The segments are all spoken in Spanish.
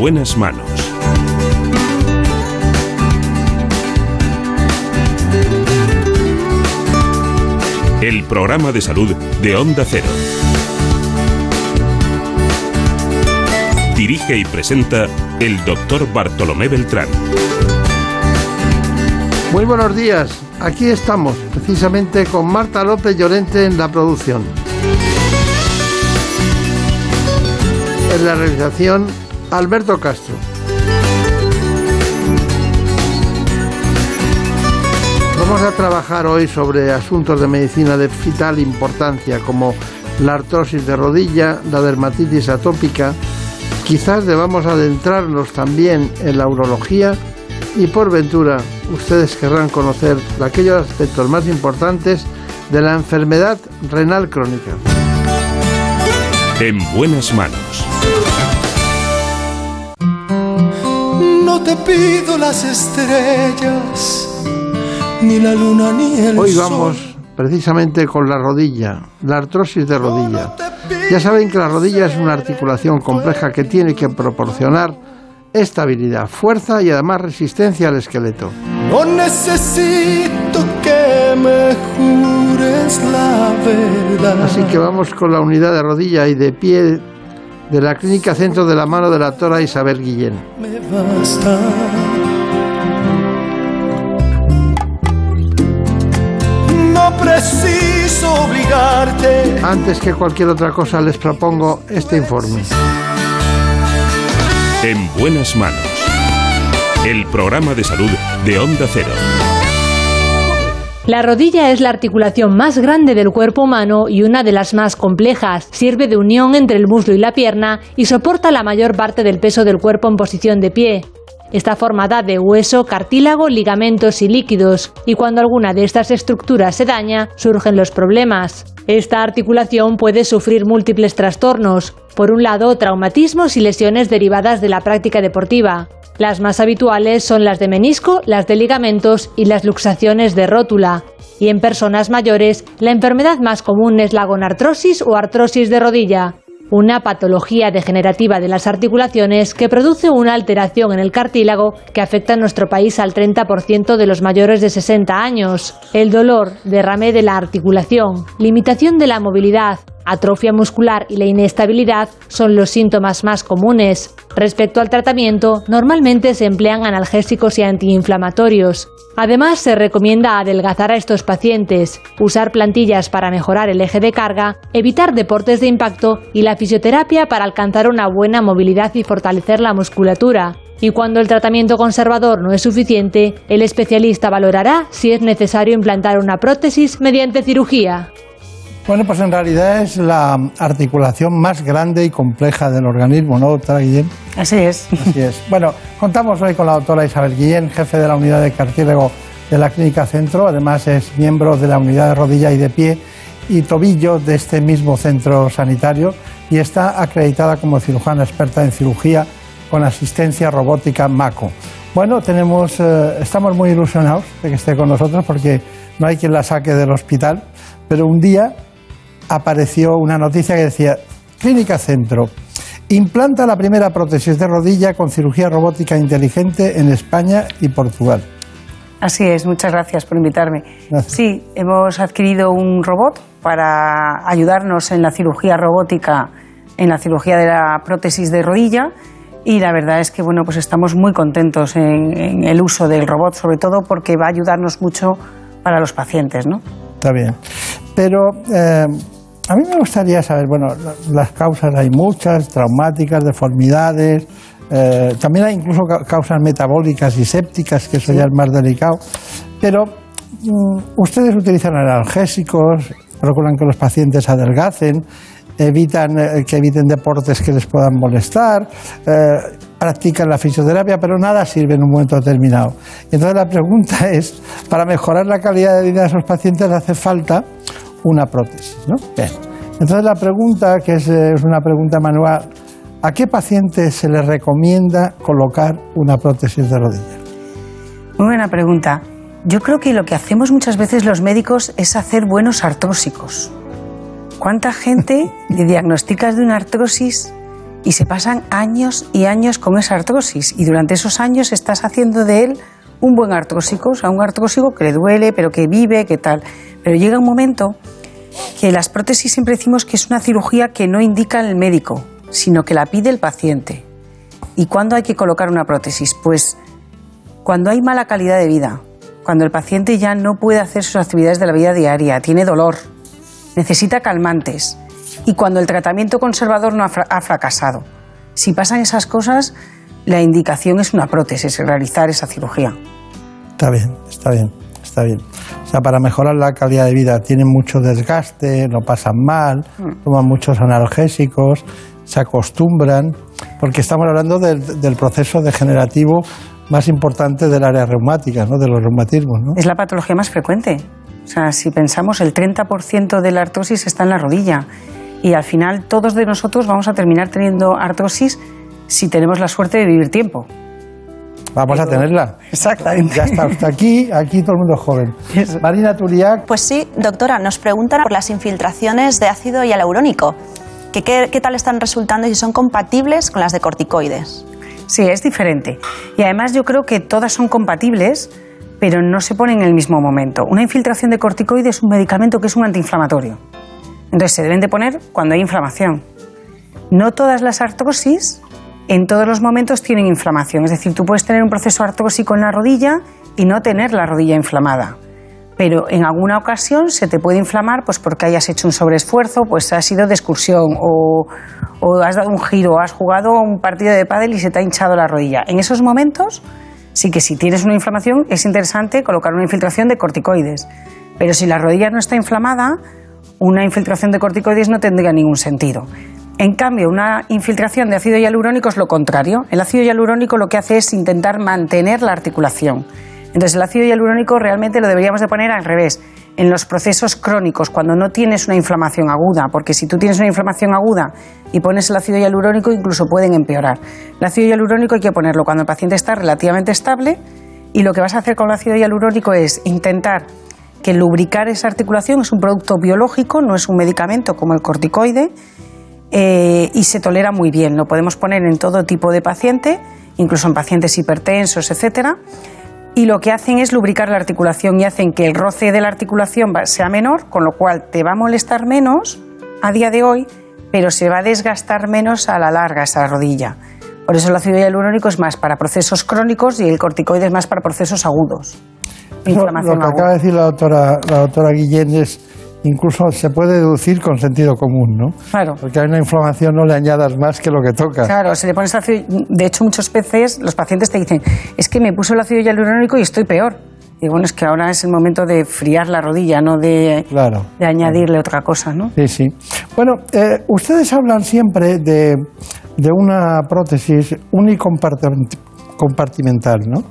En buenas manos. El programa de salud de Onda Cero. Dirige y presenta el doctor Bartolomé Beltrán. Muy buenos días, aquí estamos, precisamente con Marta López Llorente en la producción. En la realización, Alberto Castro. Vamos a trabajar hoy sobre asuntos de medicina de vital importancia como la artrosis de rodilla, la dermatitis atópica. Quizás debamos adentrarnos también en la urología y por ventura ustedes querrán conocer aquellos aspectos más importantes de la enfermedad renal crónica. En buenas manos. No te pido las estrellas, ni la luna ni el Hoy sol. vamos precisamente con la rodilla, la artrosis de rodilla. Ya saben que la rodilla es una articulación compleja que tiene que proporcionar estabilidad, fuerza y además resistencia al esqueleto. No necesito que me jures la verdad. Así que vamos con la unidad de rodilla y de pie de la Clínica Centro de la Mano de la doctora Isabel Guillén. Me basta. No preciso obligarte. Antes que cualquier otra cosa les propongo este informe. En buenas manos. El programa de salud de Onda Cero. La rodilla es la articulación más grande del cuerpo humano y una de las más complejas. Sirve de unión entre el muslo y la pierna y soporta la mayor parte del peso del cuerpo en posición de pie. Está formada de hueso, cartílago, ligamentos y líquidos, y cuando alguna de estas estructuras se daña, surgen los problemas. Esta articulación puede sufrir múltiples trastornos, por un lado, traumatismos y lesiones derivadas de la práctica deportiva. Las más habituales son las de menisco, las de ligamentos y las luxaciones de rótula. Y en personas mayores, la enfermedad más común es la gonartrosis o artrosis de rodilla, una patología degenerativa de las articulaciones que produce una alteración en el cartílago que afecta en nuestro país al 30% de los mayores de 60 años. El dolor, derrame de la articulación, limitación de la movilidad, atrofia muscular y la inestabilidad son los síntomas más comunes. Respecto al tratamiento, normalmente se emplean analgésicos y antiinflamatorios. Además, se recomienda adelgazar a estos pacientes, usar plantillas para mejorar el eje de carga, evitar deportes de impacto y la fisioterapia para alcanzar una buena movilidad y fortalecer la musculatura. Y cuando el tratamiento conservador no es suficiente, el especialista valorará si es necesario implantar una prótesis mediante cirugía. Bueno, pues en realidad es la articulación más grande y compleja del organismo, ¿no, doctora Guillén? Así es. Así es. Bueno, contamos hoy con la doctora Isabel Guillén, jefe de la unidad de cartílago de la Clínica Centro. Además es miembro de la unidad de rodilla y de pie y tobillo de este mismo centro sanitario y está acreditada como cirujana experta en cirugía con asistencia robótica MACO. Bueno, tenemos, eh, estamos muy ilusionados de que esté con nosotros porque no hay quien la saque del hospital, pero un día apareció una noticia que decía, Clínica Centro, implanta la primera prótesis de rodilla con cirugía robótica inteligente en España y Portugal. Así es, muchas gracias por invitarme. Gracias. Sí, hemos adquirido un robot para ayudarnos en la cirugía robótica, en la cirugía de la prótesis de rodilla. Y la verdad es que bueno, pues estamos muy contentos en, en el uso del robot, sobre todo porque va a ayudarnos mucho para los pacientes, ¿no? Está bien. Pero eh, a mí me gustaría saber, bueno, la- las causas hay muchas, traumáticas, deformidades, eh, también hay incluso ca- causas metabólicas y sépticas, que eso ya es más delicado. Pero mm, ustedes utilizan analgésicos, procuran que los pacientes adelgacen, evitan eh, que eviten deportes que les puedan molestar, eh, practican la fisioterapia, pero nada sirve en un momento determinado. Entonces la pregunta es, para mejorar la calidad de vida de esos pacientes hace falta una prótesis, ¿no? Bien. Entonces la pregunta, que es, eh, es una pregunta manual, ¿a qué paciente se le recomienda colocar una prótesis de rodilla? Muy buena pregunta. Yo creo que lo que hacemos muchas veces los médicos es hacer buenos artrósicos. ¿Cuánta gente le diagnosticas de una artrosis y se pasan años y años con esa artrosis y durante esos años estás haciendo de él un buen artrósico, o sea, un artrósico que le duele, pero que vive, que tal. Pero llega un momento que las prótesis siempre decimos que es una cirugía que no indica el médico, sino que la pide el paciente. ¿Y cuándo hay que colocar una prótesis? Pues cuando hay mala calidad de vida, cuando el paciente ya no puede hacer sus actividades de la vida diaria, tiene dolor, necesita calmantes y cuando el tratamiento conservador no ha, fracasado. Si pasan esas cosas, la indicación es una prótesis, realizar esa cirugía. Está bien, está bien, está bien. O sea, para mejorar la calidad de vida tienen mucho desgaste, no pasan mal, mm. toman muchos analgésicos, se acostumbran, porque estamos hablando del, del proceso degenerativo más importante del área reumática, ¿no? de los reumatismos. ¿no? Es la patología más frecuente. O sea, si pensamos, el 30% de la artrosis está en la rodilla. Y al final todos de nosotros vamos a terminar teniendo artrosis si tenemos la suerte de vivir tiempo. Vamos a tenerla. Exactamente. Ya está hasta aquí, aquí todo el mundo es joven. Marina Turiac. Pues sí, doctora, nos preguntan por las infiltraciones de ácido hialurónico. ¿Qué, qué tal están resultando y si son compatibles con las de corticoides? Sí, es diferente. Y además yo creo que todas son compatibles, pero no se ponen en el mismo momento. Una infiltración de corticoides es un medicamento que es un antiinflamatorio. Entonces se deben de poner cuando hay inflamación. No todas las artrosis en todos los momentos tienen inflamación. Es decir, tú puedes tener un proceso artrósico en la rodilla y no tener la rodilla inflamada pero en alguna ocasión se te puede inflamar pues porque hayas hecho un sobreesfuerzo, pues has ido de excursión o, has dado un giro, o has jugado un partido de pádel y se te ha hinchado la rodilla. En esos momentos sí que si tienes una inflamación es interesante colocar una infiltración de corticoides, pero si la rodilla no está inflamada, una infiltración de corticoides no tendría ningún sentido. En cambio, una infiltración de ácido hialurónico es lo contrario. El ácido hialurónico lo que hace es intentar mantener la articulación. Entonces el ácido hialurónico realmente lo deberíamos de poner al revés, en los procesos crónicos, cuando no tienes una inflamación aguda, porque si tú tienes una inflamación aguda y pones el ácido hialurónico incluso pueden empeorar. El ácido hialurónico hay que ponerlo cuando el paciente está relativamente estable y lo que vas a hacer con el ácido hialurónico es intentar que lubricar esa articulación es un producto biológico, no es un medicamento como el corticoide, eh, y se tolera muy bien. Lo podemos poner en todo tipo de paciente, incluso en pacientes hipertensos, etcétera y lo que hacen es lubricar la articulación y hacen que el roce de la articulación sea menor, con lo cual te va a molestar menos a día de hoy, pero se va a desgastar menos a la larga esa rodilla. Por eso el ácido hialurónico es más para procesos crónicos y el corticoide es más para procesos agudos. lo, que acaba de decir la doctora, la doctora Guillén es incluso se puede deducir con sentido común, ¿no? Claro. Porque a una inflamación no le añadas más que lo que toca. Claro, si le pones ácido, de hecho muchas veces los pacientes te dicen, es que me puso el ácido hialurónico y estoy peor. Y bueno, es que ahora es el momento de friar la rodilla, no de, claro, de añadirle otra cosa, ¿no? Sí, sí. Bueno, eh, ustedes hablan siempre de, de una prótesis unicompartimental, ¿no?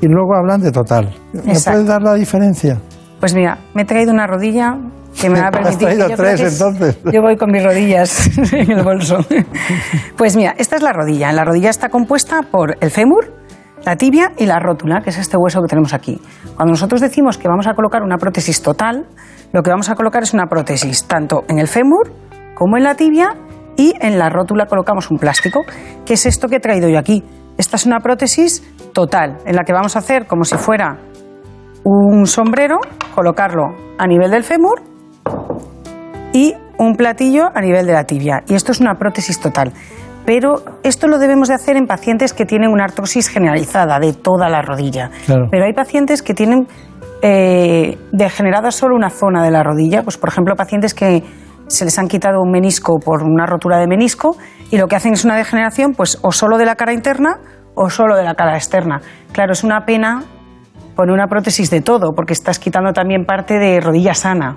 Y luego hablan de total. ¿Me puedes dar la diferencia? Pues mira, me he traído una rodilla que me va a permitir. yo tres, entonces? Yo voy con mis rodillas en el bolso. Pues mira, esta es la rodilla. La rodilla está compuesta por el fémur, la tibia y la rótula, que es este hueso que tenemos aquí. Cuando nosotros decimos que vamos a colocar una prótesis total, lo que vamos a colocar es una prótesis tanto en el fémur como en la tibia y en la rótula colocamos un plástico, que es esto que he traído yo aquí. Esta es una prótesis total, en la que vamos a hacer como si fuera un sombrero, colocarlo a nivel del fémur y un platillo a nivel de la tibia. Y esto es una prótesis total. Pero esto lo debemos de hacer en pacientes que tienen una artrosis generalizada de toda la rodilla. Pero hay pacientes que tienen eh, degenerada solo una zona de la rodilla. Pues, por ejemplo, pacientes que se les han quitado un menisco por una rotura de menisco y lo que hacen es una degeneración, pues o solo de la cara interna o solo de la cara externa. Claro, es una pena poner una prótesis de todo, porque estás quitando también parte de rodilla sana.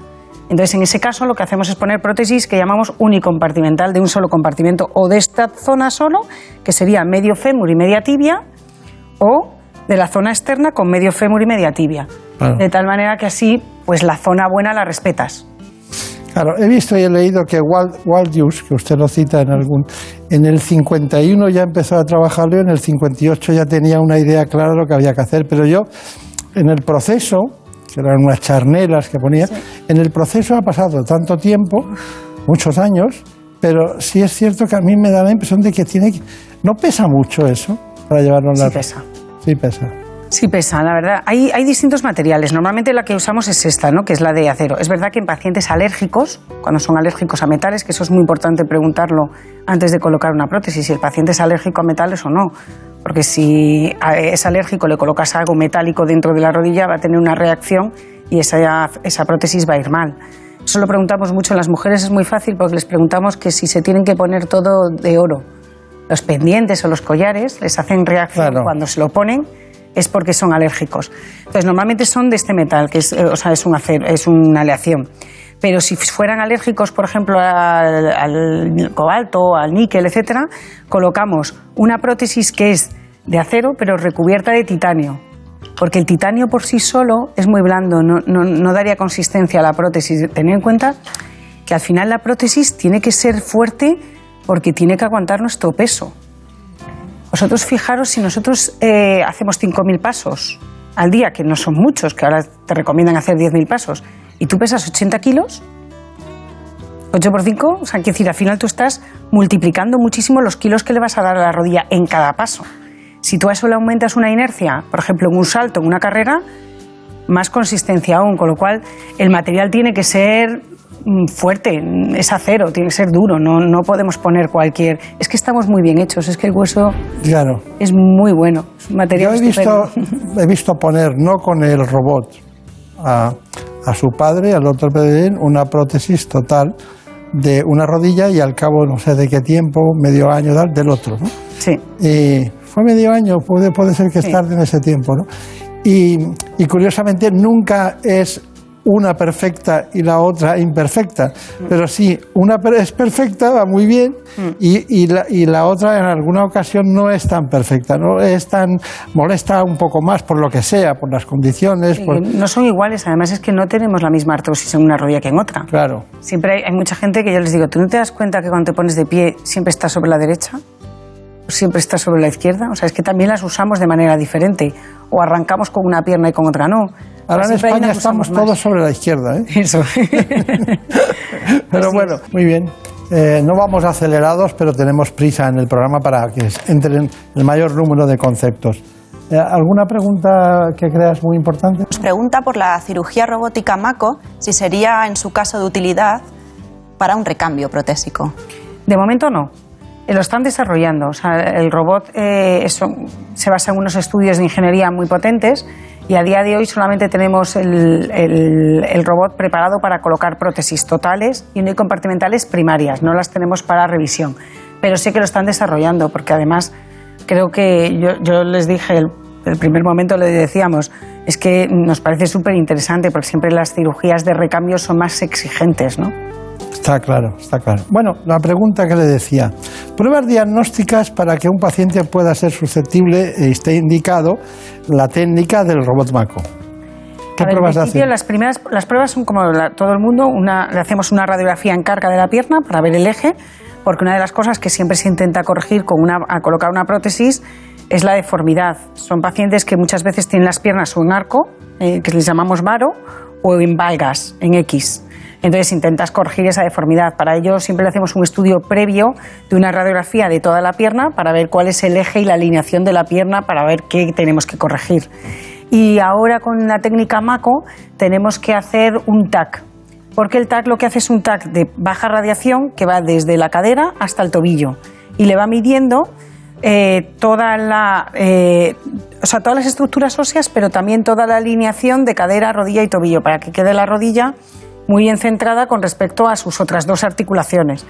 Entonces, en ese caso, lo que hacemos es poner prótesis que llamamos unicompartimental, de un solo compartimento, o de esta zona solo, que sería medio fémur y media tibia, o de la zona externa con medio fémur y media tibia. De tal manera que así, pues la zona buena la respetas. Claro, he visto y he leído que Walt, que usted lo cita en algún, en el 51 ya empezó a trabajarlo, en el 58 ya tenía una idea clara de lo que había que hacer, pero yo en el proceso que eran unas charnelas que ponía. En el proceso ha pasado tanto tiempo, muchos años, pero sí es cierto que a mí me da la impresión de que tiene que... No pesa mucho eso para llevarlo a la... Sí pesa. Sí pesa. Sí pesa, la verdad. Hay, hay distintos materiales. Normalmente la que usamos es esta, ¿no? que es la de acero. Es verdad que en pacientes alérgicos, cuando son alérgicos a metales, que eso es muy importante preguntarlo antes de colocar una prótesis, si el paciente es alérgico a metales o no. Porque si es alérgico, le colocas algo metálico dentro de la rodilla, va a tener una reacción y esa, esa prótesis va a ir mal. Eso lo preguntamos mucho en las mujeres, es muy fácil porque les preguntamos que si se tienen que poner todo de oro. Los pendientes o los collares les hacen reacción Claro. cuando se lo ponen es porque son alérgicos. Entonces, normalmente son de este metal, que es, eh, o sea, es, un acero, es una aleación. Pero si fueran alérgicos, por ejemplo, al, al cobalto, al níquel, etcétera, colocamos una prótesis que es de acero, pero recubierta de titanio. Porque el titanio por sí solo es muy blando, no, no- no daría consistencia a la prótesis. Tened en cuenta que al final la prótesis tiene que ser fuerte porque tiene que aguantar nuestro peso. Vosotros fijaros si nosotros eh, hacemos 5.000 pasos al día, que no son muchos, que ahora te recomiendan hacer 10.000 pasos, y tú pesas 80 kilos, 8 por 5, o sea, quiere decir, al final tú estás multiplicando muchísimo los kilos que le vas a dar a la rodilla en cada paso. Si tú a eso le aumentas una inercia, por ejemplo, en un salto, en una carrera, más consistencia aún, con lo cual el material tiene que ser fuerte, es acero, tiene que ser duro, no, no podemos poner cualquier... Es que estamos muy bien hechos, es que el hueso Claro. es muy bueno, es un material Yo he visto, he visto poner, no con el robot, a, a su padre, al otro Pedrín, una prótesis total de una rodilla y al cabo no sé de qué tiempo, medio año del otro. ¿no? Sí, Y fue medio año, puede, puede ser que Sí. tarde en ese tiempo. ¿no? Y, y curiosamente nunca es una perfecta y la otra imperfecta, pero sí, una es perfecta, va muy bien, y, y la, y la otra en alguna ocasión no es tan perfecta, no es tan, molesta un poco más por lo que sea, por las condiciones, por- no son iguales, además es que no tenemos la misma artrosis en una rodilla que en otra. claro. Siempre hay, hay mucha gente que yo les digo, ¿tú no te das cuenta que cuando te pones de pie siempre estás sobre la derecha? ¿O siempre estás sobre la izquierda? O sea, es que también las usamos de manera diferente. O arrancamos con una pierna y con otra no. Ahora en España estamos más. todos sobre la izquierda, ¿eh? Eso. Pero bueno, muy bien. Eh, no vamos acelerados, pero tenemos prisa en el programa para que entren el mayor número de conceptos. Eh, ¿Alguna pregunta que creas muy importante? Nos pregunta por la cirugía robótica MACO si sería en su caso de utilidad para un recambio protésico. De momento no. Eh, Lo están desarrollando. O sea, el robot eh, eso, se basa en unos estudios de ingeniería muy potentes y a día de hoy solamente tenemos el, robot preparado para colocar prótesis totales y compartimentales primarias. No las tenemos para revisión. Pero sé que lo están desarrollando porque además creo que yo, yo les dije el, el primer momento le decíamos es que nos parece súper interesante porque siempre las cirugías de recambio son más exigentes, ¿no? Está claro, está claro. Bueno, la pregunta que le decía. Pruebas diagnósticas para que un paciente pueda ser susceptible e esté indicado la técnica del robot Maco. ¿Qué A pruebas hace? Las primeras, las pruebas son como la- todo el mundo, una, le hacemos una radiografía en carga de la pierna para ver el eje, porque una de las cosas que siempre se intenta corregir con una, a colocar una prótesis es la deformidad. Son pacientes que muchas veces tienen las piernas o en arco, eh, que les llamamos varo, o en valgas, en X. Entonces intentas corregir esa deformidad. Para ello siempre le hacemos un estudio previo de una radiografía de toda la pierna para ver cuál es el eje y la alineación de la pierna para ver qué tenemos que corregir. Y ahora con la técnica MACO tenemos que hacer un TAC. Porque el TAC lo que hace es un TAC de baja radiación que va desde la cadera hasta el tobillo y le va midiendo eh, toda la, eh, o sea, todas las estructuras óseas, pero también toda la alineación de cadera, rodilla y tobillo, para que quede la rodilla muy bien centrada con respecto a sus otras dos articulaciones.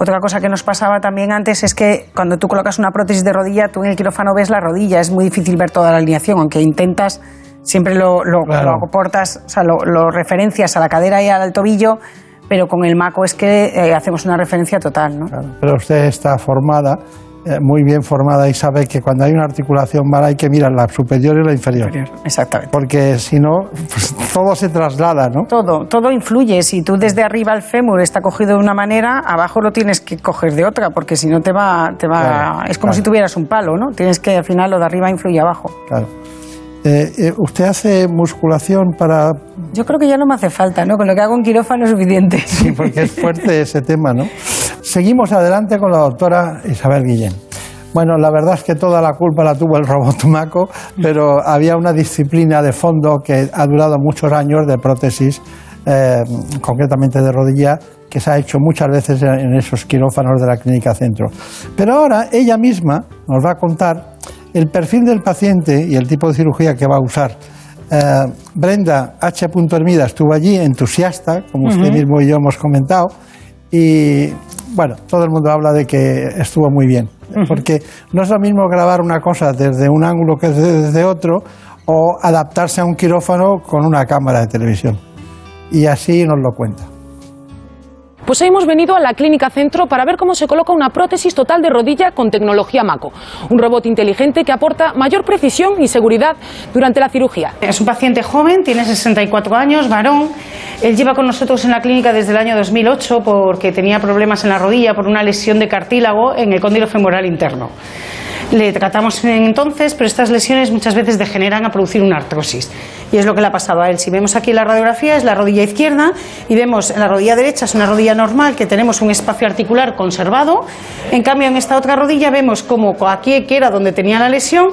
Otra cosa que nos pasaba también antes es que cuando tú colocas una prótesis de rodilla, tú en el quirófano ves la rodilla, es muy difícil ver toda la alineación, aunque intentas, siempre lo, lo, Claro. lo aportas, o sea, lo, lo referencias a la cadera y al tobillo, pero con el maco es que eh, hacemos una referencia total, ¿no? Claro, pero usted está formada, muy bien formada y sabe que cuando hay una articulación mala hay que mirar la superior y la inferior. Exactamente. Porque si no, pues, todo se traslada, ¿no? Todo, todo influye. Si tú desde arriba el fémur está cogido de una manera, abajo lo tienes que coger de otra, porque si no te va, te va. Claro, es como claro. si tuvieras un palo, ¿no? Tienes que al final lo de arriba influye abajo. Claro. Eh, eh, ¿Usted hace musculación para...? Yo creo que ya no me hace falta, ¿no? Con lo que hago en quirófano es suficiente. Sí, porque es fuerte ese tema, ¿no? Seguimos adelante con la doctora Isabel Guillén. Bueno, la verdad es que toda la culpa la tuvo el robot Maco, pero había una disciplina de fondo que ha durado muchos años de prótesis, eh, concretamente de rodilla, que se ha hecho muchas veces en esos quirófanos de la Clínica Centro. Pero ahora ella misma nos va a contar el perfil del paciente y el tipo de cirugía que va a usar. Eh, Brenda H. Hermida estuvo allí, entusiasta, como usted mismo y yo hemos comentado, y bueno, todo el mundo habla de que estuvo muy bien, porque no es lo mismo grabar una cosa desde un ángulo que desde otro o adaptarse a un quirófano con una cámara de televisión. Y así nos lo cuenta. Pues hemos venido a la Clínica Centro para ver cómo se coloca una prótesis total de rodilla con tecnología MACO, un robot inteligente que aporta mayor precisión y seguridad durante la cirugía. Es un paciente joven, tiene 64 años, varón. Él lleva con nosotros en la clínica desde el año 2008 porque tenía problemas en la rodilla por una lesión de cartílago en el cóndilo femoral interno. Le tratamos entonces, pero estas lesiones muchas veces degeneran a producir una artrosis. Y es lo que le ha pasado a él. Si vemos aquí la radiografía, es la rodilla izquierda y vemos en la rodilla derecha es una rodilla normal que tenemos un espacio articular conservado. En cambio, en esta otra rodilla vemos como aquí, que era donde tenía la lesión,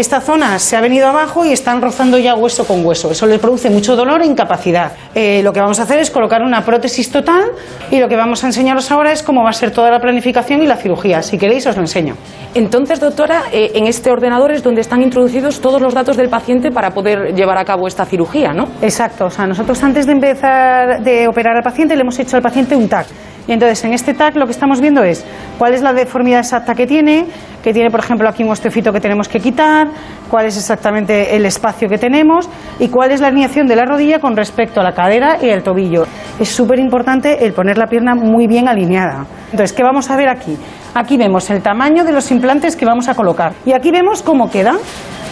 esta zona se ha venido abajo y están rozando ya hueso con hueso. Eso le produce mucho dolor e incapacidad. Eh, lo que vamos a hacer es colocar una prótesis total y lo que vamos a enseñaros ahora es cómo va a ser toda la planificación y la cirugía. Si queréis, os lo enseño. Entonces, doctora, eh, en este ordenador es donde están introducidos todos los datos del paciente para poder llevar a cabo esta cirugía, ¿no? Exacto. O sea, nosotros antes de empezar de operar al paciente le hemos hecho al paciente un TAC. Y entonces en este TAC lo que estamos viendo es cuál es la deformidad exacta que tiene, que tiene por ejemplo aquí un osteofito que tenemos que quitar, cuál es exactamente el espacio que tenemos y cuál es la alineación de la rodilla con respecto a la cadera y el tobillo. Es súper importante el poner la pierna muy bien alineada. Entonces, ¿qué vamos a ver aquí? Aquí vemos el tamaño de los implantes que vamos a colocar y aquí vemos cómo queda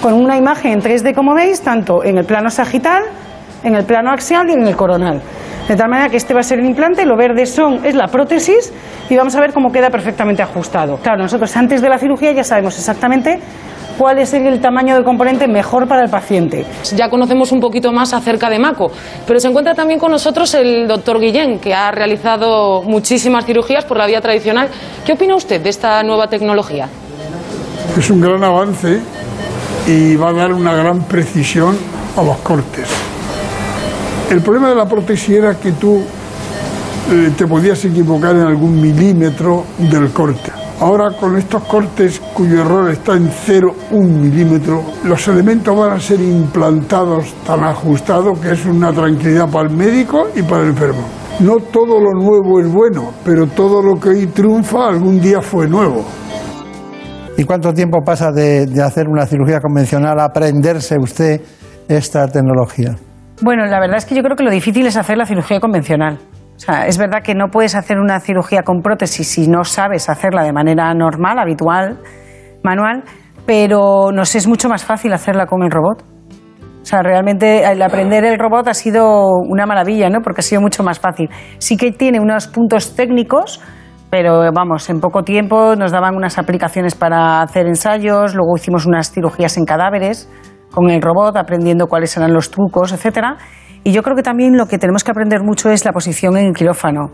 con una imagen en 3D como veis, tanto en el plano sagital, en el plano axial y en el coronal. De tal manera que este va a ser el implante, lo verde son, es la prótesis y vamos a ver cómo queda perfectamente ajustado. Claro, nosotros antes de la cirugía ya sabemos exactamente cuál es el tamaño del componente mejor para el paciente. Ya conocemos un poquito más acerca de MACO, pero se encuentra también con nosotros el doctor Guillén, que ha realizado muchísimas cirugías por la vía tradicional. ¿Qué opina usted de esta nueva tecnología? Es un gran avance y va a dar una gran precisión a los cortes. El problema de la prótesis era que tú eh, te podías equivocar en algún milímetro del corte. Ahora con estos cortes cuyo error está en 0,1 milímetro, los elementos van a ser implantados tan ajustados que es una tranquilidad para el médico y para el enfermo. No todo lo nuevo es bueno, pero todo lo que hoy triunfa algún día fue nuevo. ¿Y cuánto tiempo pasa de, de hacer una cirugía convencional a aprenderse usted esta tecnología? Bueno, la verdad es que yo creo que lo difícil es hacer la cirugía convencional. O sea, es verdad que no puedes hacer una cirugía con prótesis si no sabes hacerla de manera normal, habitual, manual, pero nos es mucho más fácil hacerla con el robot. O sea, realmente el aprender el robot ha sido una maravilla, ¿no? Porque ha sido mucho más fácil. Sí que tiene unos puntos técnicos, pero vamos, en poco tiempo nos daban unas aplicaciones para hacer ensayos, luego hicimos unas cirugías en cadáveres con el robot, aprendiendo cuáles eran los trucos, etcétera. Y yo creo que también lo que tenemos que aprender mucho es la posición en el quirófano,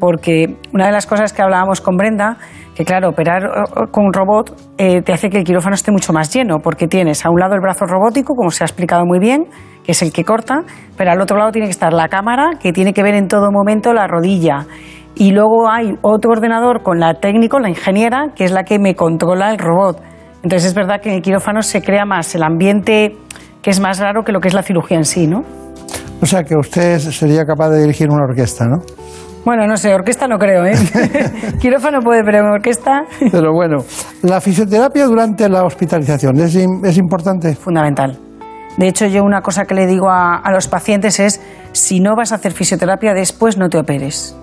porque una de las cosas que hablábamos con Brenda, que claro, operar con un robot eh, te hace que el quirófano esté mucho más lleno, porque tienes a un lado el brazo robótico, como se ha explicado muy bien, que es el que corta, pero al otro lado tiene que estar la cámara, que tiene que ver en todo momento la rodilla. Y luego hay otro ordenador con la técnico, la ingeniera, que es la que me controla el robot. Entonces es verdad que en el quirófano se crea más el ambiente que es más raro que lo que es la cirugía en sí, ¿no? O sea que usted sería capaz de dirigir una orquesta, ¿no? Bueno, no sé, orquesta no creo, ¿eh? quirófano puede, pero orquesta... Pero bueno, la fisioterapia durante la hospitalización es, es importante. Fundamental. De hecho, yo una cosa que le digo a, a los pacientes es, si no vas a hacer fisioterapia después, no te operes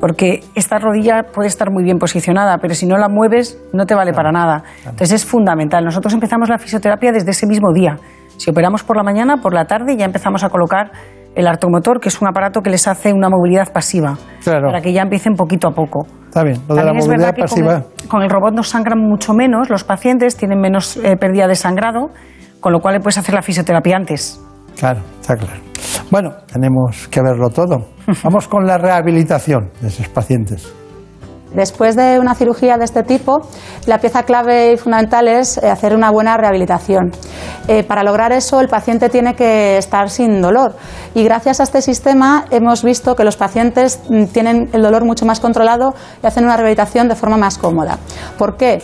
porque esta rodilla puede estar muy bien posicionada, pero si no la mueves no te vale para nada. Entonces es fundamental. Nosotros empezamos la fisioterapia desde ese mismo día. Si operamos por la mañana, por la tarde ya empezamos a colocar el artomotor, que es un aparato que les hace una movilidad pasiva, para que ya empiecen poquito a poco. Está bien, lo de la movilidad pasiva. Con el, robot nos sangran mucho menos, los pacientes tienen menos eh, pérdida de sangrado, con lo cual le puedes hacer la fisioterapia antes. Claro, está claro. Bueno, tenemos que verlo todo. Vamos con la rehabilitación de esos pacientes. Después de una cirugía de este tipo, la pieza clave y fundamental es eh, hacer una buena rehabilitación. Eh, para lograr eso, el paciente tiene que estar sin dolor. Y gracias a este sistema hemos visto que los pacientes mm, tienen el dolor mucho más controlado y hacen una rehabilitación de forma más cómoda. ¿Por qué?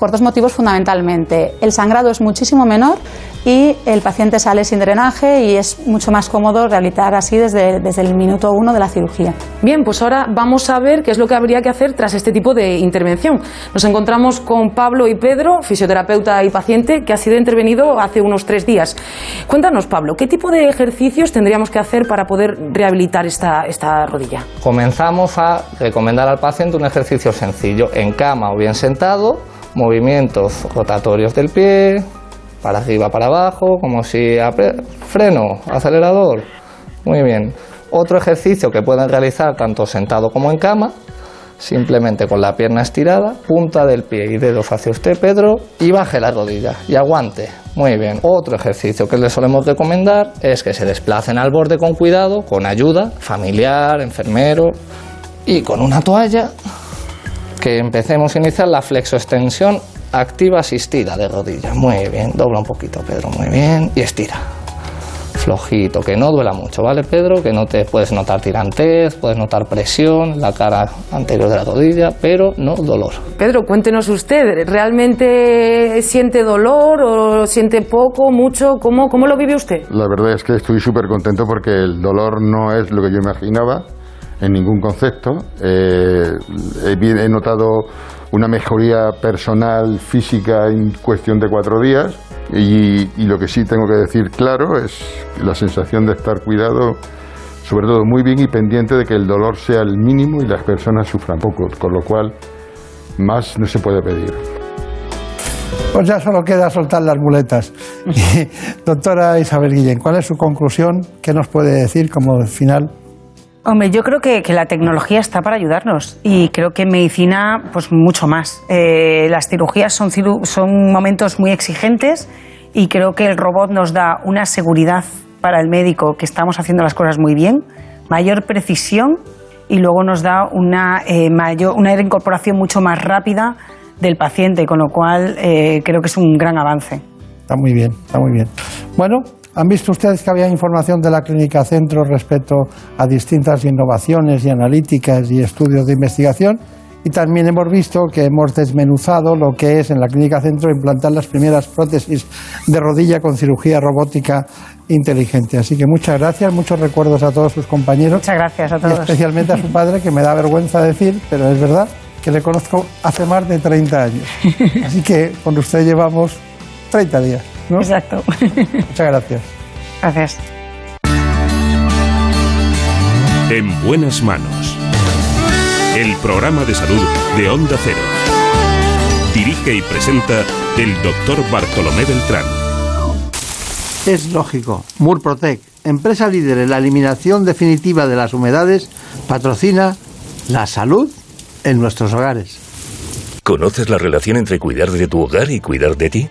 Por dos motivos fundamentalmente. El sangrado es muchísimo menor y el paciente sale sin drenaje y es mucho más cómodo rehabilitar así desde, desde el minuto uno de la cirugía. Bien, pues ahora vamos a ver qué es lo que habría que hacer tras este tipo de intervención. Nos encontramos con Pablo y Pedro, fisioterapeuta y paciente, que ha sido intervenido hace unos tres días. Cuéntanos, Pablo, ¿qué tipo de ejercicios tendríamos que hacer para poder rehabilitar esta, esta rodilla? Comenzamos a recomendar al paciente un ejercicio sencillo, en cama o bien sentado, movimientos rotatorios del pie, para arriba, para abajo, como si freno, acelerador. Muy bien. Otro ejercicio que pueden realizar tanto sentado como en cama, simplemente con la pierna estirada, punta del pie y dedos hacia usted, Pedro, y baje la rodilla y aguante. Muy bien. Otro ejercicio que les solemos recomendar es que se desplacen al borde con cuidado, con ayuda familiar, enfermero y con una toalla que empecemos a iniciar la flexoextensión activa asistida de rodilla. Muy bien, dobla un poquito, Pedro, muy bien, y estira. Flojito, que no duela mucho, ¿vale, Pedro? Que no te puedes notar tirantez, puedes notar presión en la cara anterior de la rodilla, pero no dolor. Pedro, cuéntenos usted, ¿realmente siente dolor o siente poco, mucho? ¿Cómo, cómo lo vive usted? La verdad es que estoy súper contento porque el dolor no es lo que yo imaginaba en ningún concepto. Eh, he, notado una mejoría personal, física en cuestión de cuatro días y, lo que sí tengo que decir claro es la sensación de estar cuidado, sobre todo muy bien y pendiente de que el dolor sea el mínimo y las personas sufran poco, con lo cual más no se puede pedir. Pues ya solo queda soltar las muletas. Doctora Isabel Guillén, ¿cuál es su conclusión? ¿Qué nos puede decir como final? Hombre, yo creo que, la tecnología está para ayudarnos y creo que en medicina, pues mucho más. Eh, las cirugías son, son momentos muy exigentes y creo que el robot nos da una seguridad para el médico que estamos haciendo las cosas muy bien, mayor precisión y luego nos da una, eh, mayor, una incorporación mucho más rápida del paciente, con lo cual eh, creo que es un gran avance. Está muy bien, está muy bien. Bueno, ¿Han visto ustedes que había información de la Clínica Centro respecto a distintas innovaciones y analíticas y estudios de investigación? Y también hemos visto que hemos desmenuzado lo que es en la Clínica Centro implantar las primeras prótesis de rodilla con cirugía robótica inteligente. Así que muchas gracias, muchos recuerdos a todos sus compañeros. Muchas gracias a todos. Y especialmente a su padre, que me da vergüenza decir, pero es verdad, que le conozco hace más de 30 años. Así que con usted llevamos 30 días. Exacto. Muchas gracias. Gracias. En buenas manos. El programa de salud de Onda Cero. Dirige y presenta el doctor Bartolomé Beltrán. Es lógico. Murprotec, empresa líder en la eliminación definitiva de las humedades, patrocina la salud en nuestros hogares. ¿Conoces la relación entre cuidar de tu hogar y cuidar de ti?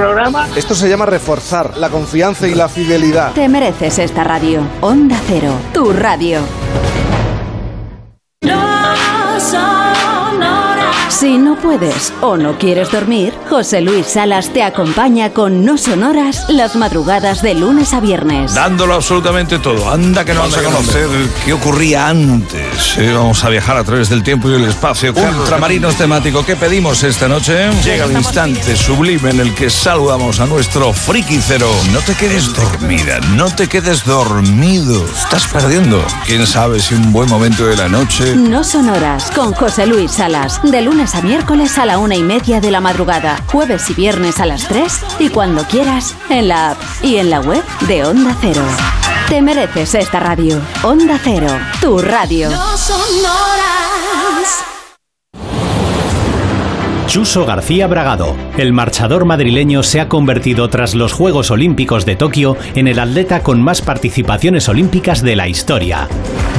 programa. Esto se llama reforzar la confianza y la fidelidad. Te mereces esta radio. Onda Cero, tu radio. Si no puedes o no quieres dormir, José Luis Salas te acompaña con No Sonoras las madrugadas de lunes a viernes. Dándolo absolutamente todo. Anda que no vamos a conocer qué ocurría antes. Eh, vamos a viajar a través del tiempo y el espacio. Ultramarinos temático. ¿Qué pedimos esta noche? Llega el instante sublime en el que saludamos a nuestro friki cero. No te quedes dormida, no te quedes dormido. Estás perdiendo. Quién sabe si un buen momento de la noche. No Sonoras con José Luis Salas. De lunes a miércoles a la una y media de la madrugada. Jueves y viernes a las 3 y cuando quieras en la app y en la web de Onda Cero. Te mereces esta radio. Onda Cero, tu radio. Chuso García Bragado, el marchador madrileño, se ha convertido tras los Juegos Olímpicos de Tokio en el atleta con más participaciones olímpicas de la historia.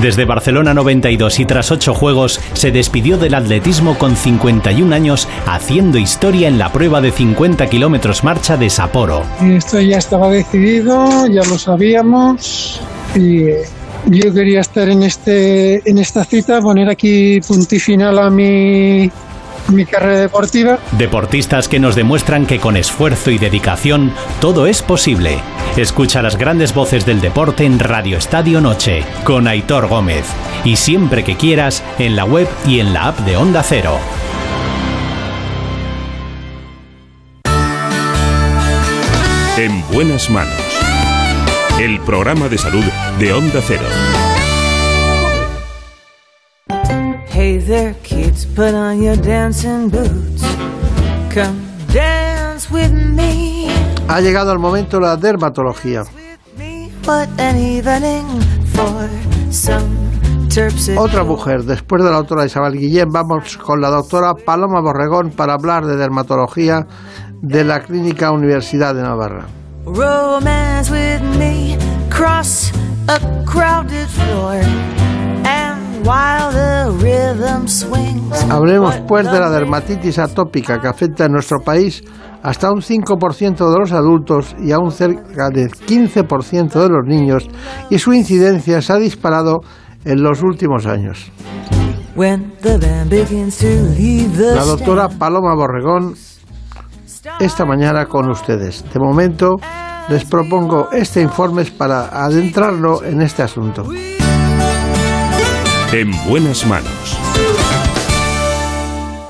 Desde Barcelona 92 y tras ocho Juegos, se despidió del atletismo con 51 años, haciendo historia en la prueba de 50 kilómetros marcha de Sapporo. Esto ya estaba decidido, ya lo sabíamos y yo quería estar en este en esta cita, poner aquí punto y final a mi mi carrera deportiva. Deportistas que nos demuestran que con esfuerzo y dedicación todo es posible. Escucha las grandes voces del deporte en Radio Estadio Noche con Aitor Gómez y siempre que quieras en la web y en la app de Onda Cero. En buenas manos. El programa de salud de Onda Cero. There, kids, put on your dancing boots. Come dance with me. Ha llegado el momento de la dermatología. Otra mujer, después de la doctora Isabel Guillén, vamos con la doctora Paloma Borregón para hablar de dermatología de la Clínica Universidad de Navarra. Romance with me. Cross a crowded floor. Hablemos pues de la dermatitis atópica que afecta en nuestro país hasta un 5% de los adultos y a un cerca del 15% de los niños y su incidencia se ha disparado en los últimos años. La doctora Paloma Borregón esta mañana con ustedes. De momento les propongo este informe para adentrarlo en este asunto. En buenas manos.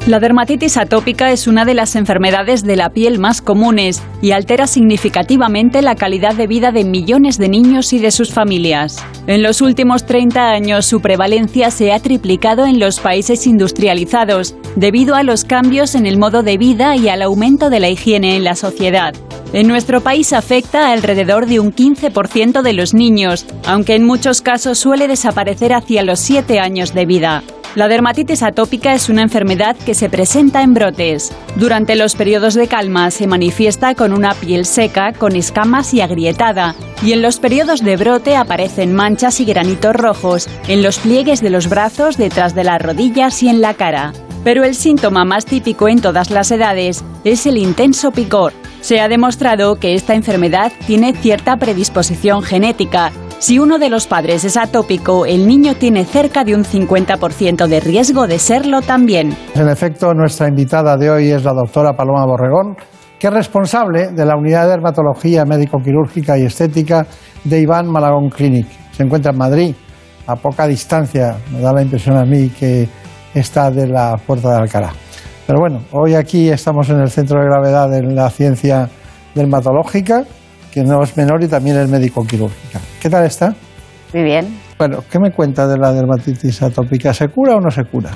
La dermatitis atópica es una de las enfermedades de la piel más comunes y altera significativamente la calidad de vida de millones de niños y de sus familias. En los últimos 30 años su prevalencia se ha triplicado en los países industrializados debido a los cambios en el modo de vida y al aumento de la higiene en la sociedad. En nuestro país afecta alrededor de un 15% de los niños, aunque en muchos casos suele desaparecer hacia los 7 años de vida. La dermatitis atópica es una enfermedad que se presenta en brotes. Durante los periodos de calma se manifiesta con una piel seca, con escamas y agrietada, y en los periodos de brote aparecen manchas y granitos rojos en los pliegues de los brazos, detrás de las rodillas y en la cara. Pero el síntoma más típico en todas las edades es el intenso picor. Se ha demostrado que esta enfermedad tiene cierta predisposición genética. Si uno de los padres es atópico, el niño tiene cerca de un 50% de riesgo de serlo también. En efecto, nuestra invitada de hoy es la doctora Paloma Borregón, que es responsable de la unidad de dermatología médico-quirúrgica y estética de Iván Malagón Clinic. Se encuentra en Madrid, a poca distancia, me da la impresión a mí que está de la Puerta de Alcalá. Pero bueno, hoy aquí estamos en el centro de gravedad de la ciencia dermatológica, que no es menor y también es médico-quirúrgica. ¿Qué tal está? Muy bien. Bueno, ¿qué me cuenta de la dermatitis atópica? ¿Se cura o no se cura?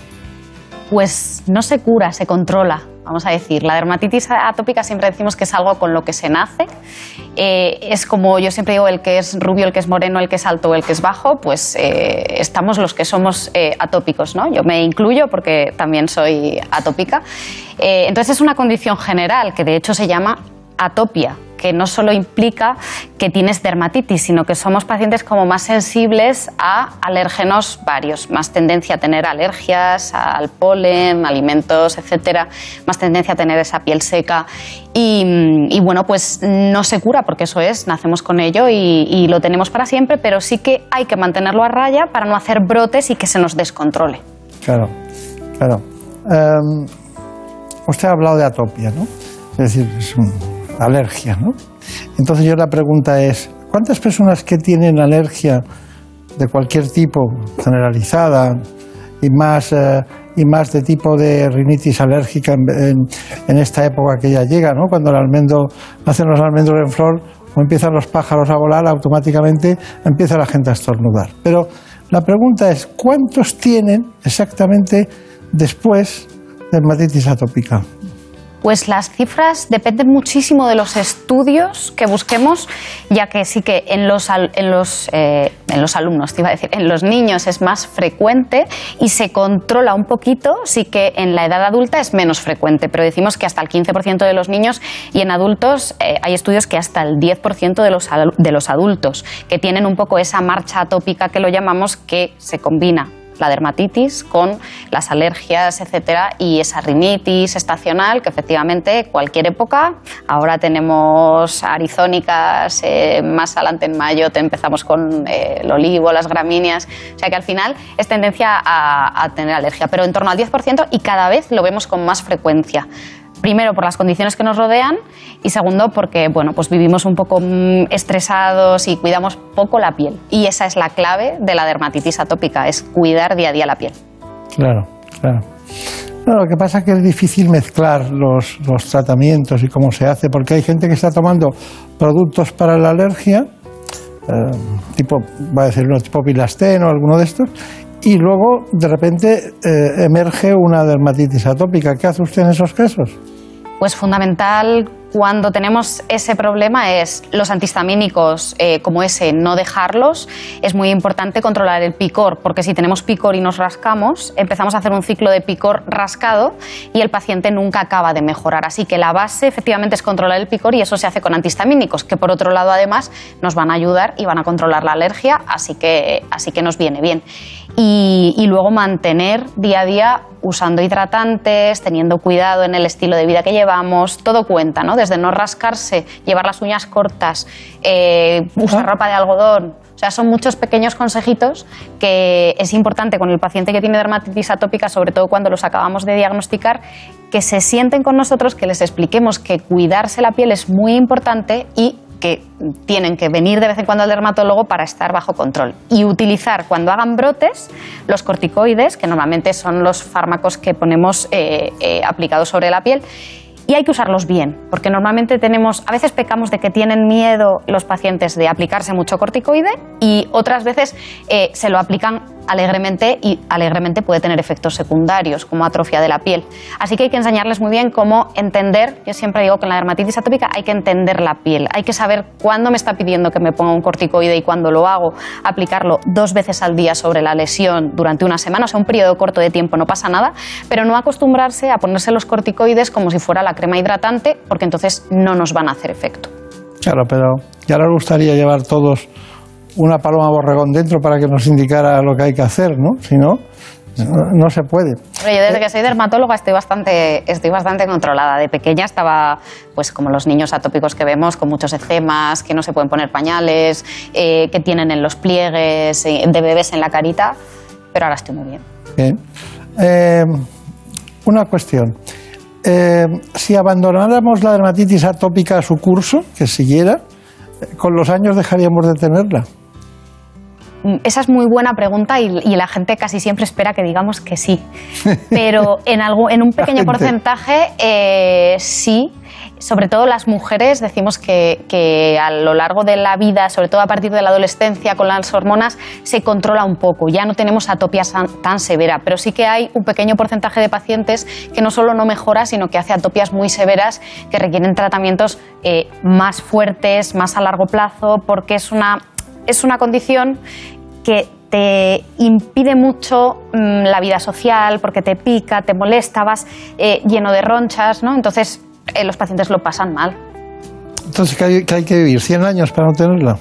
Pues no se cura, se controla, vamos a decir. La dermatitis atópica siempre decimos que es algo con lo que se nace. Eh, es como yo siempre digo, el que es rubio, el que es moreno, el que es alto, el que es bajo, pues eh, estamos los que somos eh, atópicos, ¿no? Yo me incluyo porque también soy atópica. Entonces es una condición general que de hecho se llama atopia que no solo implica que tienes dermatitis, sino que somos pacientes como más sensibles a alérgenos varios, más tendencia a tener alergias al polen, alimentos, etcétera, más tendencia a tener esa piel seca y, bueno, pues no se cura porque eso es, nacemos con ello y, lo tenemos para siempre, pero sí que hay que mantenerlo a raya para no hacer brotes y que se nos descontrole. Claro, claro. Em, usted ha hablado de atopia, ¿no? Es decir, es una alergia, ¿no? Entonces yo la pregunta es, ¿cuántas personas que tienen alergia de cualquier tipo, generalizada, y más, eh, y más de tipo de rinitis alérgica en, esta época que ya llega, ¿no? Cuando el almendro, nacen los almendros en flor o empiezan los pájaros a volar, automáticamente empieza la gente a estornudar. Pero la pregunta es, ¿cuántos tienen exactamente después de dermatitis atópica? Pues las cifras dependen muchísimo de los estudios que busquemos, ya que sí que en los, en los, eh, en los alumnos, en los niños es más frecuente y se controla un poquito, sí que en la edad adulta es menos frecuente, pero decimos que hasta el 15% de los niños y en adultos eh, hay estudios que hasta el 10% de los, de los adultos, que tienen un poco esa marcha atópica que lo llamamos, que se combina la dermatitis con las alergias, etcétera, y esa rinitis estacional que efectivamente cualquier época. Ahora tenemos arizónicas, eh, más adelante en mayo te empezamos con eh, el olivo, las gramíneas, o sea que al final es tendencia a, tener alergia, pero en torno al 10% y cada vez lo vemos con más frecuencia. Primero por las condiciones que nos rodean y segundo porque bueno, pues vivimos un poco mm, estresados y cuidamos poco la piel. Y esa es la clave de la dermatitis atópica, es cuidar día a día la piel. Claro, claro. Lo que pasa es que es difícil mezclar los, los tratamientos y cómo se hace, porque hay gente que está tomando productos para la alergia, eh, tipo, va a decir uno tipo Pilastén o alguno de estos, y luego de repente eh, emerge una dermatitis atópica. ¿Qué hace usted en esos casos? Pues fundamental cuando tenemos ese problema es los antihistamínicos eh, como ese, no dejarlos. Es muy importante controlar el picor, porque si tenemos picor y nos rascamos, empezamos a hacer un ciclo de picor rascado y el paciente nunca acaba de mejorar. Así que la base efectivamente es controlar el picor y eso se hace con antihistamínicos, que por otro lado además nos van a ayudar y van a controlar la alergia, así que, así que nos viene bien. Y, y luego mantener día a día usando hidratantes, teniendo cuidado en el estilo de vida que llevamos, todo cuenta, ¿no? Desde no rascarse, llevar las uñas cortas, eh, usar ropa de algodón. O sea, son muchos pequeños consejitos que es importante con el paciente que tiene dermatitis atópica, sobre todo cuando los acabamos de diagnosticar, que se sienten con nosotros, que les expliquemos que cuidarse la piel es muy importante y que tienen que venir de vez en cuando al dermatólogo para estar bajo control y utilizar cuando hagan brotes los corticoides, que normalmente son los fármacos que ponemos eh, eh, aplicados sobre la piel. Y hay que usarlos bien, porque normalmente tenemos, a veces pecamos de que tienen miedo los pacientes de aplicarse mucho corticoide y otras veces eh, se lo aplican alegremente y alegremente puede tener efectos secundarios como atrofia de la piel. Así que hay que enseñarles muy bien cómo entender, yo siempre digo que en la dermatitis atópica hay que entender la piel, hay que saber cuándo me está pidiendo que me ponga un corticoide y cuándo lo hago, aplicarlo dos veces al día sobre la lesión durante una semana, o sea, un periodo corto de tiempo no pasa nada, pero no acostumbrarse a ponerse los corticoides como si fuera la crema hidratante, porque entonces no nos van a hacer efecto. Claro, pero ya nos gustaría llevar todos una paloma borregón dentro para que nos indicara lo que hay que hacer, ¿no? Si no, no, no se puede. Pero yo desde que soy dermatóloga estoy bastante, estoy bastante controlada. De pequeña estaba, pues como los niños atópicos que vemos, con muchos eczemas, que no se pueden poner pañales, eh, que tienen en los pliegues, eh, de bebés en la carita, pero ahora estoy muy bien. Bien. Eh, una cuestión. Eh, si abandonáramos la dermatitis atópica a su curso, que siguiera, ¿con los años dejaríamos de tenerla? Esa es muy buena pregunta y, y la gente casi siempre espera que digamos que sí. Pero en, algo, en un pequeño porcentaje eh, sí. Sobre todo las mujeres decimos que, que a lo largo de la vida, sobre todo a partir de la adolescencia con las hormonas, se controla un poco. Ya no tenemos atopia tan severa, pero sí que hay un pequeño porcentaje de pacientes que no solo no mejora, sino que hace atopias muy severas que requieren tratamientos eh, más fuertes, más a largo plazo, porque es una, es una condición que te impide mucho mm, la vida social porque te pica, te molesta, vas eh, lleno de ronchas, ¿no? Entonces eh, los pacientes lo pasan mal. Entonces, ¿qué hay, qué hay que vivir? ¿100 años para no tenerla?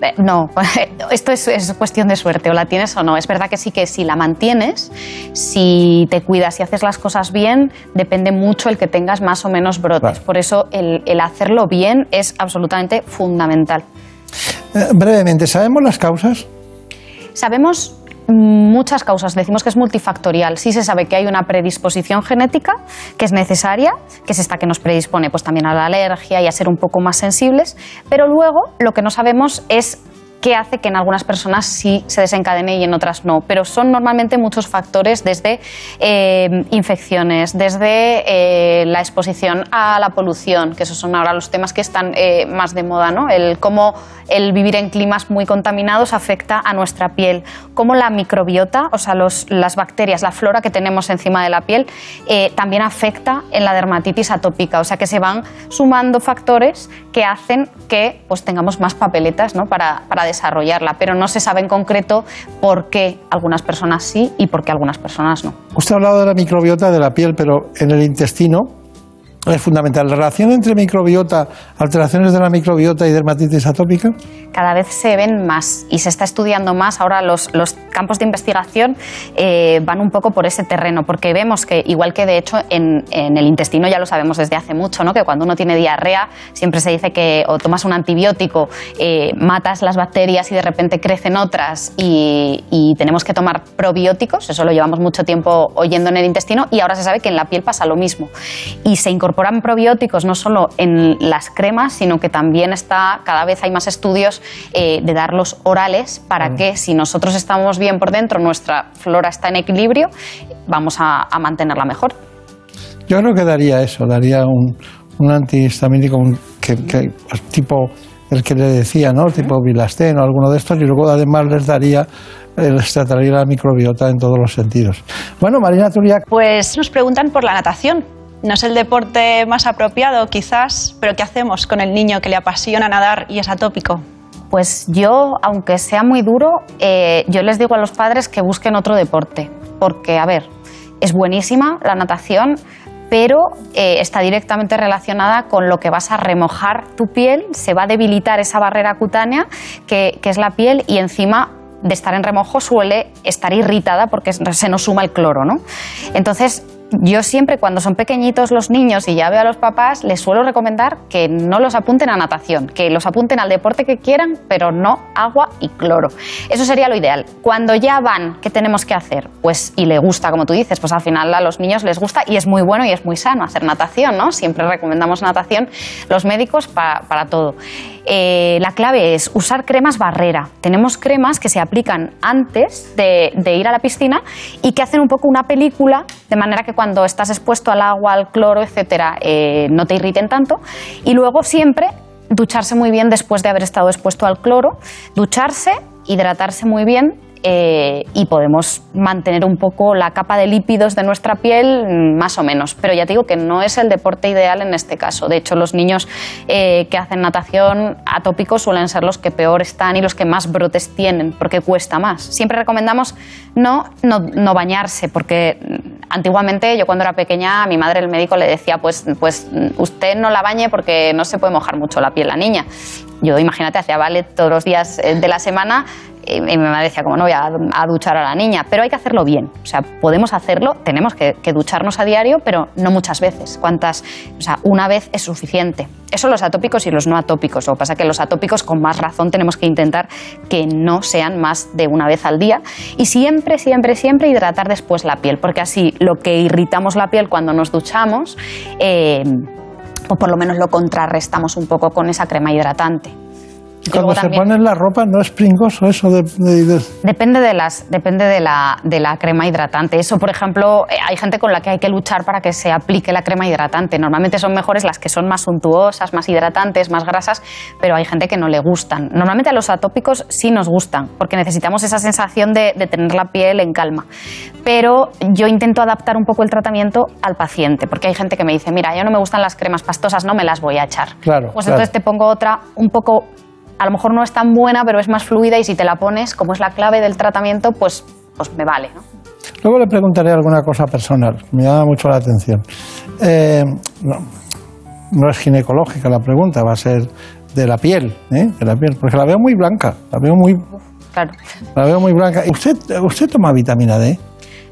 Eh, No, esto es, es cuestión de suerte, o la tienes o no. Es verdad que sí que si la mantienes, si te cuidas y haces las cosas bien, depende mucho el que tengas más o menos brotes. Por eso el, el hacerlo bien es absolutamente fundamental. Eh, brevemente, ¿sabemos las causas? Sabemos muchas causas. Decimos que es multifactorial. Sí se sabe que hay una predisposición genética que es necesaria, que es esta que nos predispone pues, también a la alergia y a ser un poco más sensibles, pero luego lo que no sabemos es qué hace que en algunas personas sí se desencadene y en otras no. Pero son normalmente muchos factores, desde eh, infecciones, desde eh, la exposición a la polución, que esos son ahora los temas que están eh, más de moda, ¿no? El cómo el vivir en climas muy contaminados afecta a nuestra piel, cómo la microbiota, o sea, los- las bacterias, la flora que tenemos encima de la piel, también afecta en la dermatitis atópica. O sea, que se van sumando factores que hacen que pues, tengamos más papeletas ¿no? para, para desarrollarla, pero no se sabe en concreto por qué algunas personas sí y por qué algunas personas no. Usted ha hablado de la microbiota de la piel, pero en el intestino es fundamental. ¿La relación entre microbiota, alteraciones de la microbiota y dermatitis atópica? cada vez se ven más y se está estudiando más. Ahora los, los campos de investigación eh, van un poco por ese terreno, porque vemos que, igual que de hecho en, en el intestino ya lo sabemos desde hace mucho, ¿no? que cuando uno tiene diarrea siempre se dice que o tomas un antibiótico, eh, matas las bacterias y de repente crecen otras y, y tenemos que tomar probióticos, eso lo llevamos mucho tiempo oyendo en el intestino y ahora se sabe que en la piel pasa lo mismo. Y se incorporan probióticos no solo en las cremas, sino que también está, cada vez hay más estudios eh, de darlos orales para que si nosotros estamos bien por dentro, nuestra flora está en equilibrio, vamos a, a mantenerla mejor. Yo creo que daría eso, daría un, un antihistamínico un- que, que- pues, tipo el que le decía, ¿no? Tipo Bilastén o alguno de estos, y luego además les daría, les trataría la microbiota en todos los sentidos. Bueno, Marina Turiac, Pues nos preguntan por la natación. No es el deporte más apropiado, quizás, pero ¿qué hacemos con el niño que le apasiona nadar y es atópico? Pues yo, aunque sea muy duro, eh, yo les digo a los padres que busquen otro deporte, porque, a ver, es buenísima la natación, pero eh, está directamente relacionada con lo que vas a remojar tu piel, se va a debilitar esa barrera cutánea que, que es la piel y encima de estar en remojo suele estar irritada porque se nos suma el cloro, ¿no? Entonces, yo siempre cuando son pequeñitos los niños y ya veo a los papás, les suelo recomendar que no los apunten a natación, que los apunten al deporte que quieran, pero no agua y cloro. Eso sería lo ideal. Cuando ya van, ¿qué tenemos que hacer? Pues, y le gusta, como tú dices, pues al final a los niños les gusta y es muy bueno y es muy sano hacer natación, ¿no? Siempre recomendamos natación los médicos pa- para todo. Eh, la clave es usar cremas barrera. Tenemos cremas que se aplican antes de, de ir a la piscina y que hacen un poco una película, de manera que cuando estás expuesto al agua, al cloro, etcétera, eh, no te irriten tanto. Y luego siempre ducharse muy bien después de haber estado expuesto al cloro, ducharse, hidratarse muy bien eh, y podemos mantener un poco la capa de lípidos de nuestra piel mm, más o menos. Pero ya te digo que no es el deporte ideal en este caso. De hecho, los niños eh, que hacen natación atópicos suelen ser los que peor están y los que más brotes tienen, porque cuesta más. Siempre recomendamos no, no, no bañarse, porque mm, antiguamente yo cuando era pequeña a mi madre el médico le decía, pues, pues mm, usted no la bañe porque no se puede mojar mucho la piel la niña. Yo, imagínate, hacía ballet todos los días eh, de la semana y mi mamá decía, como no voy a, duchar a la niña, pero hay que hacerlo bien. O sea, podemos hacerlo, tenemos que, que ducharnos a diario, pero no muchas veces. ¿Cuántas? O sea, una vez es suficiente. Eso los atópicos y los no atópicos. Lo que pasa es que los atópicos, con más razón, tenemos que intentar que no sean más de una vez al día. Y siempre, siempre, siempre hidratar después la piel, porque así lo que irritamos la piel cuando nos duchamos, eh, pues por lo menos lo contrarrestamos un poco con esa crema hidratante. Cuando se también- ponen la ropa no es pringoso eso de... de- de- Depende de las, depende de la, de la crema hidratante. Eso, por ejemplo, eh, hay gente con la que hay que luchar para que se aplique la crema hidratante. Normalmente son mejores las que son más suntuosas, más hidratantes, más grasas, pero hay gente que no le gustan. Normalmente a los atópicos sí nos gustan, porque necesitamos esa sensación de, de tener la piel en calma. Pero yo intento adaptar un poco el tratamiento al paciente, porque hay gente que me dice, mira, yo no me gustan las cremas pastosas, no me las voy a echar. Claro, Pues claro. entonces te pongo otra un poco, a lo mejor no es tan buena, pero es más fluida y si te la pones, como es la clave del tratamiento, pues, pues me vale. ¿no? Luego le preguntaré alguna cosa personal, me llama mucho la atención. Eh, no, no es ginecológica la pregunta, va a ser de la piel, ¿eh? de la piel, porque la veo muy blanca, la veo muy, Claro. la veo muy blanca. ¿Usted, usted toma vitamina D?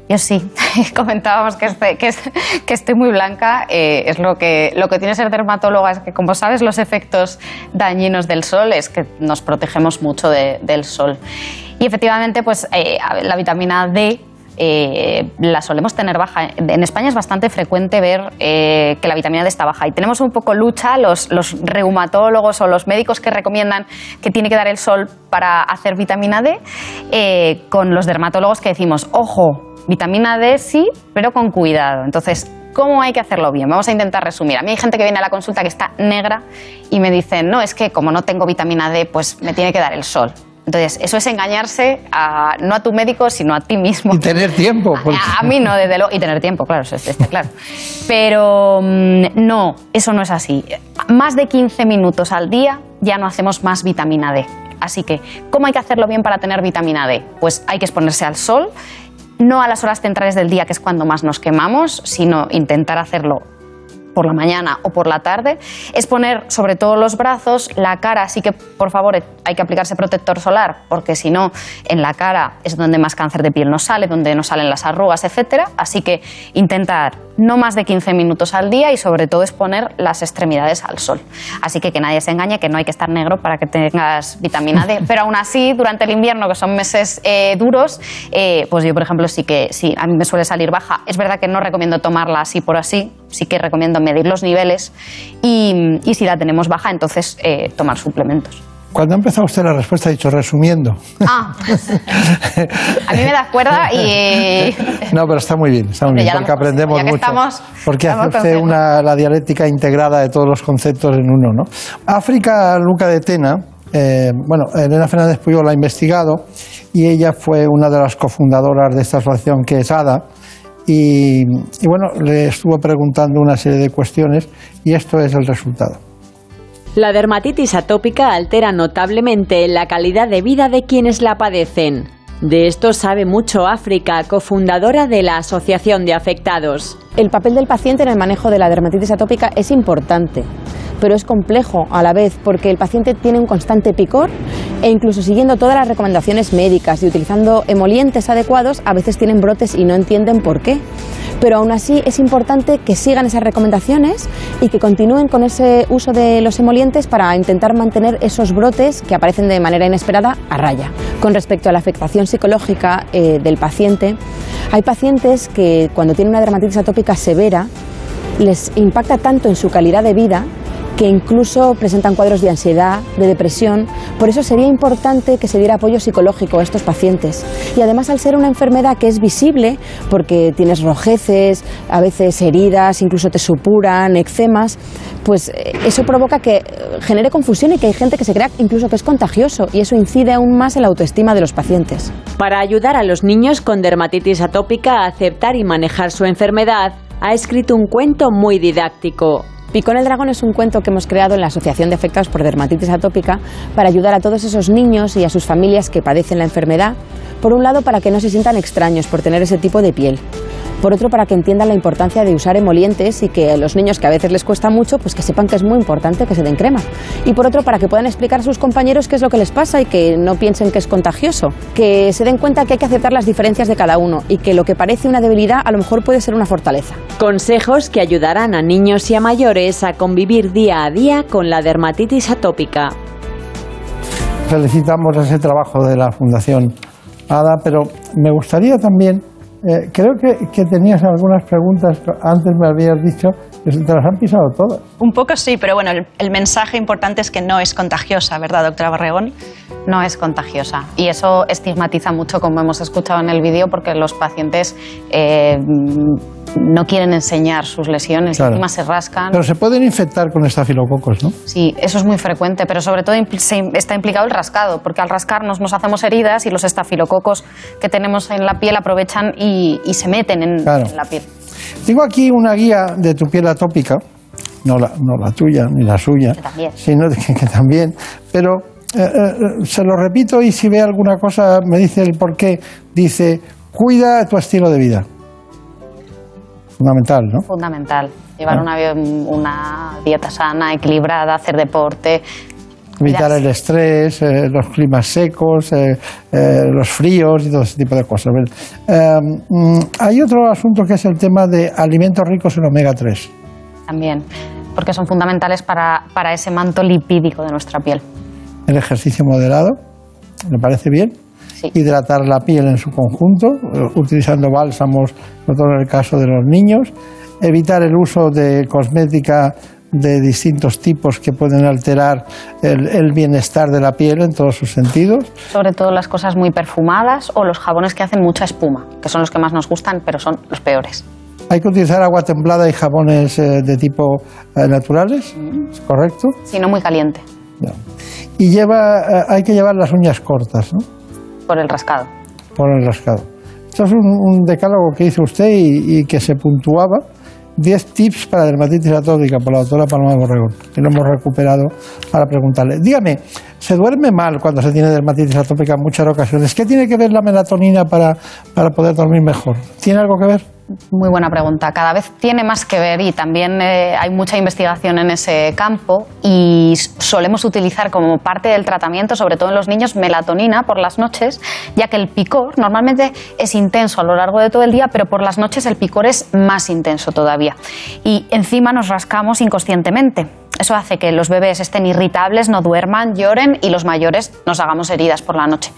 Yo sí, comentábamos que, este- que, es- que estoy muy blanca. eh, es lo que, lo que tiene ser dermatóloga, es que como sabes los efectos dañinos del sol es que nos protegemos mucho de- del sol. Y efectivamente, pues eh, la vitamina D eh, la solemos tener baja. En España es bastante frecuente ver que la vitamina D está baja y tenemos un poco lucha los, los reumatólogos o los médicos que recomiendan que tiene que dar el sol para hacer vitamina D con los dermatólogos que decimos, ojo, vitamina D sí, pero con cuidado. Entonces, ¿Cómo hay que hacerlo bien? Vamos a intentar resumir. A mí hay gente que viene a la consulta que está negra y me dicen, no, es que como no tengo vitamina D, pues me tiene que dar el sol. Entonces, eso es engañarse a- no a tu médico, sino a ti mismo. Y tener tiempo. porque- A, a mí no, desde luego. Y tener tiempo, claro, eso está claro. Pero mm, no, eso no es así. Más de 15 minutos al día ya no hacemos más vitamina D. Así que, ¿cómo hay que hacerlo bien para tener vitamina D? Pues hay que exponerse al sol, no a las horas centrales del día, que es cuando más nos quemamos, sino intentar hacerlo por la mañana o por la tarde, es poner sobre todo los brazos, la cara, así que por favor hay que aplicarse protector solar, porque si no, en la cara es donde más cáncer de piel nos sale, donde nos salen las arrugas, etcétera. Así que intentar no más de 15 minutos al día y sobre todo exponer las extremidades al sol. Así que que nadie se engañe, que no hay que estar negro para que tengas vitamina D. Pero aún así, durante el invierno, que son meses eh, duros, eh, pues yo, por ejemplo, sí que sí, a mí me suele salir baja. Es verdad que no recomiendo tomarla así por así, sí que recomiendo medir los niveles y, y si la tenemos baja, entonces eh, tomar suplementos. Cuando ha empezado usted la respuesta, ha dicho resumiendo. Ah, a mí me da cuerda y... No, pero está muy bien, está muy bien, porque aprendemos ya que mucho. estamos- porque estamos hace usted una, la dialéctica integrada de todos los conceptos en uno, ¿no? África Luca de Tena, eh, bueno, Elena Fernández Puyol la ha investigado y ella fue una de las cofundadoras de esta asociación que es ADA. Y, y bueno, le estuvo preguntando una serie de cuestiones y esto es el resultado. La dermatitis atópica altera notablemente la calidad de vida de quienes la padecen. De esto sabe mucho África, cofundadora de la Asociación de Afectados. El papel del paciente en el manejo de la dermatitis atópica es importante, pero es complejo a la vez porque el paciente tiene un constante picor e incluso siguiendo todas las recomendaciones médicas y utilizando emolientes adecuados, a veces tienen brotes y no entienden por qué. Pero aún así es importante que sigan esas recomendaciones y que continúen con ese uso de los emolientes para intentar mantener esos brotes que aparecen de manera inesperada a raya. Con respecto a la afectación psicológica eh, del paciente, hay pacientes que cuando tienen una dermatitis atópica severa les impacta tanto en su calidad de vida que incluso presentan cuadros de ansiedad, de depresión. Por eso sería importante que se diera apoyo psicológico a estos pacientes. Y además al ser una enfermedad que es visible, porque tienes rojeces, a veces heridas, incluso te supuran, eczemas, pues eh, eso provoca que eh, genere confusión y que hay gente que se crea incluso que es contagioso y eso incide aún más en la autoestima de los pacientes. Para ayudar a los niños con dermatitis atópica a aceptar y manejar su enfermedad, ha escrito un cuento muy didáctico. Picón el dragón es un cuento que hemos creado en la Asociación de Afectados por Dermatitis Atópica para ayudar a todos esos niños y a sus familias que padecen la enfermedad. Por un lado, para que no se sientan extraños por tener ese tipo de piel. Por otro, para que entiendan la importancia de usar emolientes y que a los niños que a veces les cuesta mucho, pues que sepan que es muy importante que se den crema. Y por otro, para que puedan explicar a sus compañeros qué es lo que les pasa y que no piensen que es contagioso. Que se den cuenta que hay que aceptar las diferencias de cada uno y que lo que parece una debilidad a lo mejor puede ser una fortaleza. Consejos que ayudarán a niños y a mayores a convivir día a día con la dermatitis atópica. Felicitamos ese trabajo de la Fundación ADA, pero me gustaría también, eh, creo que, tenías algunas preguntas, antes me habías dicho que te las han pisado todas. Un poco sí, pero bueno, el, el mensaje importante es que no es contagiosa, ¿verdad, doctora Barregón? no es contagiosa. Y eso estigmatiza mucho, como hemos escuchado en el vídeo, porque los pacientes eh, no quieren enseñar sus lesiones, Claro. encima se rascan. Pero se pueden infectar con estafilococos, ¿no? Sí, eso es muy frecuente, pero sobre todo está implicado el rascado, porque al rascarnos nos hacemos heridas y los estafilococos que tenemos en la piel aprovechan y, y se meten en, Claro. en la piel. Tengo aquí una guía de tu piel atópica, no la, no la tuya ni la suya, también. sino que, que también, pero eh, eh, se lo repito y si ve alguna cosa me dice el por qué. Dice, cuida tu estilo de vida. Fundamental, ¿no? Fundamental. Llevar Ah. una, una dieta sana, equilibrada, hacer deporte. Evitar el estrés, eh, los climas secos, eh, eh, los fríos y todo ese tipo de cosas. Eh, mm, hay otro asunto que es el tema de alimentos ricos en omega 3. también, porque son fundamentales para, para ese manto lipídico de nuestra piel. El ejercicio moderado, ¿me parece bien? Hidratar la piel en su conjunto, eh, utilizando bálsamos, sobre todo en el caso de los niños, evitar el uso de cosmética de distintos tipos que pueden alterar el, el bienestar de la piel en todos sus sentidos. Sobre todo las cosas muy perfumadas o los jabones que hacen mucha espuma, que son los que más nos gustan, pero son los peores. Hay que utilizar agua templada y jabones eh, de tipo eh, naturales, ¿es correcto? Si no muy caliente, Y lleva, hay que llevar las uñas cortas, ¿no? Por el rascado. por el rascado. Esto es un, decálogo que hizo usted y, que se puntuaba. 10 tips para dermatitis atópica por la doctora Paloma Borregón, que lo hemos recuperado para preguntarle. Dígame, ¿se duerme mal cuando se tiene dermatitis atópica en muchas ocasiones? ¿Qué tiene que ver la melatonina para, para poder dormir mejor? ¿Tiene algo que ver? Muy buena pregunta. Cada vez tiene más que ver y también eh, hay mucha investigación en ese campo y solemos utilizar como parte del tratamiento, sobre todo en los niños, melatonina por las noches, ya que el picor normalmente es intenso a lo largo de todo el día, pero por las noches el picor es más intenso todavía. Y encima nos rascamos inconscientemente. Eso hace que los bebés estén irritables, no duerman, lloren y los mayores nos hagamos heridas por la noche.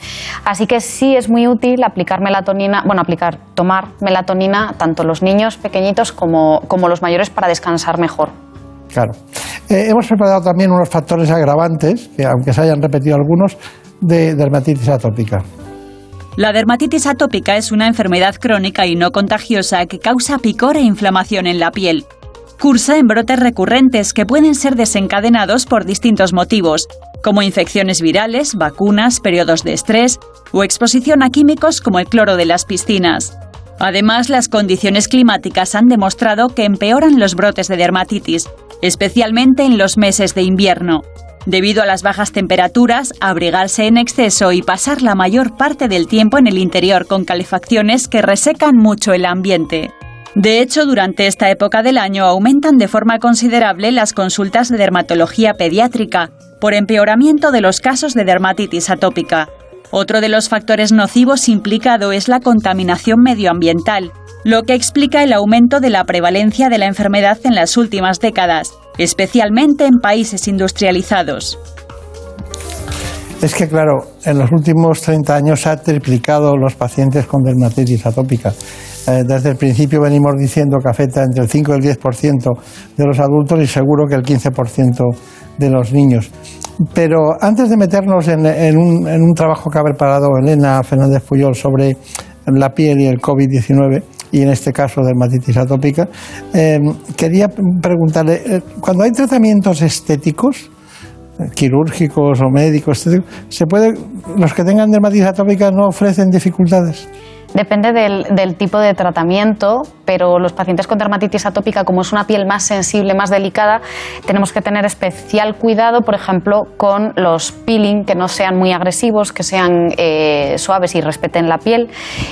Así que sí es muy útil aplicar melatonina, bueno, aplicar, tomar melatonina tanto los niños pequeñitos como, como los mayores para descansar mejor. Claro. Eh, hemos preparado también unos factores agravantes, que aunque se hayan repetido algunos, de dermatitis atópica. La dermatitis atópica es una enfermedad crónica y no contagiosa que causa picor e inflamación en la piel. Cursa en brotes recurrentes que pueden ser desencadenados por distintos motivos, como infecciones virales, vacunas, periodos de estrés o exposición a químicos como el cloro de las piscinas. Además, las condiciones climáticas han demostrado que empeoran los brotes de dermatitis, especialmente en los meses de invierno. Debido a las bajas temperaturas, abrigarse en exceso y pasar la mayor parte del tiempo en el interior con calefacciones que resecan mucho el ambiente. De hecho, durante esta época del año aumentan de forma considerable las consultas de dermatología pediátrica por empeoramiento de los casos de dermatitis atópica. Otro de los factores nocivos implicado es la contaminación medioambiental, lo que explica el aumento de la prevalencia de la enfermedad en las últimas décadas, especialmente en países industrializados. Es que, claro, en los últimos 30 años se ha triplicado los pacientes con dermatitis atópica. Eh, desde el principio venimos diciendo que afecta entre el 5 y el 10% de los adultos y seguro que el 15% de los niños. Pero antes de meternos en, un, trabajo que ha preparado Elena Fernández Puyol sobre la piel y el COVID-19, y en este caso dermatitis atópica, eh, quería preguntarle, eh, cuando hay tratamientos estéticos, quirúrgicos o médicos, ¿se puede, los que tengan dermatitis atópica no ofrecen dificultades? Depende del, tipo de tratamiento, pero los pacientes con dermatitis atópica, como es una piel más sensible, más delicada, tenemos que tener especial cuidado, por ejemplo, con los peeling, que no sean muy agresivos, que sean eh, suaves y respeten la piel,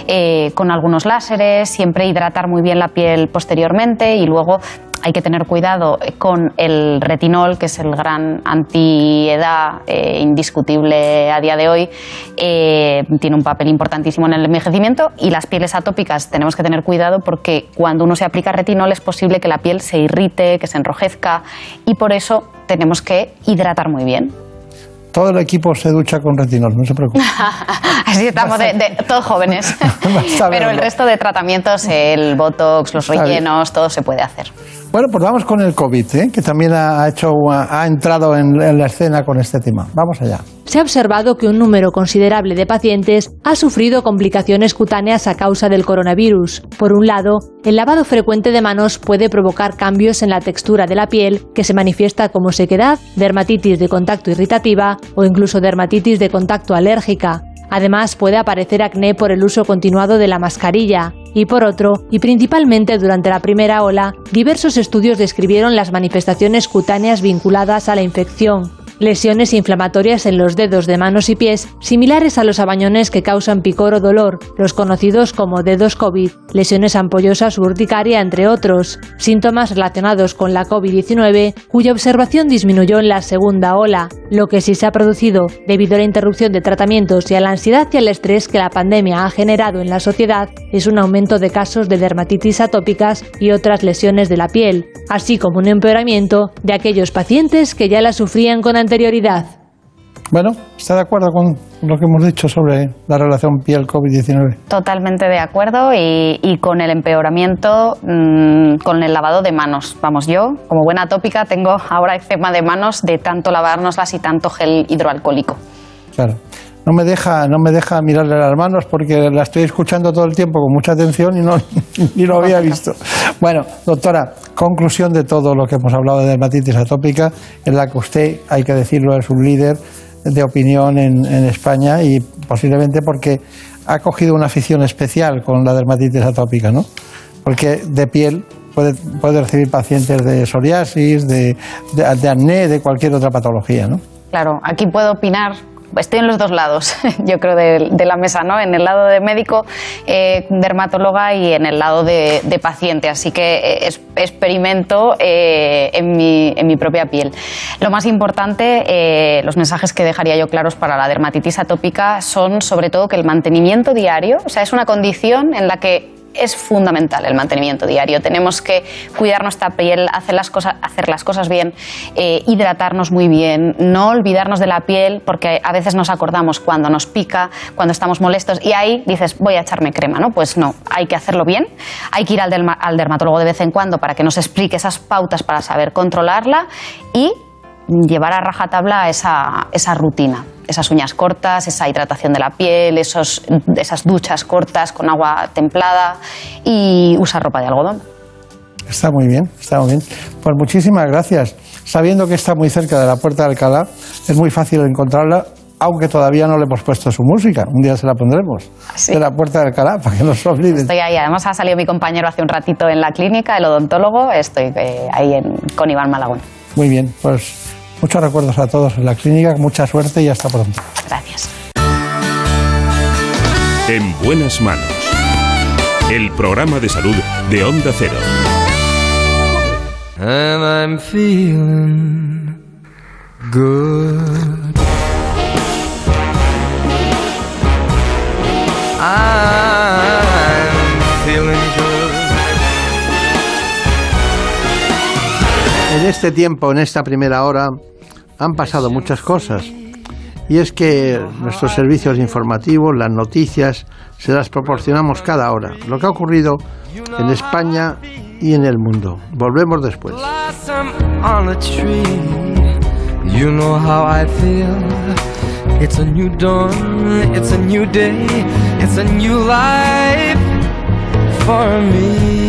eh, con algunos láseres, siempre hidratar muy bien la piel posteriormente y luego hay que tener cuidado con el retinol, que es el gran antiedad eh, indiscutible a día de hoy. Eh, tiene un papel importantísimo en el envejecimiento y las pieles atópicas tenemos que tener cuidado porque cuando uno se aplica retinol es posible que la piel se irrite, que se enrojezca y por eso tenemos que hidratar muy bien. Todo el equipo se ducha con retinol, no se preocupe. Así estamos de, de- todos jóvenes. Pero el resto de tratamientos, el botox, los rellenos, todo se puede hacer. Bueno, pues vamos con el COVID, ¿eh? que también ha, hecho, ha entrado en, en la escena con este tema. Vamos allá. Se ha observado que un número considerable de pacientes ha sufrido complicaciones cutáneas a causa del coronavirus. Por un lado, el lavado frecuente de manos puede provocar cambios en la textura de la piel que se manifiesta como sequedad, dermatitis de contacto irritativa o incluso dermatitis de contacto alérgica. Además, puede aparecer acné por el uso continuado de la mascarilla. Y por otro, y principalmente durante la primera ola, diversos estudios describieron las manifestaciones cutáneas vinculadas a la infección. Lesiones inflamatorias en los dedos de manos y pies, similares a los abañones que causan picor o dolor, los conocidos como dedos COVID, lesiones ampollosas urticaria, entre otros. Síntomas relacionados con la COVID-19, cuya observación disminuyó en la segunda ola. Lo que sí se ha producido, debido a la interrupción de tratamientos y a la ansiedad y al estrés que la pandemia ha generado en la sociedad, es un aumento de casos de dermatitis atópicas y otras lesiones de la piel, así como un empeoramiento de aquellos pacientes que ya la sufrían con anterioridad. Bueno, ¿está de acuerdo con lo que hemos dicho sobre la relación piel-COVID-19? Totalmente de acuerdo y, y con el empeoramiento mm, con el lavado de manos. Vamos, yo, como buena tópica, tengo ahora eczema de manos de tanto lavárnoslas y tanto gel hidroalcohólico. Claro. No me deja, no me deja mirarle las manos porque la estoy escuchando todo el tiempo con mucha atención y no ni lo había visto. Bueno, doctora, conclusión de todo lo que hemos hablado de dermatitis atópica, en la que usted, hay que decirlo, es un líder de opinión en, España y posiblemente porque ha cogido una afición especial con la dermatitis atópica, ¿no? Porque de piel puede, puede recibir pacientes de psoriasis, de, de, de acné, de cualquier otra patología, ¿no? Claro, aquí puedo opinar. Estoy en los dos lados, yo creo, de, la mesa, ¿no? En el lado de médico, eh, dermatóloga y en el lado de, paciente. Así que eh, experimento eh, en, mi, en mi propia piel. Lo más importante, los mensajes que dejaría yo claros para la dermatitis atópica son sobre todo que el mantenimiento diario, o sea, es una condición en la que es fundamental el mantenimiento diario. Tenemos que cuidar nuestra piel, hacer las cosas, hacer las cosas bien, eh, hidratarnos muy bien, no olvidarnos de la piel, porque a veces nos acordamos cuando nos pica, cuando estamos molestos, y ahí dices, voy a echarme crema, ¿no? Pues no, hay que hacerlo bien, hay que ir al, derma- al dermatólogo de vez en cuando para que nos explique esas pautas para saber controlarla y llevar a rajatabla esa, esa rutina. Esas uñas cortas, esa hidratación de la piel, esos, esas duchas cortas con agua templada y usar ropa de algodón. Está muy bien, está muy bien. Pues muchísimas gracias. Sabiendo que está muy cerca de la Puerta de Alcalá, es muy fácil encontrarla, aunque todavía no le hemos puesto su música. Un día se la pondremos. De la Puerta de Alcalá, para que no se olviden. Estoy ahí, además ha salido mi compañero hace un ratito en la clínica, el odontólogo, estoy eh, ahí en- con Iván Malagón. Muy bien, pues muchos recuerdos a todos en la clínica, mucha suerte y hasta pronto. Gracias. En buenas manos. El programa de salud de Onda Cero. And I'm feeling good. I'm En este tiempo, en esta primera hora, han pasado muchas cosas. Y es que nuestros servicios informativos, las noticias, se las proporcionamos cada hora. Lo que ha ocurrido en España y en el mundo. Volvemos después. It's a new dawn, it's a new day, it's a new life for me.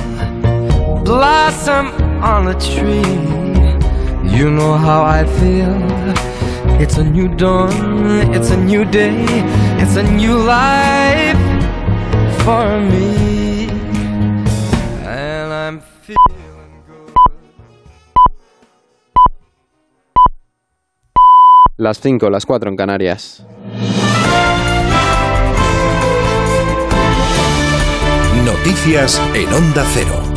Blossom on a tree, you know how I feel. It's a new dawn, it's a new day, it's a new life for me. And I'm feeling Las 5, las 4 en Canarias. Noticias en Onda Cero.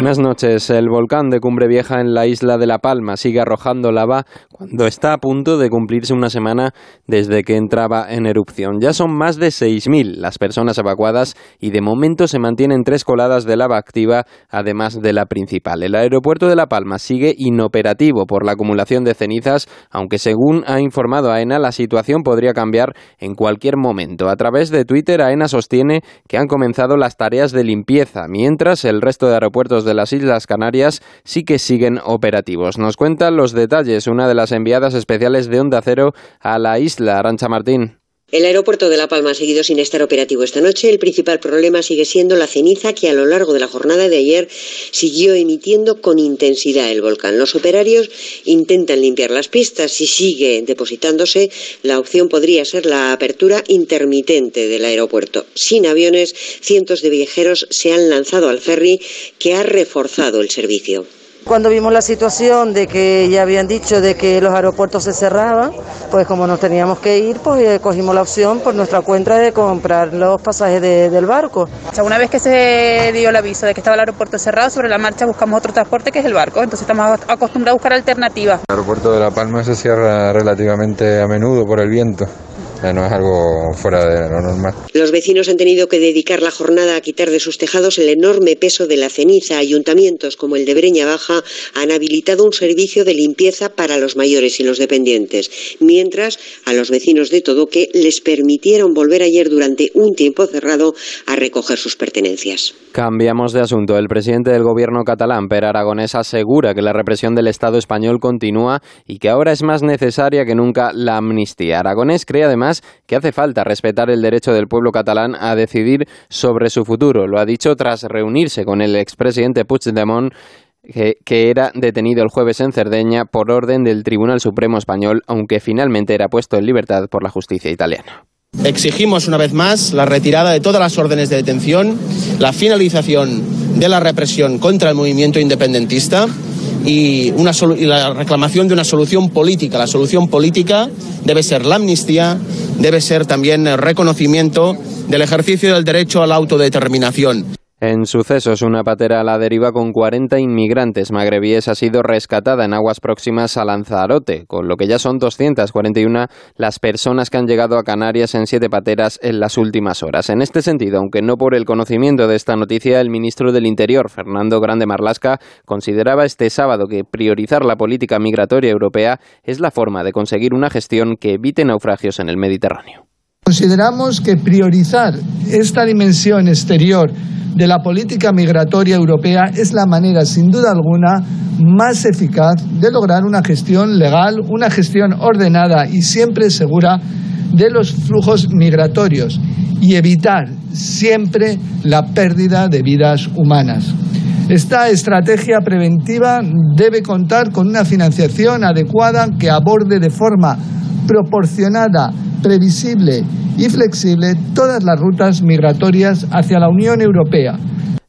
Buenas noches. El volcán de Cumbre Vieja en la isla de La Palma sigue arrojando lava cuando está a punto de cumplirse una semana desde que entraba en erupción. Ya son más de 6.000 las personas evacuadas y de momento se mantienen tres coladas de lava activa, además de la principal. El aeropuerto de La Palma sigue inoperativo por la acumulación de cenizas, aunque según ha informado AENA, la situación podría cambiar en cualquier momento. A través de Twitter, AENA sostiene que han comenzado las tareas de limpieza, mientras el resto de aeropuertos de las Islas Canarias sí que siguen operativos. Nos cuentan los detalles una de las enviadas especiales de Onda Cero a la isla, Arancha Martín. El aeropuerto de La Palma ha seguido sin estar operativo esta noche. El principal problema sigue siendo la ceniza que a lo largo de la jornada de ayer siguió emitiendo con intensidad el volcán. Los operarios intentan limpiar las pistas. Si sigue depositándose, la opción podría ser la apertura intermitente del aeropuerto. Sin aviones, cientos de viajeros se han lanzado al ferry que ha reforzado el servicio. Cuando vimos la situación de que ya habían dicho de que los aeropuertos se cerraban, pues como nos teníamos que ir, pues eh, cogimos la opción por nuestra cuenta de comprar los pasajes de- del barco. O sea, una vez que se dio el aviso de que estaba el aeropuerto cerrado, sobre la marcha buscamos otro transporte que es el barco. Entonces estamos acostumbrados a buscar alternativas. El aeropuerto de La Palma se cierra relativamente a menudo por el viento. No es algo fuera de lo normal. Los vecinos han tenido que dedicar la jornada a quitar de sus tejados el enorme peso de la ceniza. Ayuntamientos como el de Breña Baja han habilitado un servicio de limpieza para los mayores y los dependientes, mientras a los vecinos de Todoque les permitieron volver ayer durante un tiempo cerrado a recoger sus pertenencias. Cambiamos de asunto. El presidente del gobierno catalán, Per Aragonés, asegura que la represión del Estado español continúa y que ahora es más necesaria que nunca la amnistía. Aragonés cree además que hace falta respetar el derecho del pueblo catalán a decidir sobre su futuro. Lo ha dicho tras reunirse con el expresidente Puigdemont que, que era detenido el jueves en Cerdeña por orden del Tribunal Supremo Español, aunque finalmente era puesto en libertad por la justicia italiana. Exigimos una vez más la retirada de todas las órdenes de detención, la finalización de la represión contra el movimiento independentista y, la reclamación de una solución política. La solución política debe ser la amnistía, debe ser también el reconocimiento del ejercicio del derecho a la autodeterminación. En sucesos, una patera a la deriva con 40 inmigrantes magrebíes ha sido rescatada en aguas próximas a Lanzarote, con lo que ya son 241 las personas que han llegado a Canarias en siete pateras en las últimas horas. En este sentido, aunque no por el conocimiento de esta noticia, el ministro del Interior, Fernando Grande Marlasca, consideraba este sábado que priorizar la política migratoria europea es la forma de conseguir una gestión que evite naufragios en el Mediterráneo. Consideramos que priorizar esta dimensión exterior de la política migratoria europea es la manera, sin duda alguna, más eficaz de lograr una gestión legal, una gestión ordenada y siempre segura de los flujos migratorios y evitar siempre la pérdida de vidas humanas. Esta estrategia preventiva debe contar con una financiación adecuada que aborde de forma proporcionada, previsible y flexible todas las rutas migratorias hacia la Unión Europea.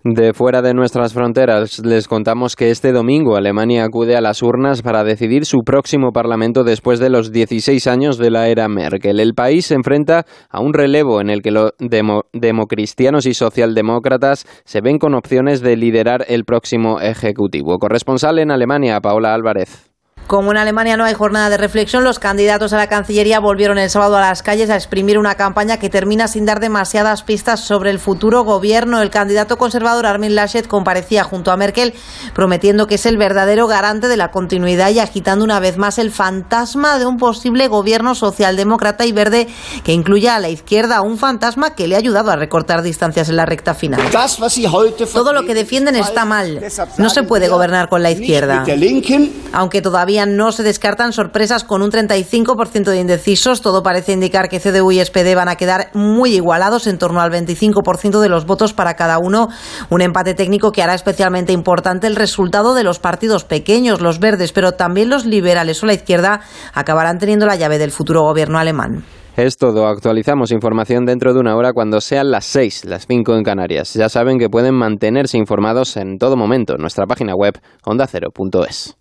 De fuera de nuestras fronteras, les contamos que este domingo Alemania acude a las urnas para decidir su próximo parlamento después de los 16 años de la era Merkel. El país se enfrenta a un relevo en el que los demo- democristianos y socialdemócratas se ven con opciones de liderar el próximo ejecutivo. Corresponsal en Alemania, Paola Álvarez. Como en Alemania no hay jornada de reflexión, los candidatos a la Cancillería volvieron el sábado a las calles a exprimir una campaña que termina sin dar demasiadas pistas sobre el futuro gobierno. El candidato conservador Armin Laschet comparecía junto a Merkel prometiendo que es el verdadero garante de la continuidad y agitando una vez más el fantasma de un posible gobierno socialdemócrata y verde que incluya a la izquierda, un fantasma que le ha ayudado a recortar distancias en la recta final. Todo lo que defienden está mal. No se puede gobernar con la izquierda. Aunque todavía no se descartan sorpresas con un 35% de indecisos, todo parece indicar que CDU y SPD van a quedar muy igualados en torno al 25% de los votos para cada uno. Un empate técnico que hará especialmente importante el resultado de los partidos pequeños, los verdes, pero también los liberales o la izquierda acabarán teniendo la llave del futuro gobierno alemán. Es todo. Actualizamos información dentro de una hora cuando sean las 6, las 5 en Canarias. Ya saben que pueden mantenerse informados en todo momento en nuestra página web ondacero.es.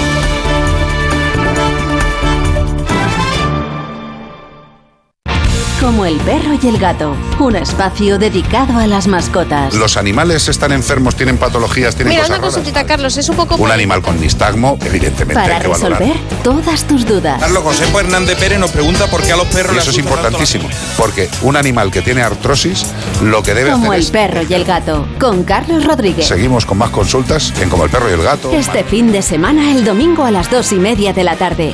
Como el perro y el gato, un espacio dedicado a las mascotas. Los animales están enfermos, tienen patologías, tienen Mira, cosas una raras. consultita, Carlos, es un poco... Un animal con nistagmo, evidentemente Para hay que valorar. resolver todas tus dudas. Carlos Josepo Hernández Pérez nos pregunta por qué a los perros Y les eso es importantísimo, porque un animal que tiene artrosis, lo que debe Como hacer el es... perro y el gato, con Carlos Rodríguez. Seguimos con más consultas en Como el perro y el gato. Este fin de semana, el domingo a las dos y media de la tarde.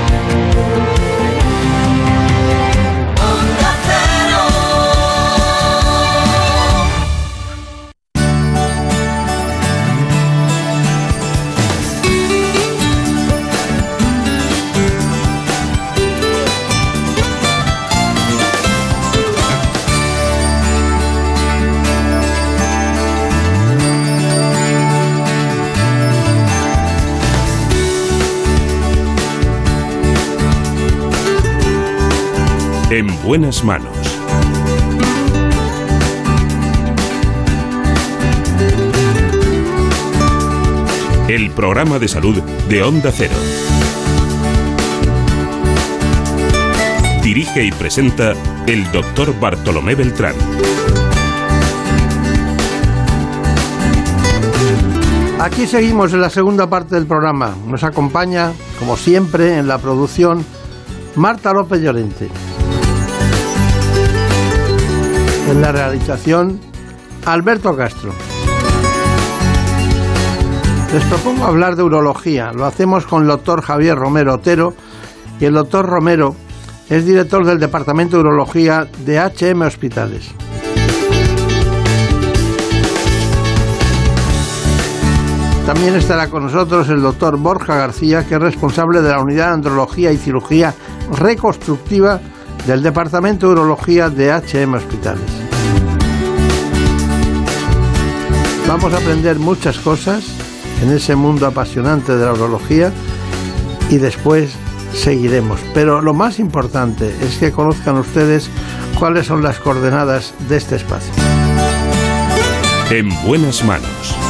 En buenas manos. El programa de salud de Onda Cero. Dirige y presenta el doctor Bartolomé Beltrán. Aquí seguimos en la segunda parte del programa. Nos acompaña, como siempre, en la producción Marta López Llorente. En la realización, Alberto Castro. Les propongo hablar de urología. Lo hacemos con el doctor Javier Romero Otero y el doctor Romero es director del Departamento de Urología de HM Hospitales. También estará con nosotros el doctor Borja García, que es responsable de la unidad de andrología y cirugía reconstructiva del Departamento de Urología de HM Hospitales. Vamos a aprender muchas cosas en ese mundo apasionante de la urología y después seguiremos. Pero lo más importante es que conozcan ustedes cuáles son las coordenadas de este espacio. En buenas manos.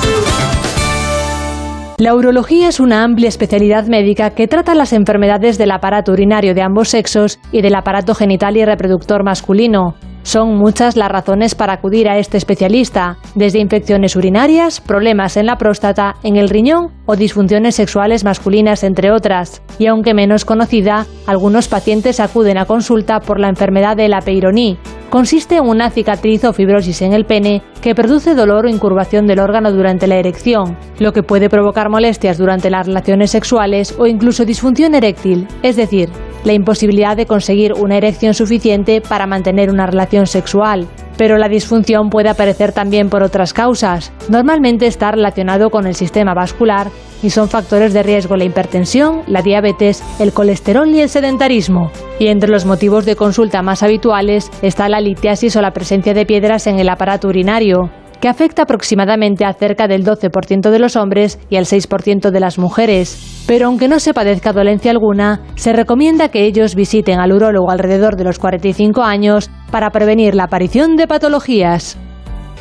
La urología es una amplia especialidad médica que trata las enfermedades del aparato urinario de ambos sexos y del aparato genital y reproductor masculino. Son muchas las razones para acudir a este especialista, desde infecciones urinarias, problemas en la próstata, en el riñón o disfunciones sexuales masculinas, entre otras. Y aunque menos conocida, algunos pacientes acuden a consulta por la enfermedad de la peyronie. Consiste en una cicatriz o fibrosis en el pene que produce dolor o incurvación del órgano durante la erección, lo que puede provocar molestias durante las relaciones sexuales o incluso disfunción eréctil, es decir, la imposibilidad de conseguir una erección suficiente para mantener una relación sexual. Pero la disfunción puede aparecer también por otras causas. Normalmente está relacionado con el sistema vascular y son factores de riesgo la hipertensión, la diabetes, el colesterol y el sedentarismo. Y entre los motivos de consulta más habituales está la litiasis o la presencia de piedras en el aparato urinario que afecta aproximadamente a cerca del 12% de los hombres y al 6% de las mujeres. Pero aunque no se padezca dolencia alguna, se recomienda que ellos visiten al urólogo alrededor de los 45 años para prevenir la aparición de patologías.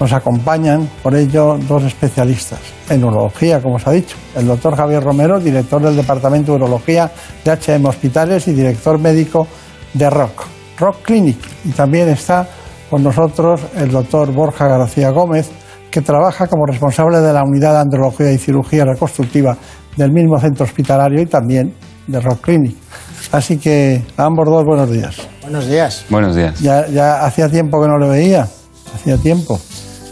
Nos acompañan, por ello, dos especialistas en urología, como os ha dicho. El doctor Javier Romero, director del Departamento de Urología de HM Hospitales y director médico de ROC, ROC Clinic. Y también está con nosotros el doctor Borja García Gómez, que trabaja como responsable de la unidad de andrología y cirugía reconstructiva del mismo centro hospitalario y también de Rock Clinic. Así que a ambos dos buenos días. Buenos días. Buenos días. Ya, ya hacía tiempo que no le veía, hacía tiempo.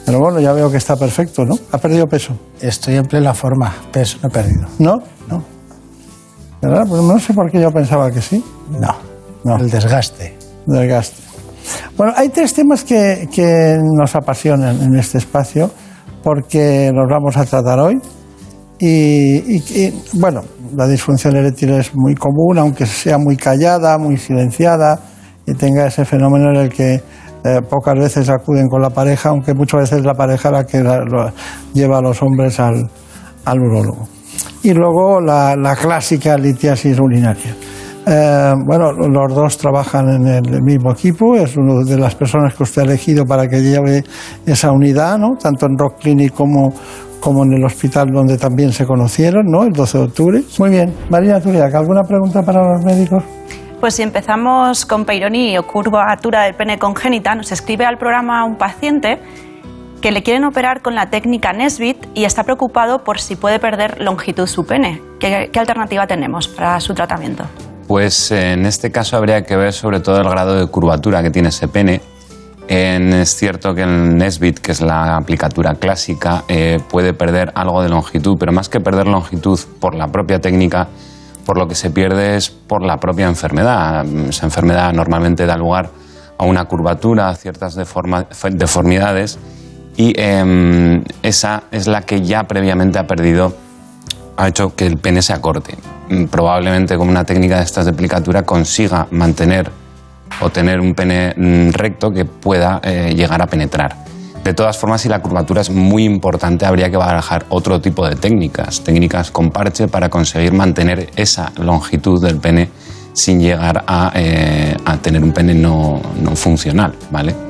Pero bueno, ya veo que está perfecto, ¿no? ¿Ha perdido peso? Estoy en plena forma, peso no he perdido. ¿No? No. ¿Verdad? Pues no sé por qué yo pensaba que sí. No, No. el desgaste. Desgaste. Bueno, hay tres temas que, nos apasionan en este espacio porque los vamos a tratar hoy. Y, bueno, la disfunción eréctil es muy común, aunque sea muy callada, muy silenciada y tenga ese fenómeno en el que eh, pocas veces acuden con la pareja, aunque muchas veces la pareja la que lo- lleva a los hombres al, al urólogo. Y luego la clásica litiasis urinaria. Eh, bueno, los dos trabajan en el mismo equipo, es una de las personas que usted ha elegido para que lleve esa unidad, ¿no? tanto en Rock Clinic como, como en el hospital donde también se conocieron, ¿no? el 12 de octubre. Muy bien, María Turiac, ¿alguna pregunta para los médicos? Pues si empezamos con Peyronie o curvatura del pene congénita, nos escribe al programa un paciente que le quieren operar con la técnica Nesbit y está preocupado por si puede perder longitud su pene. ¿Qué, qué alternativa tenemos para su tratamiento? Pues en este caso habría que ver sobre todo el grado de curvatura que tiene ese pene. En- es cierto que el Nesbit, que es la aplicatura clásica, eh, puede perder algo de longitud, pero más que perder longitud por la propia técnica, por lo que se pierde es por la propia enfermedad. Esa enfermedad normalmente da lugar a una curvatura, a ciertas deformidades, y em, esa es la que ya previamente ha perdido ha hecho que el pene se acorte. Mm, Probablemente con una técnica de estas de consiga mantener o tener un pene mm, recto que pueda eh, llegar a penetrar. De todas formas, si la curvatura es muy importante, habría que barajar otro tipo de técnicas, técnicas con parche para conseguir mantener esa longitud del pene sin llegar a, eh, tener un pene no, no funcional, ¿vale?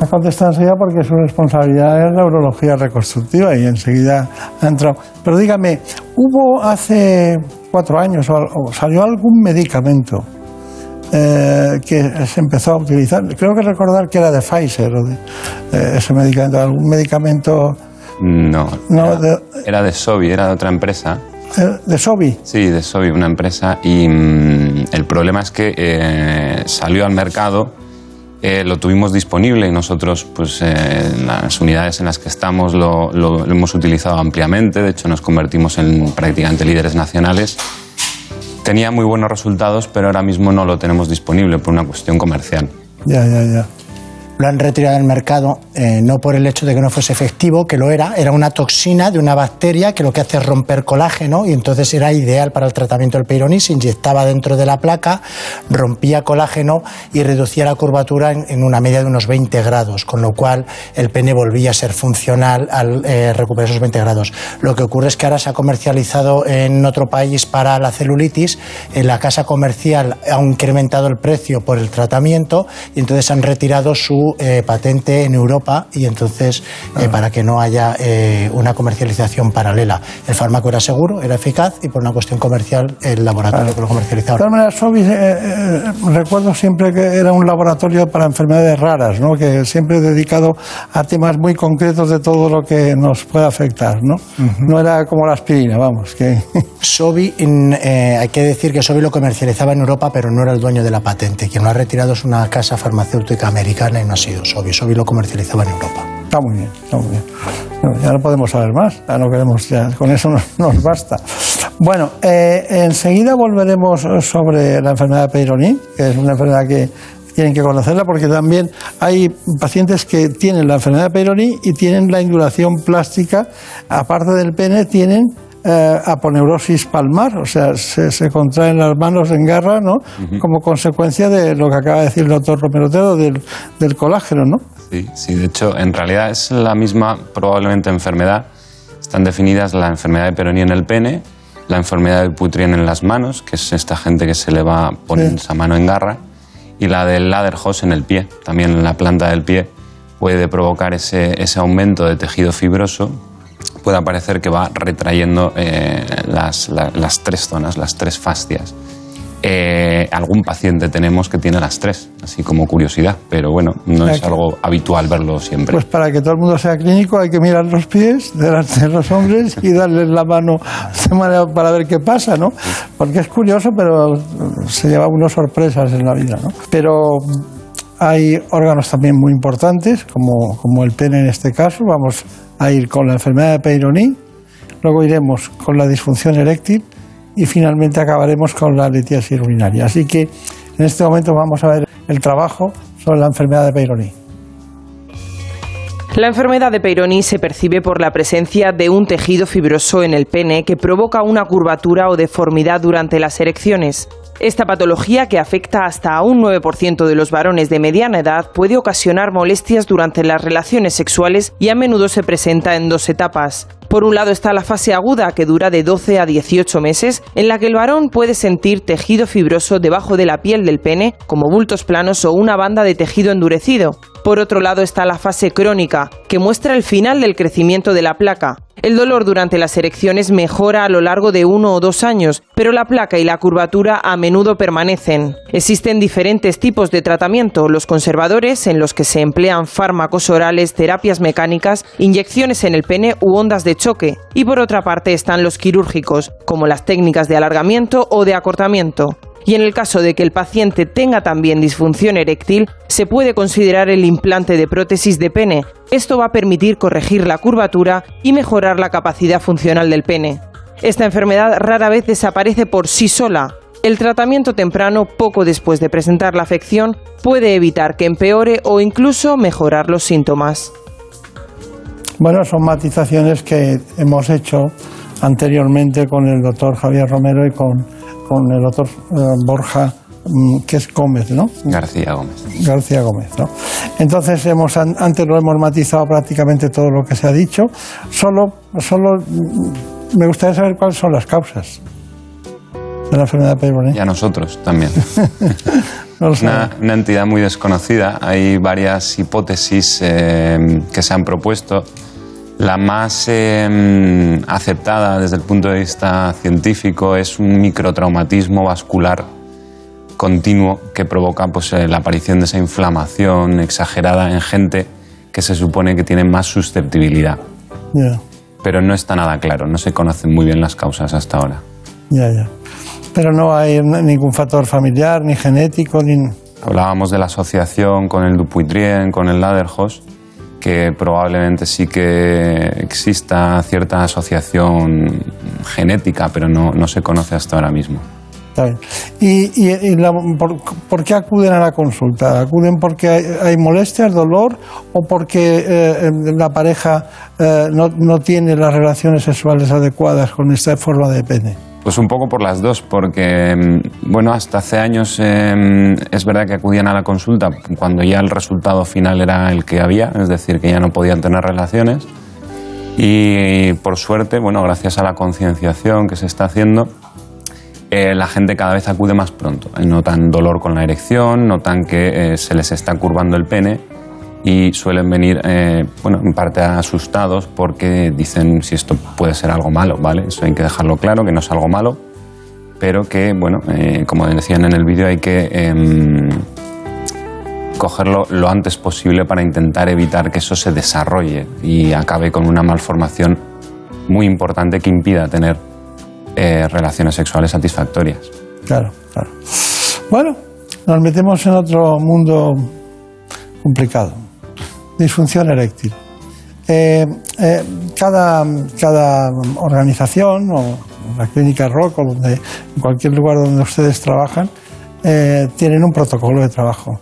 Ha contestado enseguida porque su responsabilidad es la urología reconstructiva y enseguida ha entrado. Pero dígame, ¿hubo hace cuatro años o, salió algún medicamento eh, que se empezó a utilizar? Creo que recordar que era de Pfizer o de eh, ese medicamento, algún medicamento No, no, era, de, era de Sobi, era de otra empresa. eh, de Sobi. Sí, de Sobi, una empresa. Y mm, el problema es que eh, salió al mercado, eh, lo tuvimos disponible y nosotros, pues eh, en las unidades en las que estamos, lo, lo- lo hemos utilizado ampliamente. De hecho, nos convertimos en prácticamente líderes nacionales. Tenía muy buenos resultados, pero ahora mismo no lo tenemos disponible por una cuestión comercial. Ya, ya, ya. Lo han retirado del mercado eh, no por el hecho de que no fuese efectivo, que lo era, era una toxina de una bacteria que lo que hace es romper colágeno y entonces era ideal para el tratamiento del Peyronie, se inyectaba dentro de la placa, rompía colágeno y reducía la curvatura en, en una media de unos 20 grados, con lo cual el pene volvía a ser funcional al eh, recuperar esos 20 grados. Lo que ocurre es que ahora se ha comercializado en otro país para la celulitis, en la casa comercial ha incrementado el precio por el tratamiento y entonces han retirado su eh, patente en Europa y entonces eh, para que no haya eh, una comercialización paralela. El fármaco era seguro, era eficaz y por una cuestión comercial el laboratorio que lo De comercializaba. todas maneras, Sobi, eh, eh, recuerdo siempre que era un laboratorio para enfermedades raras, ¿no? que siempre dedicado a temas muy concretos de todo lo que nos puede afectar. No, no era como la aspirina, vamos. que Sobi, eh, hay que decir que Sobi lo comercializaba en Europa, pero no era el dueño de la patente. Quien lo ha retirado es una casa farmacéutica americana y no ha sido Sobi. Sobi lo comercializaba en Europa. Está muy bien, está muy bien. Ya no podemos saber más, ya no queremos, ya con eso nos, nos basta. Bueno, eh, enseguida volveremos sobre la enfermedad de Peyronie, que es una enfermedad que tienen que conocerla porque también hay pacientes que tienen la enfermedad de Peyronie y tienen la induración plástica, aparte del pene, tienen eh, aponeurosis palmar, o sea, se, se contraen las manos en garra, ¿no? Como consecuencia de lo que acaba de decir el doctor Romero Otero, del, del colágeno, ¿no? Sí, sí, de hecho, en realidad es la misma probablemente enfermedad. Están definidas la enfermedad de Peyronie en el pene, la enfermedad de Putrien en las manos, que es esta gente que se le va poniendo esa mano en garra, y la del Ladderhoss en el pie, también en la planta del pie, puede provocar ese, ese aumento de tejido fibroso. Puede parecer que va retrayendo eh, las, la- las tres zonas, las tres fascias. Eh, algún paciente tenemos que tiene las tres, así como curiosidad, pero bueno, no es algo habitual verlo siempre. Pues para que todo el mundo sea clínico hay que mirar los pies delante de los hombres y darles la mano de manera para ver qué pasa, ¿no? Porque es curioso, pero se lleva unas sorpresas en la vida, ¿no? Pero hay órganos también muy importantes, como, como el pene en este caso. Vamos a ir con la enfermedad de Peyronie, luego iremos con la disfunción eréctil y finalmente acabaremos con la litiasis urinaria. Así que en este momento vamos a ver el trabajo sobre la enfermedad de Peyronie. La enfermedad de Peyronie se percibe por la presencia de un tejido fibroso en el pene que provoca una curvatura o deformidad durante las erecciones. Esta patología, que afecta hasta a un 9% de los varones de mediana edad, puede ocasionar molestias durante las relaciones sexuales y a menudo se presenta en dos etapas. Por un lado está la fase aguda, que dura de 12 a 18 meses, en la que el varón puede sentir tejido fibroso debajo de la piel del pene, como bultos planos o una banda de tejido endurecido. Por otro lado está la fase crónica, que muestra el final del crecimiento de la placa. El dolor durante las erecciones mejora a lo largo de uno o dos años, pero la placa y la curvatura a menudo permanecen. Existen diferentes tipos de tratamiento, los conservadores, en los que se emplean fármacos orales, terapias mecánicas, inyecciones en el pene u ondas de choque, y por otra parte están los quirúrgicos, como las técnicas de alargamiento o de acortamiento y en el caso de que el paciente tenga también disfunción eréctil, se puede considerar el implante de prótesis de pene. Esto va a permitir corregir la curvatura y mejorar la capacidad funcional del pene. Esta enfermedad rara vez desaparece por sí sola. El tratamiento temprano, poco después de presentar la afección, puede evitar que empeore o incluso mejorar los síntomas. Bueno, son matizaciones que hemos hecho anteriormente con el doctor Javier Romero y con con el doctor eh, Borja, mm, que es Gómez, ¿no? García Gómez. García Gómez, ¿no? Entonces, hemos, antes lo hemos matizado prácticamente todo lo que se ha dicho. Solo, solo mm, me gustaría saber cuáles son las causas de la enfermedad de Peyronie. Y a nosotros también. una, una, entidad muy desconocida. Hay varias hipótesis eh, que se han propuesto la más em, aceptada desde el punto de vista científico es un microtraumatismo vascular continuo que provoca pues, eh, la aparición de esa inflamación exagerada en gente que se supone que tiene más susceptibilidad. Pero no está nada claro, no se conocen muy bien las causas hasta ahora. Ya, ya. Pero no hay ningún factor familiar, ni genético, ni... Hablábamos de la asociación con el Dupuytren, con el Ladderhost que probablemente sí que exista cierta asociación genética, pero no, no se conoce hasta ahora mismo. ¿Y, y, por, qué acuden a la consulta? ¿Acuden porque hay, molestias, dolor o porque eh, la pareja eh, no, no tiene las relaciones sexuales adecuadas con esta forma de pene? Pues un poco por las dos, porque mm, bueno, hasta hace años em, es verdad que acudían a la consulta cuando ya el resultado final era el que había, es decir, que ya no podían tener relaciones. Y por suerte, bueno, gracias a la concienciación que se está haciendo, eh, la gente cada vez acude más pronto. Notan dolor con la erección, notan que eh, se les está curvando el pene y suelen venir, eh, bueno, en parte asustados porque dicen si esto puede ser algo malo, ¿vale? Eso hay que dejarlo claro, que no es algo malo, pero que, bueno, eh, como decían en el vídeo, hay que em, cogerlo lo antes posible para intentar evitar que eso se desarrolle y acabe con una malformación muy importante que impida tener eh, relaciones sexuales satisfactorias. Claro, claro. Bueno, nos metemos en otro mundo complicado disfunción eréctil. Eh, eh, cada, cada, organización o la clínica Rock o en cualquier lugar donde ustedes trabajan eh, tienen un protocolo de trabajo.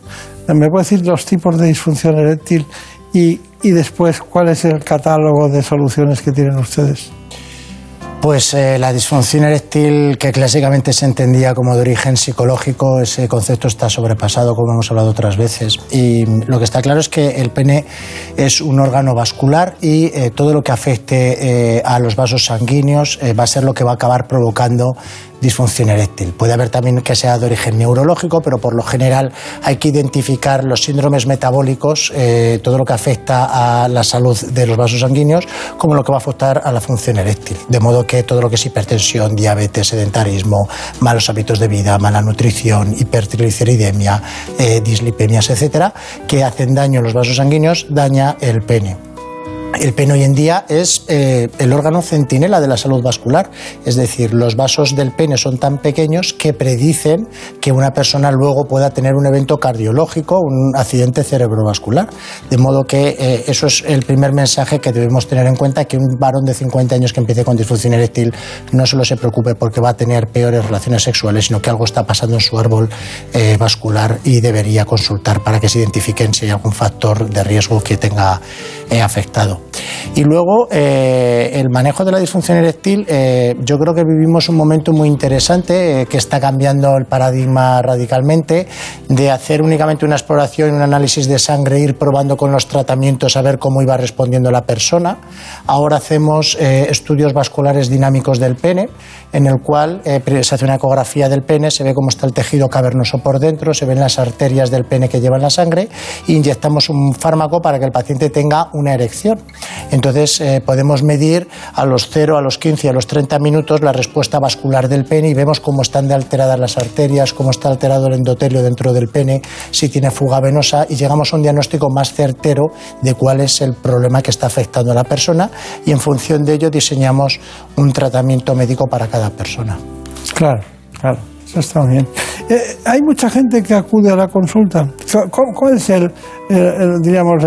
¿Me puede decir los tipos de disfunción eréctil y, y después cuál es el catálogo de soluciones que tienen ustedes? Pues eh, la disfunción eréctil, que clásicamente se entendía como de origen psicológico, ese concepto está sobrepasado, como hemos hablado otras veces. Y lo que está claro es que el pene es un órgano vascular y eh, todo lo que afecte eh, a los vasos sanguíneos va a ser lo que va a acabar provocando disfunción eréctil. Puede haber también que sea de origen neurológico, pero por lo general hay que identificar los síndromes metabólicos, eh, todo lo que afecta a la salud de los vasos sanguíneos, como lo que va a afectar a la función eréctil. De modo que todo lo que es hipertensión, diabetes, sedentarismo, malos hábitos de vida, mala nutrición, hipertrigliceridemia, eh, dislipemias, etcétera, que hacen daño a los vasos sanguíneos, daña el pene. El pene hoy en día es eh, el órgano centinela de la salud vascular, es decir, los vasos del pene son tan pequeños que predicen que una persona luego pueda tener un evento cardiológico, un accidente cerebrovascular. De modo que eh, eso es el primer mensaje que debemos tener en cuenta, que un varón de 50 años que empiece con disfunción eréctil no solo se preocupe porque va a tener peores relaciones sexuales, sino que algo está pasando en su árbol eh, vascular y debería consultar para que se identifiquen si hay algún factor de riesgo que tenga afectado. Y luego, eh, el manejo de la disfunción eréctil, eh, yo creo que vivimos un momento muy interesante eh, que está cambiando el paradigma radicalmente de hacer únicamente una exploración un análisis de sangre, ir probando con los tratamientos a ver cómo iba respondiendo la persona. Ahora hacemos estudios vasculares dinámicos del pene, en el cual se hace una ecografía del pene, se ve cómo está el tejido cavernoso por dentro, se ven las arterias del pene que llevan la sangre e inyectamos un fármaco para que el paciente tenga una erección. Entonces eh, podemos medir a los 0, a los 15, a los 30 minutos la respuesta vascular del pene y vemos cómo están de alteradas las arterias, cómo está alterado el endotelio dentro del pene, si tiene fuga venosa y llegamos a un diagnóstico más certero de cuál es el problema que está afectando a la persona y en función de ello diseñamos un tratamiento médico para cada persona. Claro, claro está bien. Eh, hay mucha gente que acude a la consulta. ¿Cuál es el, digamos,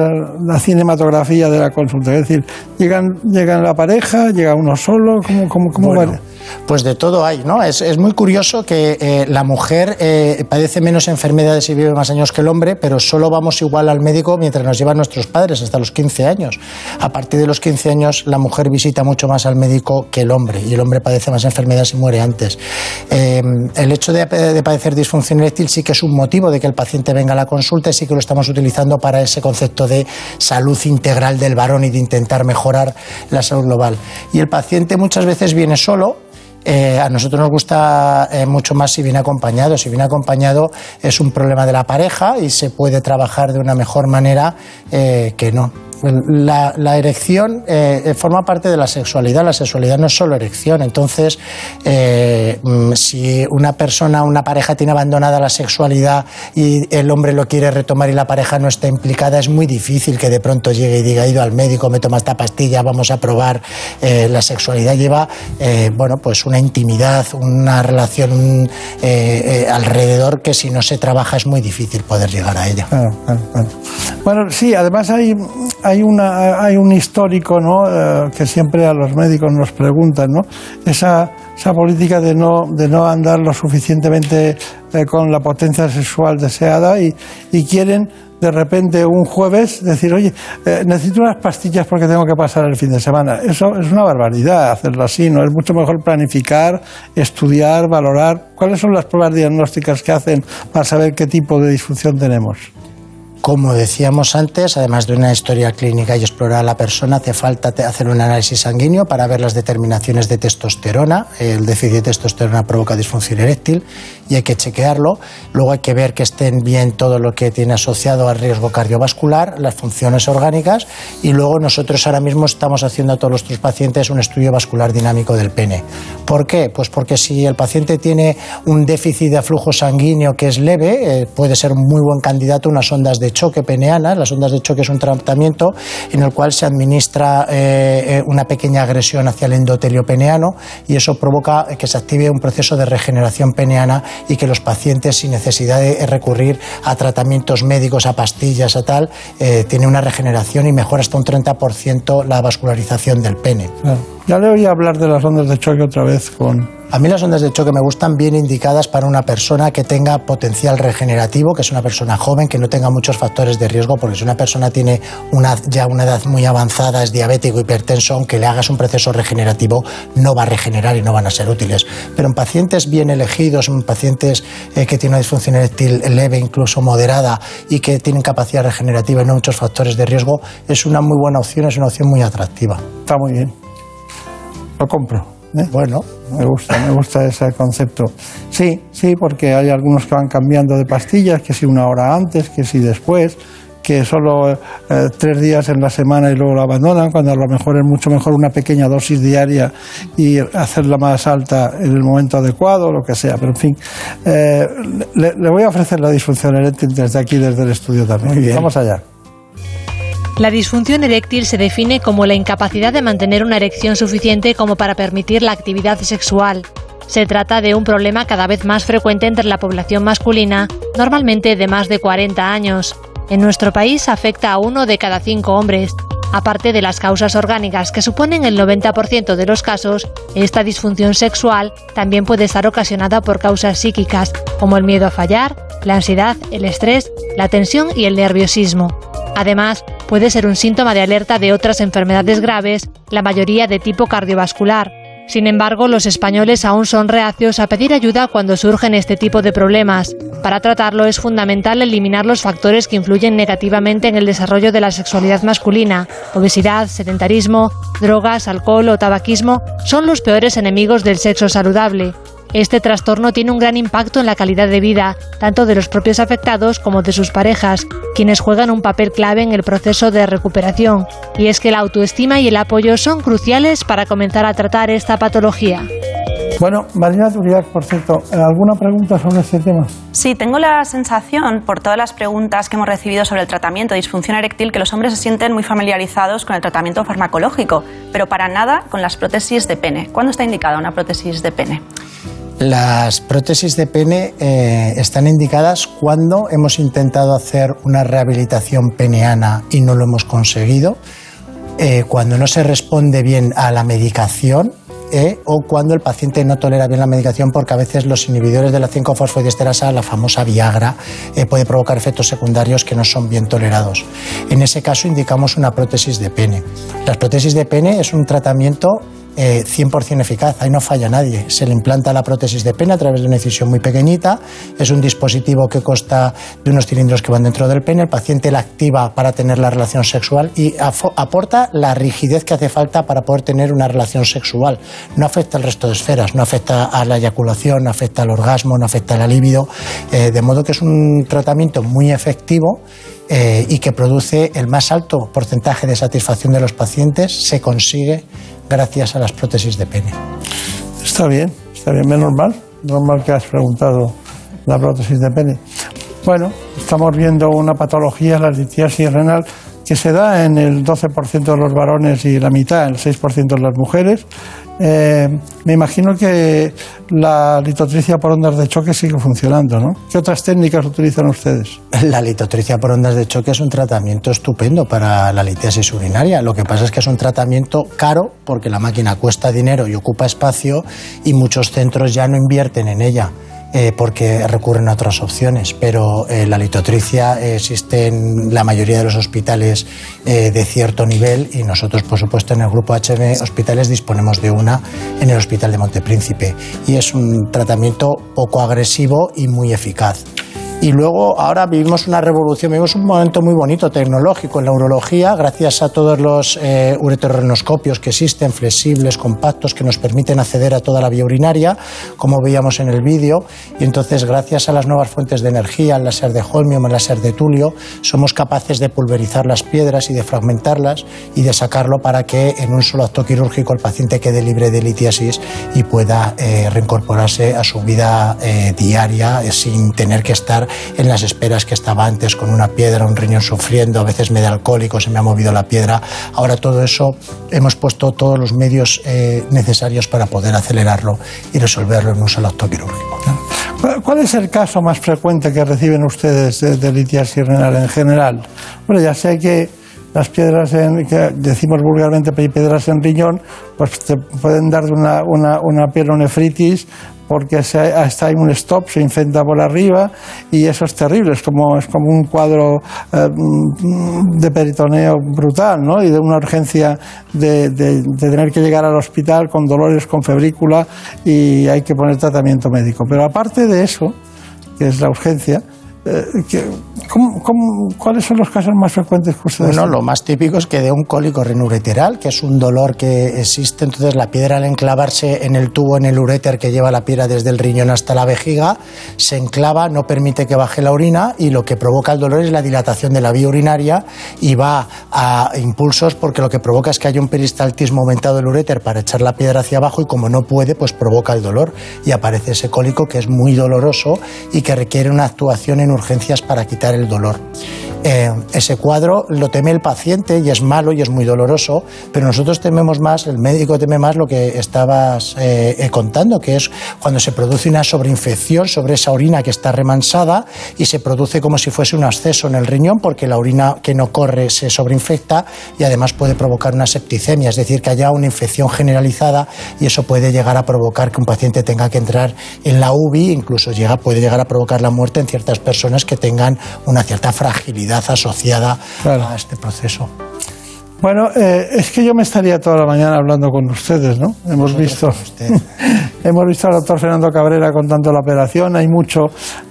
la cinematografía de la consulta? Es decir, llegan, llegan la pareja, llega uno solo, ¿cómo, cómo, cómo pues de todo hay, ¿no? Es, es muy curioso que eh, la mujer eh, padece menos enfermedades y vive más años que el hombre, pero solo vamos igual al médico mientras nos llevan nuestros padres, hasta los 15 años. A partir de los 15 años, la mujer visita mucho más al médico que el hombre, y el hombre padece más enfermedades y muere antes. Eh, el hecho de, de, padecer disfunción eréctil sí que es un motivo de que el paciente venga a la consulta y sí que lo estamos utilizando para ese concepto de salud integral del varón y de intentar mejorar la salud global. Y el paciente muchas veces viene solo, eh, a nosotros nos gusta eh, mucho más si viene acompañado. Si viene acompañado es un problema de la pareja y se puede trabajar de una mejor manera eh, que no. La, erección eh, forma parte de la sexualidad. La sexualidad no es solo erección. Entonces, eh, mm, si una persona, una pareja tiene abandonada la sexualidad y el hombre lo quiere retomar y la pareja no está implicada, es muy difícil que de pronto llegue y diga, he ido al médico, me toma esta pastilla, vamos a probar. Eh, la sexualidad lleva, bueno, pues una intimidad, una relación alrededor que si no se trabaja es muy difícil poder llegar a ella. Bueno, sí, además hay hay, una, hay un histórico ¿no? Eh, que siempre a los médicos nos preguntan, ¿no? esa, esa política de no, de no andar lo suficientemente eh, con la potencia sexual deseada y, quieren de repente un jueves decir, oye, eh, necesito unas pastillas porque tengo que pasar el fin de semana. Eso es una barbaridad hacerlo así, ¿no? Es mucho mejor planificar, estudiar, valorar. ¿Cuáles son las pruebas diagnósticas que hacen para saber qué tipo de disfunción tenemos? Como decíamos antes, además de una historia clínica y explorar a la persona, hace falta hacer un análisis sanguíneo para ver las determinaciones de testosterona. El déficit de testosterona provoca disfunción eréctil y hay que chequearlo. Luego hay que ver que estén bien todo lo que tiene asociado al riesgo cardiovascular, las funciones orgánicas y luego nosotros ahora mismo estamos haciendo a todos nuestros pacientes un estudio vascular dinámico del pene. ¿Por qué? Pues porque si el paciente tiene un déficit de flujo sanguíneo que es leve, eh, puede ser un muy buen candidato unas ondas de choque peneana. Las ondas de choque es un tratamiento en el cual se administra eh, eh, una pequeña agresión hacia el endotelio peneano y eso provoca que se active un proceso de regeneración peneana y que los pacientes sin necesidad de recurrir a tratamientos médicos, a pastillas, a tal, eh, tiene una regeneración y mejora hasta un 30% la vascularización del pene. Ya le oí hablar de las ondas de choque otra vez con... A mí las ondas de choque me gustan bien indicadas para una persona que tenga potencial regenerativo, que es una persona joven, que no tenga muchos factores de riesgo, porque si una persona tiene una, ya una edad muy avanzada, es diabético, hipertenso, aunque le hagas un proceso regenerativo, no va a regenerar y no van a ser útiles. Pero en pacientes bien elegidos, en pacientes eh, que tienen una disfunción eréctil leve, incluso moderada, y que tienen capacidad regenerativa y no muchos factores de riesgo, es una muy buena opción, es una opción muy atractiva. Está muy bien lo compro. ¿eh? Bueno, me gusta, me gusta ese concepto. Sí, sí, porque hay algunos que van cambiando de pastillas, que si una hora antes, que si después, que solo eh, tres días en la semana y luego lo abandonan, cuando a lo mejor es mucho mejor una pequeña dosis diaria y hacerla más alta en el momento adecuado, lo que sea. Pero en fin, eh, le, le, voy a ofrecer la disfunción eréctil desde aquí, desde el estudio también. Vamos allá. La disfunción eréctil se define como la incapacidad de mantener una erección suficiente como para permitir la actividad sexual. Se trata de un problema cada vez más frecuente entre la población masculina, normalmente de más de 40 años. En nuestro país afecta a uno de cada cinco hombres. Aparte de las causas orgánicas que suponen el 90% de los casos, esta disfunción sexual también puede estar ocasionada por causas psíquicas, como el miedo a fallar, la ansiedad, el estrés, la tensión y el nerviosismo. Además, Puede ser un síntoma de alerta de otras enfermedades graves, la mayoría de tipo cardiovascular. Sin embargo, los españoles aún son reacios a pedir ayuda cuando surgen este tipo de problemas. Para tratarlo es fundamental eliminar los factores que influyen negativamente en el desarrollo de la sexualidad masculina. Obesidad, sedentarismo, drogas, alcohol o tabaquismo son los peores enemigos del sexo saludable. Este trastorno tiene un gran impacto en la calidad de vida, tanto de los propios afectados como de sus parejas, quienes juegan un papel clave en el proceso de recuperación. Y es que la autoestima y el apoyo son cruciales para comenzar a tratar esta patología. Bueno, Marina Turiac, por cierto, ¿alguna pregunta sobre este tema? Sí, tengo la sensación, por todas las preguntas que hemos recibido sobre el tratamiento de disfunción eréctil, que los hombres se sienten muy familiarizados con el tratamiento farmacológico, pero para nada con las prótesis de pene. ¿Cuándo está indicada una prótesis de pene? Las prótesis de pene eh, están indicadas cuando hemos intentado hacer una rehabilitación peneana y no lo hemos conseguido, eh, cuando no se responde bien a la medicación eh, o cuando el paciente no tolera bien la medicación porque a veces los inhibidores de la 5-fosfodiesterasa, la famosa Viagra, puede provocar efectos secundarios que no son bien tolerados. En ese caso indicamos una prótesis de pene. Las prótesis de pene es un tratamiento 100% eficaz, ahí no falla nadie. Se le implanta la prótesis de pene a través de una incisión muy pequeñita, es un dispositivo que consta de unos cilindros que van dentro del pene, el paciente la activa para tener la relación sexual y aporta la rigidez que hace falta para poder tener una relación sexual. No afecta al resto de esferas, no afecta a la eyaculación, no afecta al orgasmo, no afecta a la libido, eh, de modo que es un tratamiento muy efectivo. Eh, y que produce el más alto porcentaje de satisfacción de los pacientes, se consigue gracias a las prótesis de pene. Está bien, está bien, menos mal, normal que has preguntado la prótesis de pene. Bueno, estamos viendo una patología, la litiasis renal, que se da en el 12% de los varones y la mitad, el 6% de las mujeres. Eh, me imagino que la litotricia por ondas de choque sigue funcionando, ¿no? ¿Qué otras técnicas utilizan ustedes? La litotricia por ondas de choque es un tratamiento estupendo para la litiasis urinaria. Lo que pasa es que es un tratamiento caro porque la máquina cuesta dinero y ocupa espacio y muchos centros ya no invierten en ella. Eh, porque recurren a otras opciones, pero eh, la litotricia existe en la mayoría de los hospitales eh, de cierto nivel y nosotros, por supuesto, en el grupo HM Hospitales disponemos de una en el Hospital de Montepríncipe y es un tratamiento poco agresivo y muy eficaz. Y luego ahora vivimos una revolución, vivimos un momento muy bonito tecnológico en la urología, gracias a todos los eh, ureteroscopios que existen, flexibles, compactos, que nos permiten acceder a toda la vía urinaria, como veíamos en el vídeo. Y entonces, gracias a las nuevas fuentes de energía, el láser de holmium, el láser de tulio, somos capaces de pulverizar las piedras y de fragmentarlas y de sacarlo para que en un solo acto quirúrgico el paciente quede libre de litiasis y pueda eh, reincorporarse a su vida eh, diaria eh, sin tener que estar en las esperas que estaba antes con una piedra, un riñón sufriendo, a veces medio alcohólico, se me ha movido la piedra. Ahora todo eso hemos puesto todos los medios eh, necesarios para poder acelerarlo y resolverlo en un solo acto quirúrgico. ¿Cuál es el caso más frecuente que reciben ustedes de, de litiasis renal en general? Bueno, ya sé que las piedras, en, que decimos vulgarmente piedras en riñón, pues te pueden dar una, una, una pielonefritis porque se, hasta hay un stop, se infecta por arriba y eso es terrible, es como, es como un cuadro eh, de peritoneo brutal ¿no? y de una urgencia de, de, de, tener que llegar al hospital con dolores, con febrícula y hay que poner tratamiento médico. Pero aparte de eso, que es la urgencia, ¿cómo, cómo, cuáles son los casos más frecuentes que ustedes Bueno, lo más típico es que de un cólico renureteral, que es un dolor que existe, entonces la piedra al enclavarse en el tubo, en el uréter que lleva la piedra desde el riñón hasta la vejiga, se enclava, no permite que baje la orina y lo que provoca el dolor es la dilatación de la vía urinaria y va a impulsos porque lo que provoca es que haya un peristaltismo aumentado del uréter para echar la piedra hacia abajo y como no puede, pues provoca el dolor y aparece ese cólico que es muy doloroso y que requiere una actuación en urgencias para quitar el dolor. Eh, ese cuadro lo teme el paciente y es malo y es muy doloroso, pero nosotros tememos más, el médico teme más lo que estabas eh, eh, contando, que es cuando se produce una sobreinfección sobre esa orina que está remansada y se produce como si fuese un absceso en el riñón porque la orina que no corre se sobreinfecta y además puede provocar una septicemia, es decir, que haya una infección generalizada y eso puede llegar a provocar que un paciente tenga que entrar en la UBI, incluso puede llegar a provocar la muerte en ciertas personas personas que tengan una cierta fragilidad asociada a este proceso. Bueno, eh, es que yo me estaría toda la mañana hablando con ustedes, ¿no? Hemos visto, hemos visto al doctor Fernando Cabrera contando la operación. Hay mucho,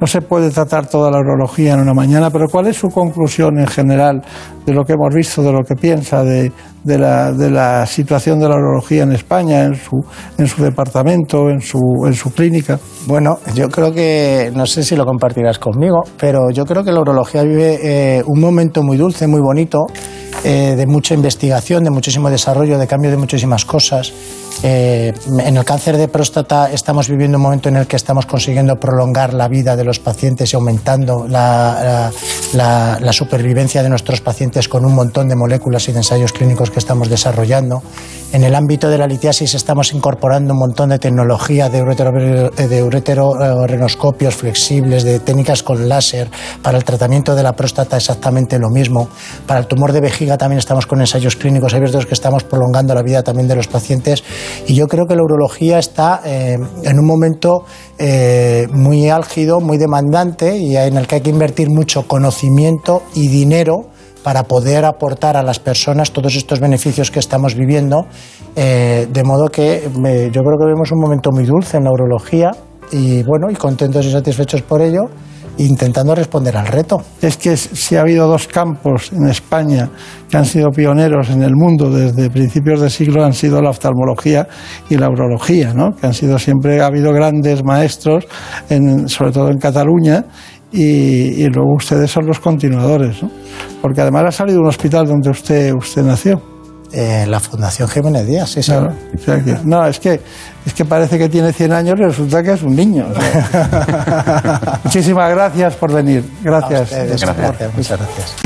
no se puede tratar toda la urología en una mañana, pero ¿cuál es su conclusión en general de lo que hemos visto, de lo que piensa de, de, la, de la situación de la urología en España, en su, en su departamento, en su, en su clínica? Bueno, yo creo que, no sé si lo compartirás conmigo, pero yo creo que la urología vive eh, un momento muy dulce, muy bonito, eh, de mucha investigación, de muchísimo desarrollo, de cambio de muchísimas cosas. Eh, en el cáncer de próstata estamos viviendo un momento en el que estamos consiguiendo prolongar la vida de los pacientes y aumentando la, la, la supervivencia de nuestros pacientes con un montón de moléculas y de ensayos clínicos que estamos desarrollando. En el ámbito de la litiasis estamos incorporando un montón de tecnología de, uretero, ureterorenoscopios flexibles, de técnicas con láser. Para el tratamiento de la próstata exactamente lo mismo. Para el tumor de vejiga también estamos con ensayos clínicos abiertos que estamos prolongando la vida también de los pacientes. Y yo creo que la urología está eh, en un momento eh, muy álgido, muy demandante y en el que hay que invertir mucho conocimiento y dinero para poder aportar a las personas todos estos beneficios que estamos viviendo, eh, de modo que yo creo que vemos un momento muy dulce en la urología y bueno, y contentos y satisfechos por ello, intentando responder al reto. Es que si ha habido dos campos en España que han sido pioneros en el mundo desde principios de siglo, han sido la oftalmología y la urología, ¿no? que han sido siempre, ha habido grandes maestros, en, sobre todo en Cataluña, y, y, luego ustedes son los continuadores, ¿no? Porque además ha salido un hospital donde usted, usted nació. Eh, la Fundación Jiménez Díaz, sí, claro. o sea que, no, es que, es que parece que tiene 100 años y resulta que es un niño. O sea. Muchísimas gracias por venir. Gracias. Ustedes, gracias. Muchas gracias.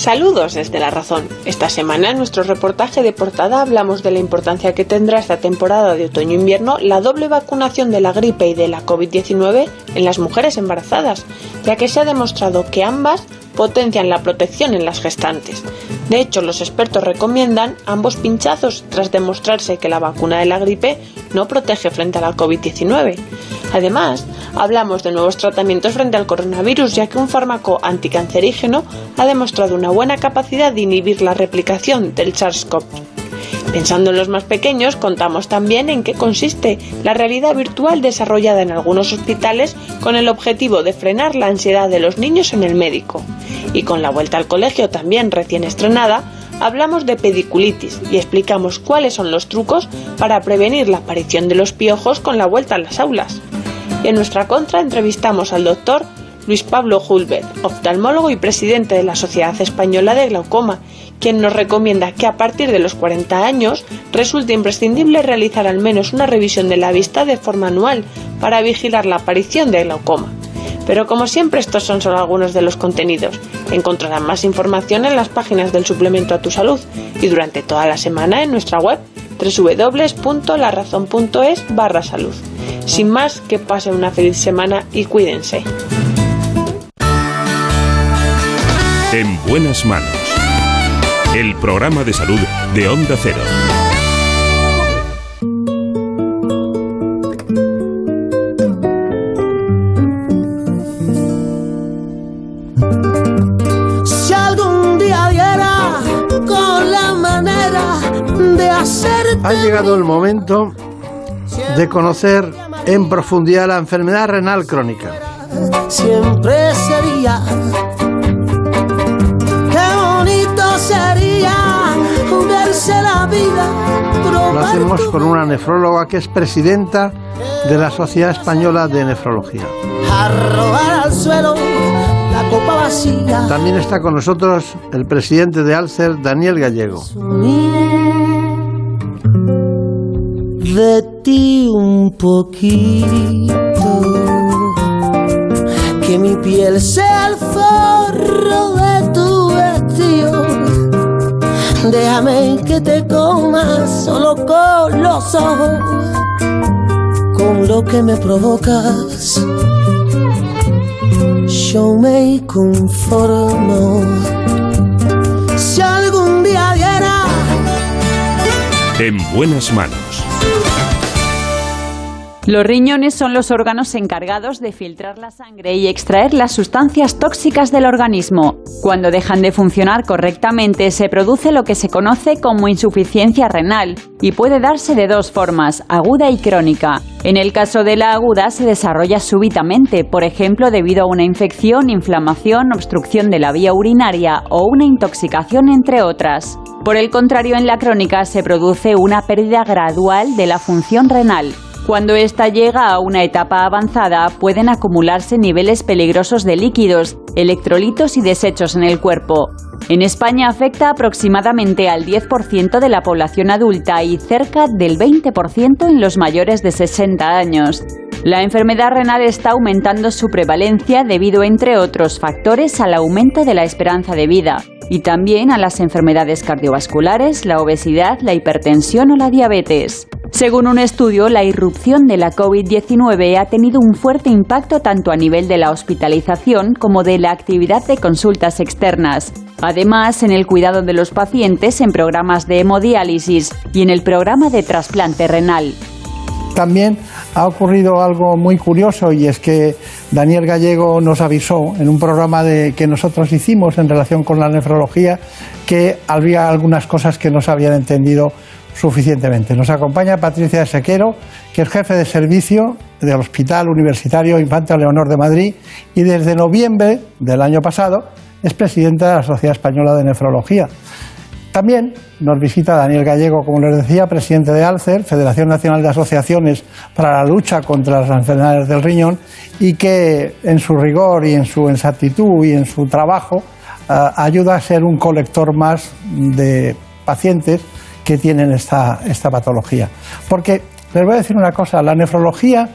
Saludos desde La Razón. Esta semana en nuestro reportaje de portada hablamos de la importancia que tendrá esta temporada de otoño-invierno la doble vacunación de la gripe y de la COVID-19 en las mujeres embarazadas, ya que se ha demostrado que ambas potencian la protección en las gestantes. De hecho, los expertos recomiendan ambos pinchazos tras demostrarse que la vacuna de la gripe no protege frente a la COVID-19. Además, hablamos de nuevos tratamientos frente al coronavirus, ya que un fármaco anticancerígeno ha demostrado una buena capacidad de inhibir la replicación del SARS-CoV. Pensando en los más pequeños, contamos también en qué consiste la realidad virtual desarrollada en algunos hospitales con el objetivo de frenar la ansiedad de los niños en el médico. Y con la vuelta al colegio también recién estrenada, hablamos de pediculitis y explicamos cuáles son los trucos para prevenir la aparición de los piojos con la vuelta a las aulas. Y en nuestra contra entrevistamos al doctor Luis Pablo Hulbert, oftalmólogo y presidente de la Sociedad Española de Glaucoma, quien nos recomienda que a partir de los 40 años resulta imprescindible realizar al menos una revisión de la vista de forma anual para vigilar la aparición de glaucoma. Pero como siempre estos son solo algunos de los contenidos. Encontrarán más información en las páginas del suplemento a tu salud y durante toda la semana en nuestra web www.larazón.es barra salud. Sin más, que pasen una feliz semana y cuídense. En buenas manos. El programa de salud de Onda Cero. Si algún día diera con la manera de hacer Ha llegado el momento de conocer en profundidad la enfermedad renal crónica. siempre sería Lo hacemos con una nefróloga que es presidenta de la Sociedad Española de Nefrología. También está con nosotros el presidente de Alcer, Daniel Gallego. De ti un poquito, que mi piel sea el forro de tu vestido. Déjame que comas solo con los ojos, con lo que me provocas yo me conformo. Si algún día diera En buenas manos. Los riñones son los órganos encargados de filtrar la sangre y extraer las sustancias tóxicas del organismo. Cuando dejan de funcionar correctamente se produce lo que se conoce como insuficiencia renal y puede darse de dos formas, aguda y crónica. En el caso de la aguda se desarrolla súbitamente, por ejemplo debido a una infección, inflamación, obstrucción de la vía urinaria o una intoxicación entre otras. Por el contrario, en la crónica se produce una pérdida gradual de la función renal. Cuando ésta llega a una etapa avanzada, pueden acumularse niveles peligrosos de líquidos, electrolitos y desechos en el cuerpo. En España afecta aproximadamente al 10% de la población adulta y cerca del 20% en los mayores de 60 años. La enfermedad renal está aumentando su prevalencia debido, entre otros factores, al aumento de la esperanza de vida y también a las enfermedades cardiovasculares, la obesidad, la hipertensión o la diabetes. Según un estudio, la irrupción de la COVID-19 ha tenido un fuerte impacto tanto a nivel de la hospitalización como de la actividad de consultas externas. Además, en el cuidado de los pacientes en programas de hemodiálisis y en el programa de trasplante renal. También ha ocurrido algo muy curioso y es que Daniel Gallego nos avisó en un programa de, que nosotros hicimos en relación con la nefrología que había algunas cosas que no se habían entendido suficientemente. Nos acompaña Patricia Sequero, que es jefe de servicio del Hospital Universitario Infanta Leonor de Madrid y desde noviembre del año pasado es presidenta de la Sociedad Española de Nefrología. También nos visita Daniel Gallego, como les decía, presidente de ALCER, Federación Nacional de Asociaciones para la Lucha contra las Enfermedades del Riñón, y que en su rigor y en su exactitud y en su trabajo eh, ayuda a ser un colector más de pacientes que tienen esta, esta patología. Porque les voy a decir una cosa, la nefrología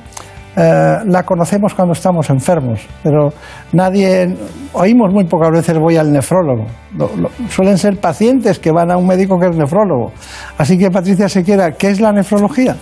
eh, la conocemos cuando estamos enfermos, pero nadie, oímos muy pocas veces voy al nefrólogo. Lo- lo- suelen ser pacientes que van a un médico que es nefrólogo. Así que Patricia Sequera, ¿qué es la nefrología?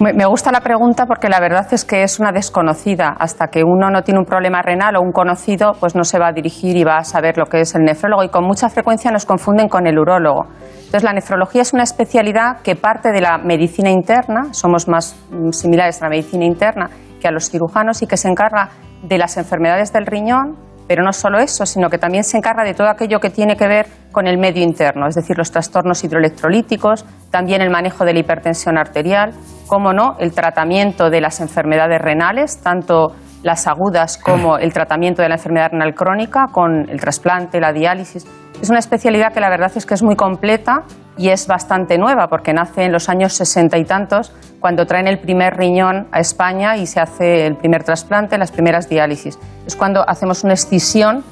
Me gusta la pregunta porque la verdad es que es una desconocida. Hasta que uno no tiene un problema renal o un conocido, pues no se va a dirigir y va a saber lo que es el nefrólogo. Y con mucha frecuencia nos confunden con el urólogo. Entonces, la nefrología es una especialidad que parte de la medicina interna, somos más mm, similares a la medicina interna que a los cirujanos y que se encarga de las enfermedades del riñón, pero no solo eso, sino que también se encarga de todo aquello que tiene que ver con el medio interno, es decir, los trastornos hidroelectrolíticos, también el manejo de la hipertensión arterial, como no, el tratamiento de las enfermedades renales, tanto las agudas como el tratamiento de la enfermedad renal crónica con el trasplante, la diálisis. Es una especialidad que la verdad es que es muy completa y es bastante nueva porque nace en los años sesenta y tantos cuando traen el primer riñón a España y se hace el primer trasplante, las primeras diálisis. Es cuando hacemos una escisión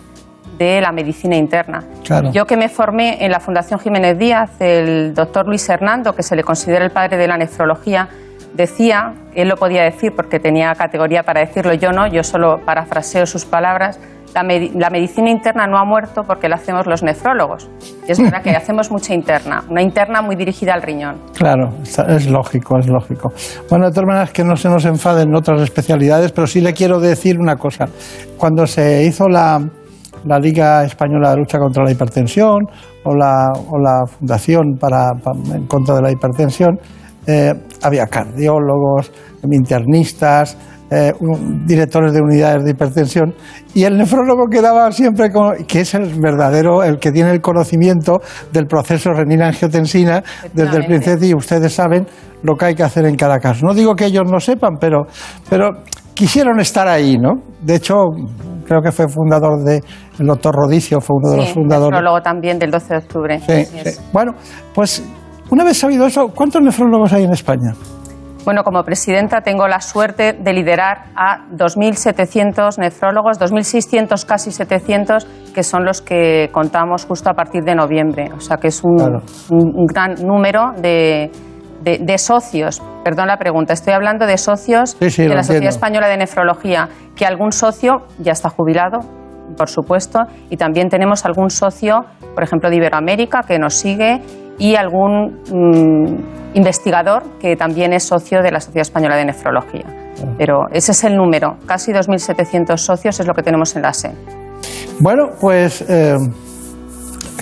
de la medicina interna. Claro. Yo que me formé en la Fundación Jiménez Díaz, el doctor Luis Hernando, que se le considera el padre de la nefrología, decía, él lo podía decir porque tenía categoría para decirlo, yo no, yo solo parafraseo sus palabras, la, la medicina interna no ha muerto porque la hacemos los nefrólogos. Y es verdad que hacemos mucha interna, una interna muy dirigida al riñón. Claro, es lógico, es lógico. Bueno, de todas maneras, que no se nos enfaden otras especialidades, pero sí le quiero decir una cosa. Cuando se hizo la, la Liga Española de Lucha contra la Hipertensión o la, o la Fundación para, pa- en contra de la hipertensión, eh, había cardiólogos, internistas, eh, un- directores de unidades de hipertensión y el nefrólogo quedaba siempre con, que es el verdadero, el que tiene el conocimiento del proceso renina-angiotensina desde el principio y ustedes saben lo que hay que hacer en cada caso. No digo que ellos no sepan, pero, pero quisieron estar ahí, ¿no? De hecho, creo que fue fundador de, el doctor Rodicio fue uno de los fundadores. nefrólogo también del 12 de octubre. Sí, sí. Bueno, pues una vez sabido eso, ¿cuántos nefrólogos hay en España? Bueno, como presidenta tengo la suerte de liderar a 2.700 nefrólogos, 2.600 casi 700, que son los que contamos justo a partir de noviembre. O sea que es un, Claro. un- un gran número de, de- de socios. Perdón la pregunta, estoy hablando de socios Sí, sí, de la Sociedad entiendo. Española de Nefrología, que algún socio ya está jubilado, por supuesto, y también tenemos algún socio, por ejemplo, de Iberoamérica, que nos sigue, y algún mm, investigador que también es socio de la Sociedad Española de Nefrología. Pero ese es el número, casi 2.700 socios es lo que tenemos en la SE. Bueno, pues, eh,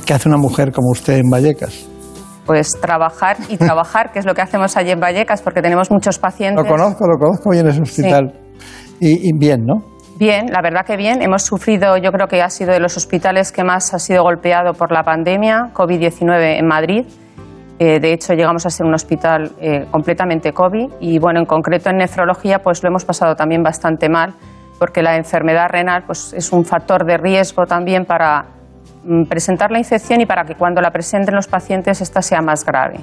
¿qué hace una mujer como usted en Vallecas? Pues trabajar y trabajar, que es lo que hacemos allí en Vallecas, porque tenemos muchos pacientes. Lo conozco, lo conozco bien ese hospital. Y, y bien, ¿no? Bien, la verdad que bien. Hemos sufrido, yo creo que ha sido de los hospitales que más ha sido golpeado por la pandemia, COVID-19 en Madrid. Eh, de hecho, llegamos a ser un hospital eh, completamente COVID y, bueno, en concreto en nefrología, pues lo hemos pasado también bastante mal, porque la enfermedad renal pues, es un factor de riesgo también para mm, presentar la infección y para que cuando la presenten los pacientes esta sea más grave.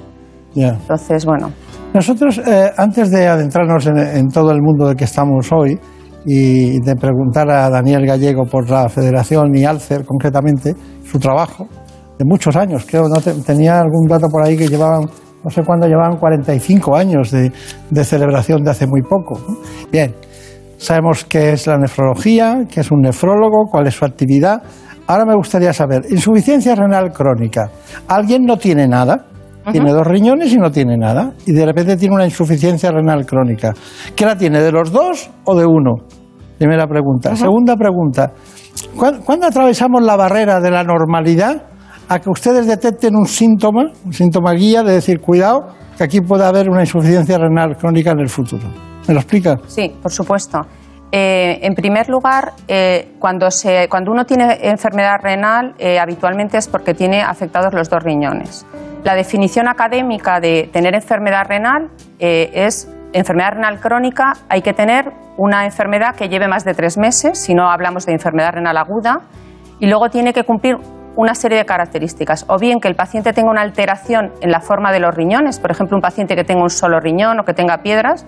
Entonces, bueno, Nosotros, eh, antes de adentrarnos en, en todo el mundo del que estamos hoy y de preguntar a Daniel Gallego por la Federación y Alcer concretamente, su trabajo de muchos años, creo, no Te- tenía algún dato por ahí que llevaban, no sé cuándo llevaban 45 años de, de celebración de hace muy poco. Bien, sabemos qué es la nefrología, qué es un nefrólogo, cuál es su actividad. Ahora me gustaría saber, insuficiencia renal crónica. ¿Alguien no tiene nada? Tiene dos riñones y no tiene nada. Y de repente tiene una insuficiencia renal crónica. ¿Qué la tiene? ¿De los dos o de uno? Primera pregunta. Segunda pregunta. ¿Cuán- ¿Cuándo atravesamos la barrera de la normalidad a que ustedes detecten un síntoma, un síntoma guía de decir, cuidado, que aquí puede haber una insuficiencia renal crónica en el futuro? ¿Me lo explica? Sí, por supuesto. Eh, en primer lugar, eh, cuando, se, cuando uno tiene enfermedad renal, eh, habitualmente es porque tiene afectados los dos riñones. La definición académica de tener enfermedad renal eh, es enfermedad renal crónica, hay que tener una enfermedad que lleve más de tres meses, si no hablamos de enfermedad renal aguda, y luego tiene que cumplir una serie de características, o bien que el paciente tenga una alteración en la forma de los riñones, por ejemplo, un paciente que tenga un solo riñón o que tenga piedras,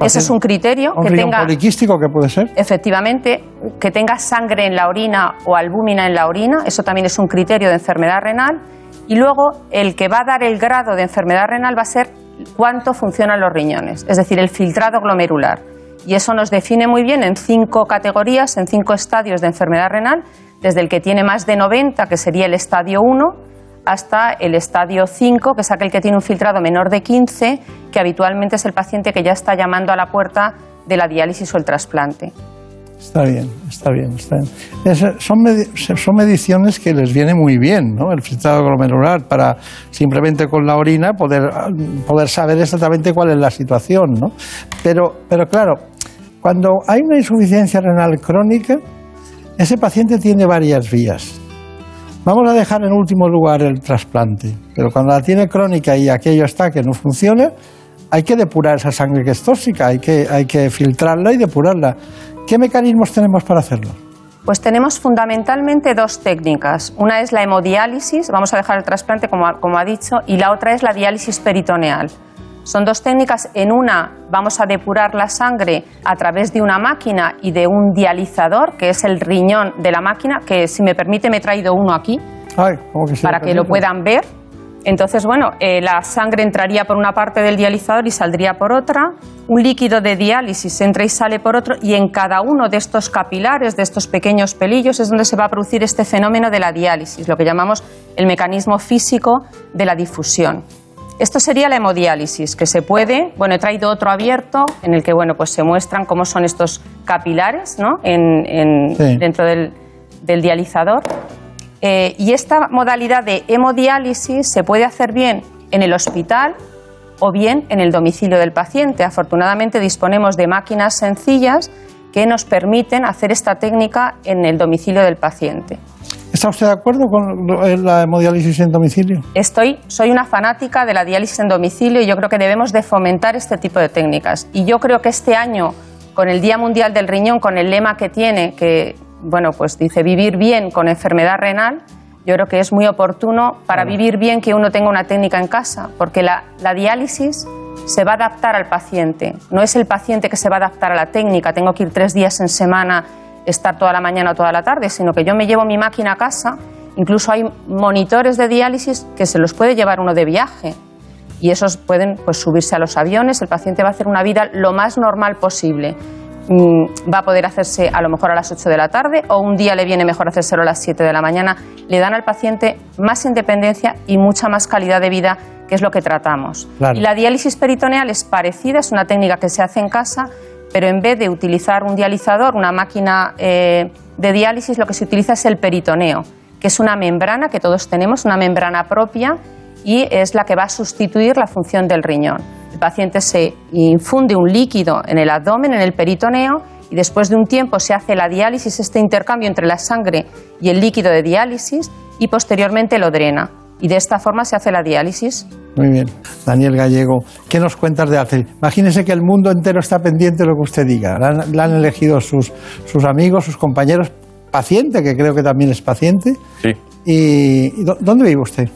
ese es un criterio, ¿Un que riñón tenga poliquístico que puede ser? efectivamente que tenga sangre en la orina o albúmina en la orina, eso también es un criterio de enfermedad renal, y luego el que va a dar el grado de enfermedad renal va a ser cuánto funcionan los riñones, es decir, el filtrado glomerular. Y eso nos define muy bien en cinco categorías, en cinco estadios de enfermedad renal, desde el que tiene más de 90, que sería el estadio 1, hasta el estadio 5, que es aquel que tiene un filtrado menor de 15, que habitualmente es el paciente que ya está llamando a la puerta de la diálisis o el trasplante. Está bien, está bien, está bien. Son, medi- son mediciones que les viene muy bien, ¿no? El filtrado glomerular para simplemente con la orina poder, poder saber exactamente cuál es la situación, ¿no? Pero, pero claro, cuando hay una insuficiencia renal crónica, ese paciente tiene varias vías. Vamos a dejar en último lugar el trasplante, pero cuando la tiene crónica y aquello está que no funciona, hay que depurar esa sangre que es tóxica, hay que, hay que filtrarla y depurarla. ¿Qué mecanismos tenemos para hacerlo? Pues tenemos fundamentalmente dos técnicas. Una es la hemodiálisis, vamos a dejar el trasplante como ha, como ha dicho, y la otra es la diálisis peritoneal. Son dos técnicas. En una vamos a depurar la sangre a través de una máquina y de un dializador, que es el riñón de la máquina, que si me permite me he traído uno aquí Ay, ¿cómo que para que lo puedan ver. Entonces, bueno, eh, la sangre entraría por una parte del dializador y saldría por otra. Un líquido de diálisis entra y sale por otro. Y en cada uno de estos capilares, de estos pequeños pelillos, es donde se va a producir este fenómeno de la diálisis, lo que llamamos el mecanismo físico de la difusión. Esto sería la hemodiálisis, que se puede, bueno, he traído otro abierto en el que, bueno, pues se muestran cómo son estos capilares, ¿no? En, en- Sí. dentro del, del dializador. Eh, y esta modalidad de hemodiálisis se puede hacer bien en el hospital o bien en el domicilio del paciente. Afortunadamente disponemos de máquinas sencillas que nos permiten hacer esta técnica en el domicilio del paciente. ¿Está usted de acuerdo con eh, la hemodiálisis en domicilio? Estoy, soy una fanática de la diálisis en domicilio y yo creo que debemos de fomentar este tipo de técnicas. Y yo creo que este año, con el Día Mundial del Riñón, con el lema que tiene, que bueno, pues dice vivir bien con enfermedad renal, yo creo que es muy oportuno para vivir bien que uno tenga una técnica en casa, porque la, la diálisis se va a adaptar al paciente. No es el paciente que se va a adaptar a la técnica, tengo que ir tres días en semana, estar toda la mañana o toda la tarde, sino que yo me llevo mi máquina a casa. Incluso hay monitores de diálisis que se los puede llevar uno de viaje y esos pueden pues, subirse a los aviones. El paciente va a hacer una vida lo más normal posible. Mm, va a poder hacerse a lo mejor a las 8 de la tarde o un día le viene mejor hacérselo a las 7 de la mañana. Le dan al paciente más independencia y mucha más calidad de vida, que es lo que tratamos. Claro. Y la diálisis peritoneal es parecida, es una técnica que se hace en casa, pero en vez de utilizar un dializador, una máquina eh, de diálisis, lo que se utiliza es el peritoneo, que es una membrana que todos tenemos, una membrana propia y es la que va a sustituir la función del riñón. El paciente se infunde un líquido en el abdomen, en el peritoneo, y después de un tiempo se hace la diálisis, este intercambio entre la sangre y el líquido de diálisis, y posteriormente lo drena. Y de esta forma se hace la diálisis. Muy bien. Daniel Gallego, ¿qué nos cuentas de Alcer? Imagínese que el mundo entero está pendiente de lo que usted diga. La han, la han elegido sus, sus amigos, sus compañeros, paciente, que creo que también es paciente. Sí. ¿Y, y dó- dónde vive usted?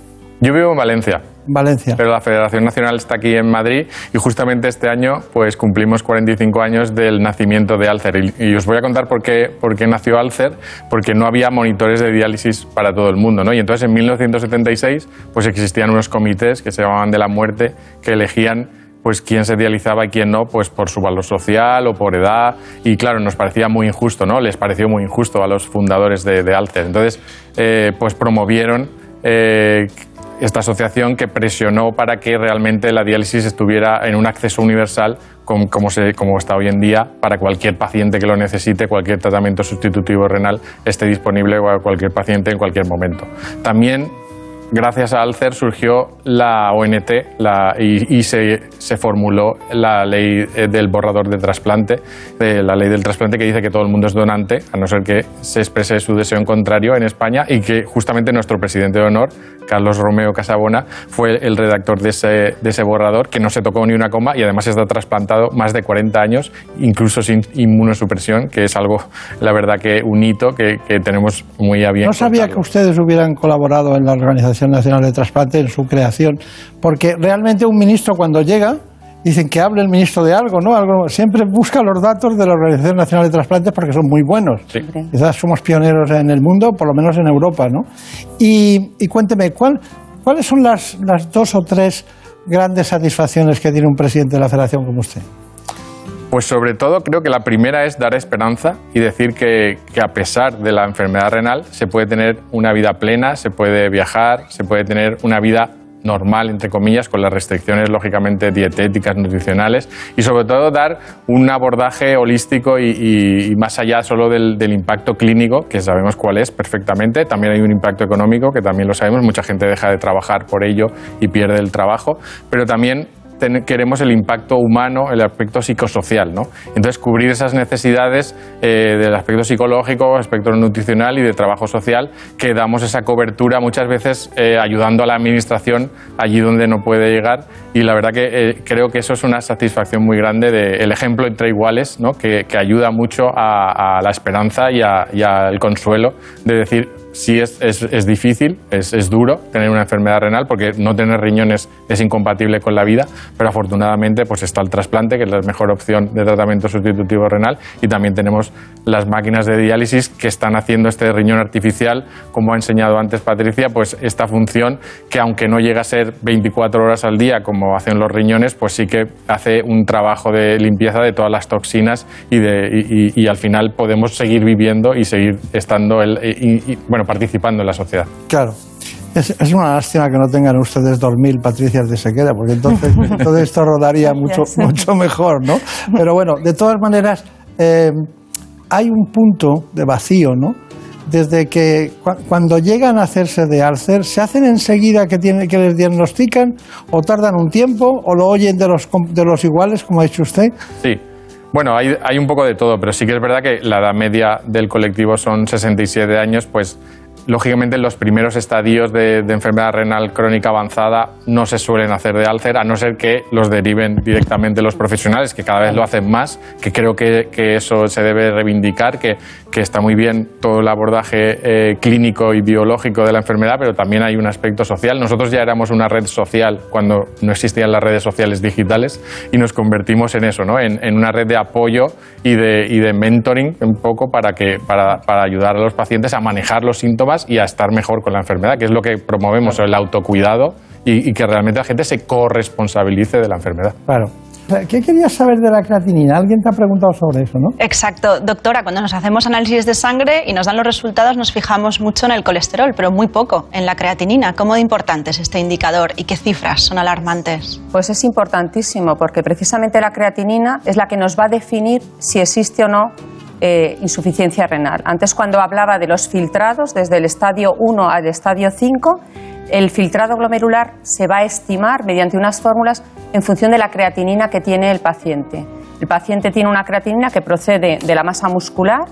Yo vivo en Valencia. Valencia. Pero la Federación Nacional está aquí en Madrid y justamente este año pues cumplimos 45 años del nacimiento de Alcer. Y, y os voy a contar por qué, por qué nació Alcer, porque no había monitores de diálisis para todo el mundo. ¿no? Y entonces en 1976 pues existían unos comités que se llamaban de la muerte que elegían pues quién se dializaba y quién no, pues por su valor social o por edad. Y claro, nos parecía muy injusto, ¿no? Les pareció muy injusto a los fundadores de, de Alcer. Entonces, eh, pues promovieron eh, esta asociación que presionó para que realmente la diálisis estuviera en un acceso universal com- como, se, como está hoy en día para cualquier paciente que lo necesite, cualquier tratamiento sustitutivo renal esté disponible a cualquier paciente en cualquier momento. También gracias a Alcer surgió la ONT la- y, y se, se formuló la ley eh, del borrador de trasplante, la ley del trasplante que dice que todo el mundo es donante, a no ser que se exprese su deseo en contrario en España y que justamente nuestro presidente de honor, Carlos Romeo Casabona, fue el redactor de ese, de ese borrador, que no se tocó ni una coma y además está trasplantado más de 40 años, incluso sin inmunosupresión, que es algo, la verdad, que un hito que, que tenemos muy a bien. No sabía que ustedes hubieran colaborado en la Organización Nacional de Trasplante en su creación, porque realmente un ministro cuando llega dicen que hable el ministro de algo, ¿no? Algo siempre busca los datos de la Organización Nacional de Trasplantes porque son muy buenos. Quizás somos pioneros en el mundo, por lo menos en Europa, ¿no? Y, y cuénteme, ¿cuál, ¿cuáles son las, las dos o tres grandes satisfacciones que tiene un presidente de la Federación como usted? Pues sobre todo creo que la primera es dar esperanza y decir que, a pesar de la enfermedad renal se puede tener una vida plena, se puede viajar, se puede tener una vida normal, entre comillas, con las restricciones lógicamente dietéticas, nutricionales y sobre todo dar un abordaje holístico y, más allá solo del impacto clínico, que sabemos cuál es perfectamente, también hay un impacto económico, que también lo sabemos, mucha gente deja de trabajar por ello y pierde el trabajo, pero también queremos el impacto humano, el aspecto psicosocial, ¿no? Entonces, cubrir esas necesidades eh, del aspecto psicológico, aspecto nutricional y de trabajo social, que damos esa cobertura muchas veces eh, ayudando a la administración allí donde no puede llegar. Y la verdad que eh, creo que eso es una satisfacción muy grande del ejemplo entre iguales, ¿no? que, ayuda mucho a, a la esperanza y al consuelo de decir, sí es, es, es difícil, es, es duro tener una enfermedad renal porque no tener riñones es incompatible con la vida, pero afortunadamente pues está el trasplante, que es la mejor opción de tratamiento sustitutivo renal, y también tenemos las máquinas de diálisis que están haciendo este riñón artificial, como ha enseñado antes Patricia, pues esta función que aunque no llega a ser 24 horas al día como hacen los riñones, pues sí que hace un trabajo de limpieza de todas las toxinas y, de, y, al final podemos seguir viviendo y seguir estando el- y, bueno, participando en la sociedad. Claro. Es, es una lástima que no tengan ustedes 2.000 Patricias de Sequera, porque entonces todo esto rodaría mucho, mucho mejor, ¿no? Pero bueno, de todas maneras, eh, hay un punto de vacío, ¿no? Desde que cua- cuando llegan a hacerse de Alcer, ¿se hacen enseguida que, tiene, que les diagnostican o tardan un tiempo o lo oyen de los, com- de los iguales, como ha dicho usted? Sí. Bueno, hay, hay un poco de todo, pero sí que es verdad que la edad media del colectivo son 67 años, pues lógicamente, en los primeros estadios de, enfermedad renal crónica avanzada no se suelen hacer de álcer, a no ser que los deriven directamente los profesionales, que cada vez lo hacen más, que creo que, eso se debe reivindicar, que, está muy bien todo el abordaje eh, clínico y biológico de la enfermedad, pero también hay un aspecto social. Nosotros ya éramos una red social cuando no existían las redes sociales digitales y nos convertimos en eso, ¿no? en, una red de apoyo y de, mentoring un poco para ayudar a los pacientes a manejar los síntomas y a estar mejor con la enfermedad, que es lo que promovemos, el autocuidado y, y que realmente la gente se corresponsabilice de la enfermedad. Claro. ¿Qué querías saber de la creatinina? Alguien te ha preguntado sobre eso, ¿no? Exacto. Doctora, cuando nos hacemos análisis de sangre y nos dan los resultados, nos fijamos mucho en el colesterol, pero muy poco en la creatinina. ¿Cómo de importante es este indicador y qué cifras son alarmantes? Pues es importantísimo porque precisamente la creatinina es la que nos va a definir si existe o no eh, insuficiencia renal. Antes cuando hablaba de los filtrados, desde el estadio 1 al estadio 5, el filtrado glomerular se va a estimar mediante unas fórmulas en función de la creatinina que tiene el paciente. El paciente tiene una creatinina que procede de la masa muscular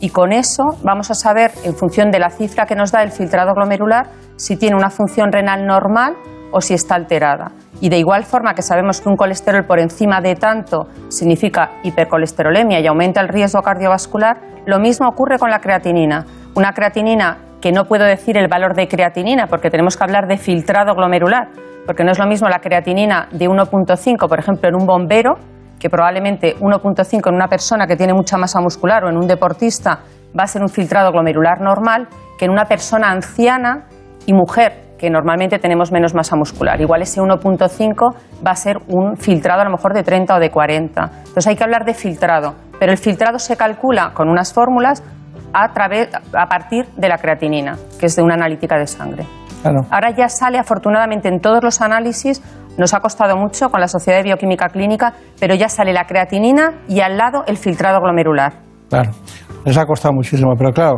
y con eso vamos a saber, en función de la cifra que nos da el filtrado glomerular, si tiene una función renal normal o si está alterada. Y de igual forma que sabemos que un colesterol por encima de tanto significa hipercolesterolemia y aumenta el riesgo cardiovascular, lo mismo ocurre con la creatinina. Una creatinina que no puedo decir el valor de creatinina porque tenemos que hablar de filtrado glomerular, porque no es lo mismo la creatinina de 1.5, por ejemplo, en un bombero, que probablemente 1.5 en una persona que tiene mucha masa muscular o en un deportista va a ser un filtrado glomerular normal, que en una persona anciana y mujer que normalmente tenemos menos masa muscular. Igual ese 1.5 va a ser un filtrado a lo mejor de 30 o de 40. Entonces hay que hablar de filtrado, pero el filtrado se calcula con unas fórmulas a, través, a partir de la creatinina, que es de una analítica de sangre. Claro. Ahora ya sale afortunadamente en todos los análisis, nos ha costado mucho con la Sociedad de Bioquímica Clínica, pero ya sale la creatinina y al lado el filtrado glomerular. Claro. Les ha costado muchísimo, pero claro.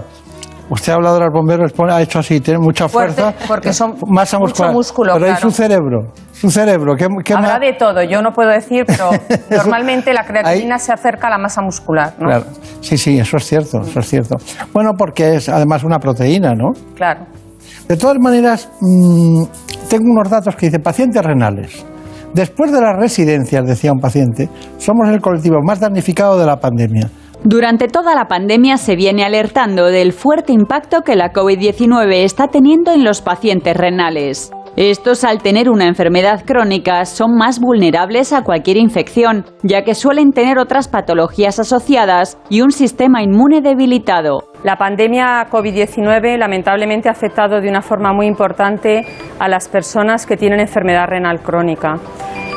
Usted ha hablado de los bomberos, ha hecho así, tiene mucha Fuerte, fuerza. porque son masa mucho muscular. músculo, Pero ¿y claro. su cerebro? Su cerebro, ¿qué, qué Habrá más? de todo, yo no puedo decir, pero normalmente la creatinina se acerca a la masa muscular, ¿no? Claro. Sí, sí, eso es cierto, eso es cierto. Bueno, porque es además una proteína, ¿no? Claro. De todas maneras, mm, tengo unos datos que dice pacientes renales. Después de las residencias, decía un paciente, somos el colectivo más damnificado de la pandemia. Durante toda la pandemia se viene alertando del fuerte impacto que la COVID-19 está teniendo en los pacientes renales. Estos, al tener una enfermedad crónica, son más vulnerables a cualquier infección, ya que suelen tener otras patologías asociadas y un sistema inmune debilitado. La pandemia COVID-19 lamentablemente ha afectado de una forma muy importante a las personas que tienen enfermedad renal crónica,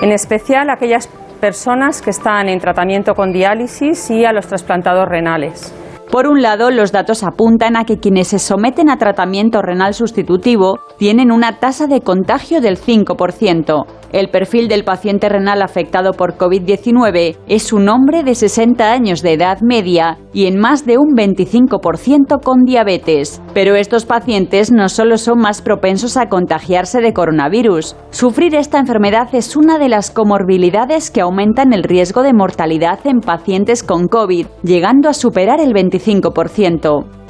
en especial aquellas personas que están en tratamiento con diálisis y a los trasplantados renales. Por un lado, los datos apuntan a que quienes se someten a tratamiento renal sustitutivo tienen una tasa de contagio del 5%. El perfil del paciente renal afectado por COVID-19 es un hombre de 60 años de edad media y en más de un 25% con diabetes. Pero estos pacientes no solo son más propensos a contagiarse de coronavirus. Sufrir esta enfermedad es una de las comorbilidades que aumentan el riesgo de mortalidad en pacientes con COVID, llegando a superar el 25%.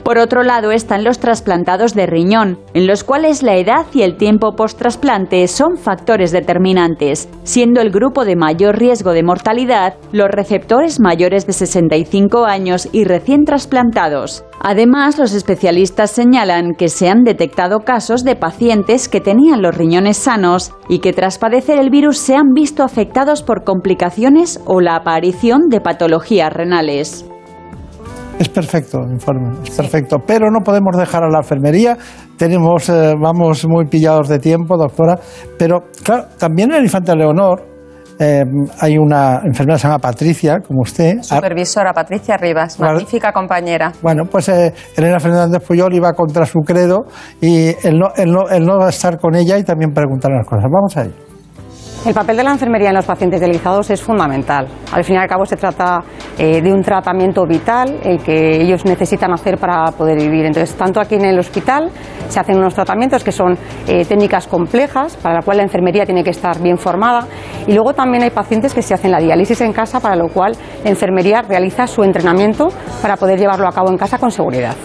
Por otro lado están los trasplantados de riñón, en los cuales la edad y el tiempo post-trasplante son factores determinantes, siendo el grupo de mayor riesgo de mortalidad los receptores mayores de 65 años y recién trasplantados. Además, los especialistas señalan que se han detectado casos de pacientes que tenían los riñones sanos y que tras padecer el virus se han visto afectados por complicaciones o la aparición de patologías renales. Es perfecto, el informe, es perfecto. Pero no podemos dejar a la enfermería. Tenemos, eh, vamos muy pillados de tiempo, doctora. Pero claro, también en el Infante Leonor eh, hay una enfermera que se llama Patricia, como usted. Supervisora Patricia Rivas, Vale. magnífica compañera. Bueno, pues eh, Elena Fernández Puyol iba contra su credo y el no, el, no, el estar con ella y también preguntar unas cosas. Vamos a ello. El papel de la enfermería en los pacientes dializados es fundamental. Al fin y al cabo se trata eh, de un tratamiento vital el que ellos necesitan hacer para poder vivir. Entonces, tanto aquí en el hospital se hacen unos tratamientos que son eh, técnicas complejas para la cual la enfermería tiene que estar bien formada y luego también hay pacientes que se hacen la diálisis en casa para lo cual la enfermería realiza su entrenamiento para poder llevarlo a cabo en casa con seguridad.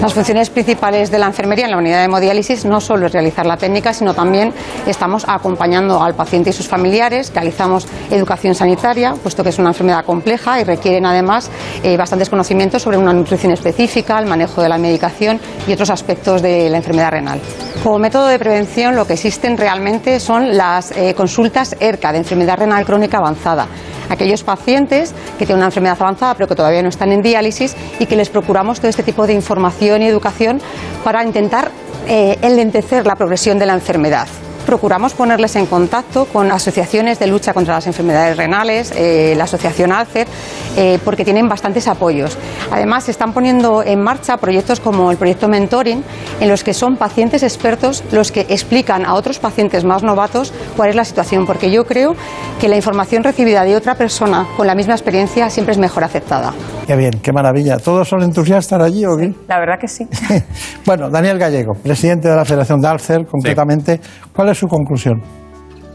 Las funciones principales de la enfermería en la unidad de hemodiálisis no solo es realizar la técnica, sino también estamos acompañando al paciente y sus familiares, realizamos educación sanitaria, puesto que es una enfermedad compleja y requieren además eh, bastantes conocimientos sobre una nutrición específica, el manejo de la medicación y otros aspectos de la enfermedad renal. Como método de prevención lo que existen realmente son las eh, consultas ERCA de enfermedad renal crónica avanzada aquellos pacientes que tienen una enfermedad avanzada pero que todavía no están en diálisis y que les procuramos todo este tipo de información y educación para intentar eh, enlentecer la progresión de la enfermedad procuramos ponerles en contacto con asociaciones de lucha contra las enfermedades renales, eh, la asociación Alcer, eh, porque tienen bastantes apoyos. Además, se están poniendo en marcha proyectos como el proyecto Mentoring, en los que son pacientes expertos los que explican a otros pacientes más novatos cuál es la situación, porque yo creo que la información recibida de otra persona con la misma experiencia siempre es mejor aceptada. Qué bien, qué maravilla. ¿Todos son entusiastas allí o qué? La verdad que sí. bueno, Daniel Gallego, presidente de la Federación de Alcer, concretamente, ¿cuál es su conclusión?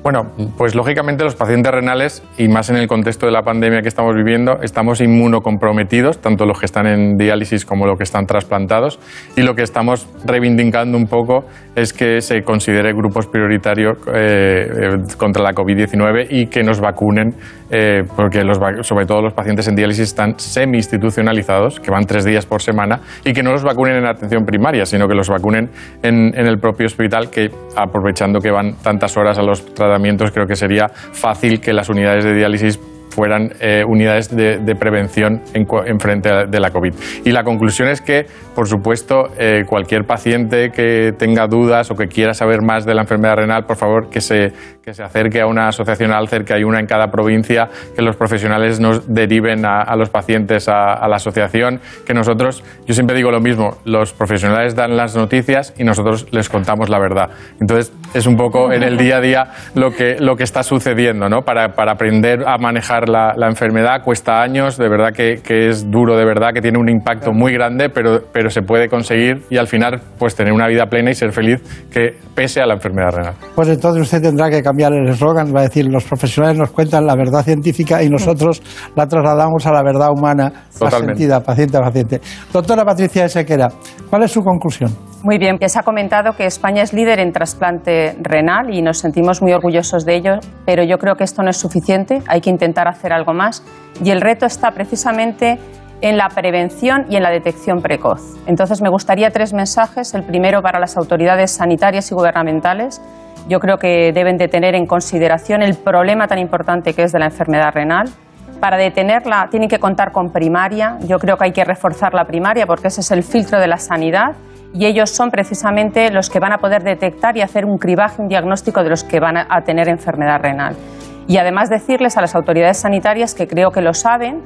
Bueno, pues lógicamente los pacientes renales, y más en el contexto de la pandemia que estamos viviendo, estamos inmunocomprometidos, tanto los que están en diálisis como los que están trasplantados, y lo que estamos reivindicando un poco es que se considere grupos prioritarios eh, eh, contra la COVID-19 y que nos vacunen, eh, porque los, sobre todo los pacientes en diálisis están semi-institucionalizados, que van tres días por semana, y que no los vacunen en atención primaria, sino que los vacunen en, en el propio hospital, que aprovechando que van tantas horas a los tratamientos, creo que sería fácil que las unidades de diálisis fueran eh, unidades de, prevención en, frente de la COVID. Y la conclusión es que, por supuesto, eh, cualquier paciente que tenga dudas o que quiera saber más de la enfermedad renal, por favor, que se, que se acerque a una asociación Alcer, que hay una en cada provincia, que los profesionales nos deriven a, los pacientes a, la asociación, que nosotros, yo siempre digo lo mismo, los profesionales dan las noticias y nosotros les contamos la verdad. Entonces, es un poco en el día a día lo que, lo que está sucediendo, ¿no? Para, para aprender a manejar la, la, enfermedad cuesta años, de verdad que, que, es duro, de verdad que tiene un impacto muy grande, pero, pero se puede conseguir y al final, pues tener una vida plena y ser feliz que pese a la enfermedad renal. Pues entonces usted tendrá que cambiar el eslogan, va a decir, los profesionales nos cuentan la verdad científica y nosotros la trasladamos a la verdad humana, sentida, paciente a paciente. Doctora Patricia Esequera, ¿cuál es su conclusión? Muy bien, ya se ha comentado que España es líder en trasplante renal y nos sentimos muy orgullosos de ello, pero yo creo que esto no es suficiente, hay que intentar hacer algo más y el reto está precisamente en la prevención y en la detección precoz. Entonces me gustaría tres mensajes. El primero para las autoridades sanitarias y gubernamentales yo creo que deben de tener en consideración el problema tan importante que es de la enfermedad renal. Para detenerla tienen que contar con primaria. Yo creo que hay que reforzar la primaria porque ese es el filtro de la sanidad y ellos son precisamente los que van a poder detectar y hacer un cribaje, un diagnóstico de los que van a tener enfermedad renal. Y además decirles a las autoridades sanitarias que creo que lo saben,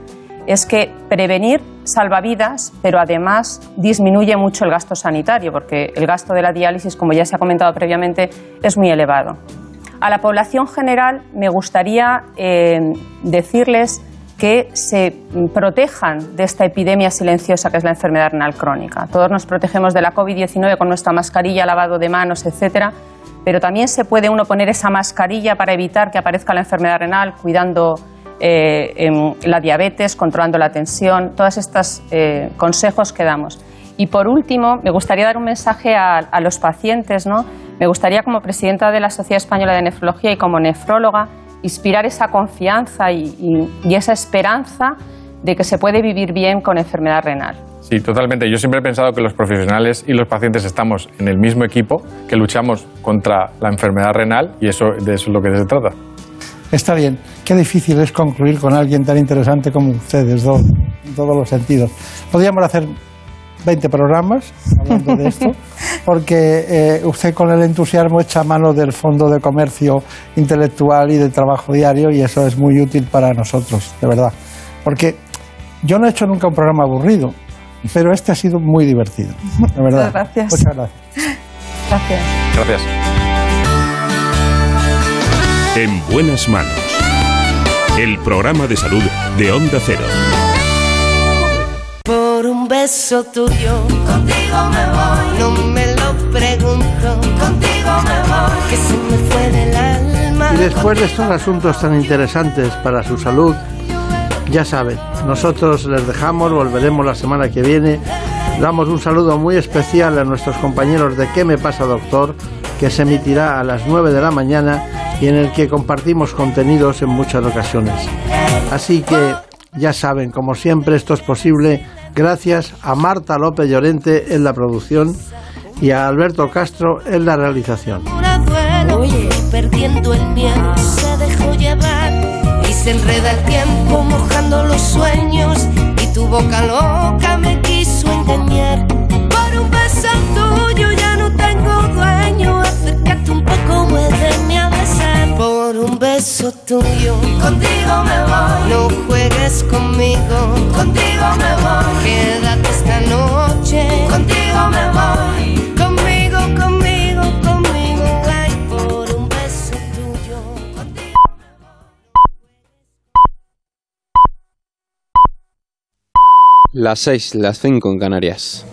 es que prevenir salva vidas, pero además disminuye mucho el gasto sanitario, porque el gasto de la diálisis, como ya se ha comentado previamente, es muy elevado. A la población general me gustaría eh, decirles que se protejan de esta epidemia silenciosa que es la enfermedad renal crónica. Todos nos protegemos de la COVID-19 con nuestra mascarilla, lavado de manos, etcétera, pero también se puede uno poner esa mascarilla para evitar que aparezca la enfermedad renal, cuidando eh, la diabetes, controlando la tensión, todos estos eh, consejos que damos. Y por último, me gustaría dar un mensaje a, los pacientes. ¿no? Me gustaría, como presidenta de la Sociedad Española de Nefrología y como nefróloga, inspirar esa confianza y, esa esperanza de que se puede vivir bien con enfermedad renal. Sí, totalmente. Yo siempre he pensado que los profesionales y los pacientes estamos en el mismo equipo, que luchamos contra la enfermedad renal y eso, de eso es lo que se trata. Está bien. Qué difícil es concluir con alguien tan interesante como ustedes dos, en todos los sentidos. Podríamos hacer 20 programas hablando de esto, porque eh, usted con el entusiasmo echa mano del Fondo de Comercio Intelectual y de Trabajo Diario y eso es muy útil para nosotros, de verdad. Porque yo no he hecho nunca un programa aburrido, pero este ha sido muy divertido, de verdad. Muchas gracias. Muchas gracias. Gracias. Gracias. En buenas manos. El programa de salud de Onda Cero. Un beso tuyo, contigo me voy. No me lo pregunto, contigo me voy. Que se me fue del alma. Y después de estos asuntos tan interesantes para su salud, ya saben, nosotros les dejamos, volveremos la semana que viene Damos un saludo muy especial a nuestros compañeros de ¿Qué me pasa, doctor? que se emitirá a las 9 de la mañana y en el que compartimos contenidos en muchas ocasiones. Así que ya saben, como siempre, esto es posible gracias a Marta López Llorente en la producción y a Alberto Castro en la realización. Oye, perdiendo el miedo, se dejó llevar y se enreda el tiempo mojando los sueños y tu boca loca me beso tuyo, contigo me voy. No juegues conmigo, contigo me voy. Quédate esta noche, contigo me voy. Conmigo, conmigo, conmigo, ay, por un beso tuyo. Las 6, las 5 en Canarias.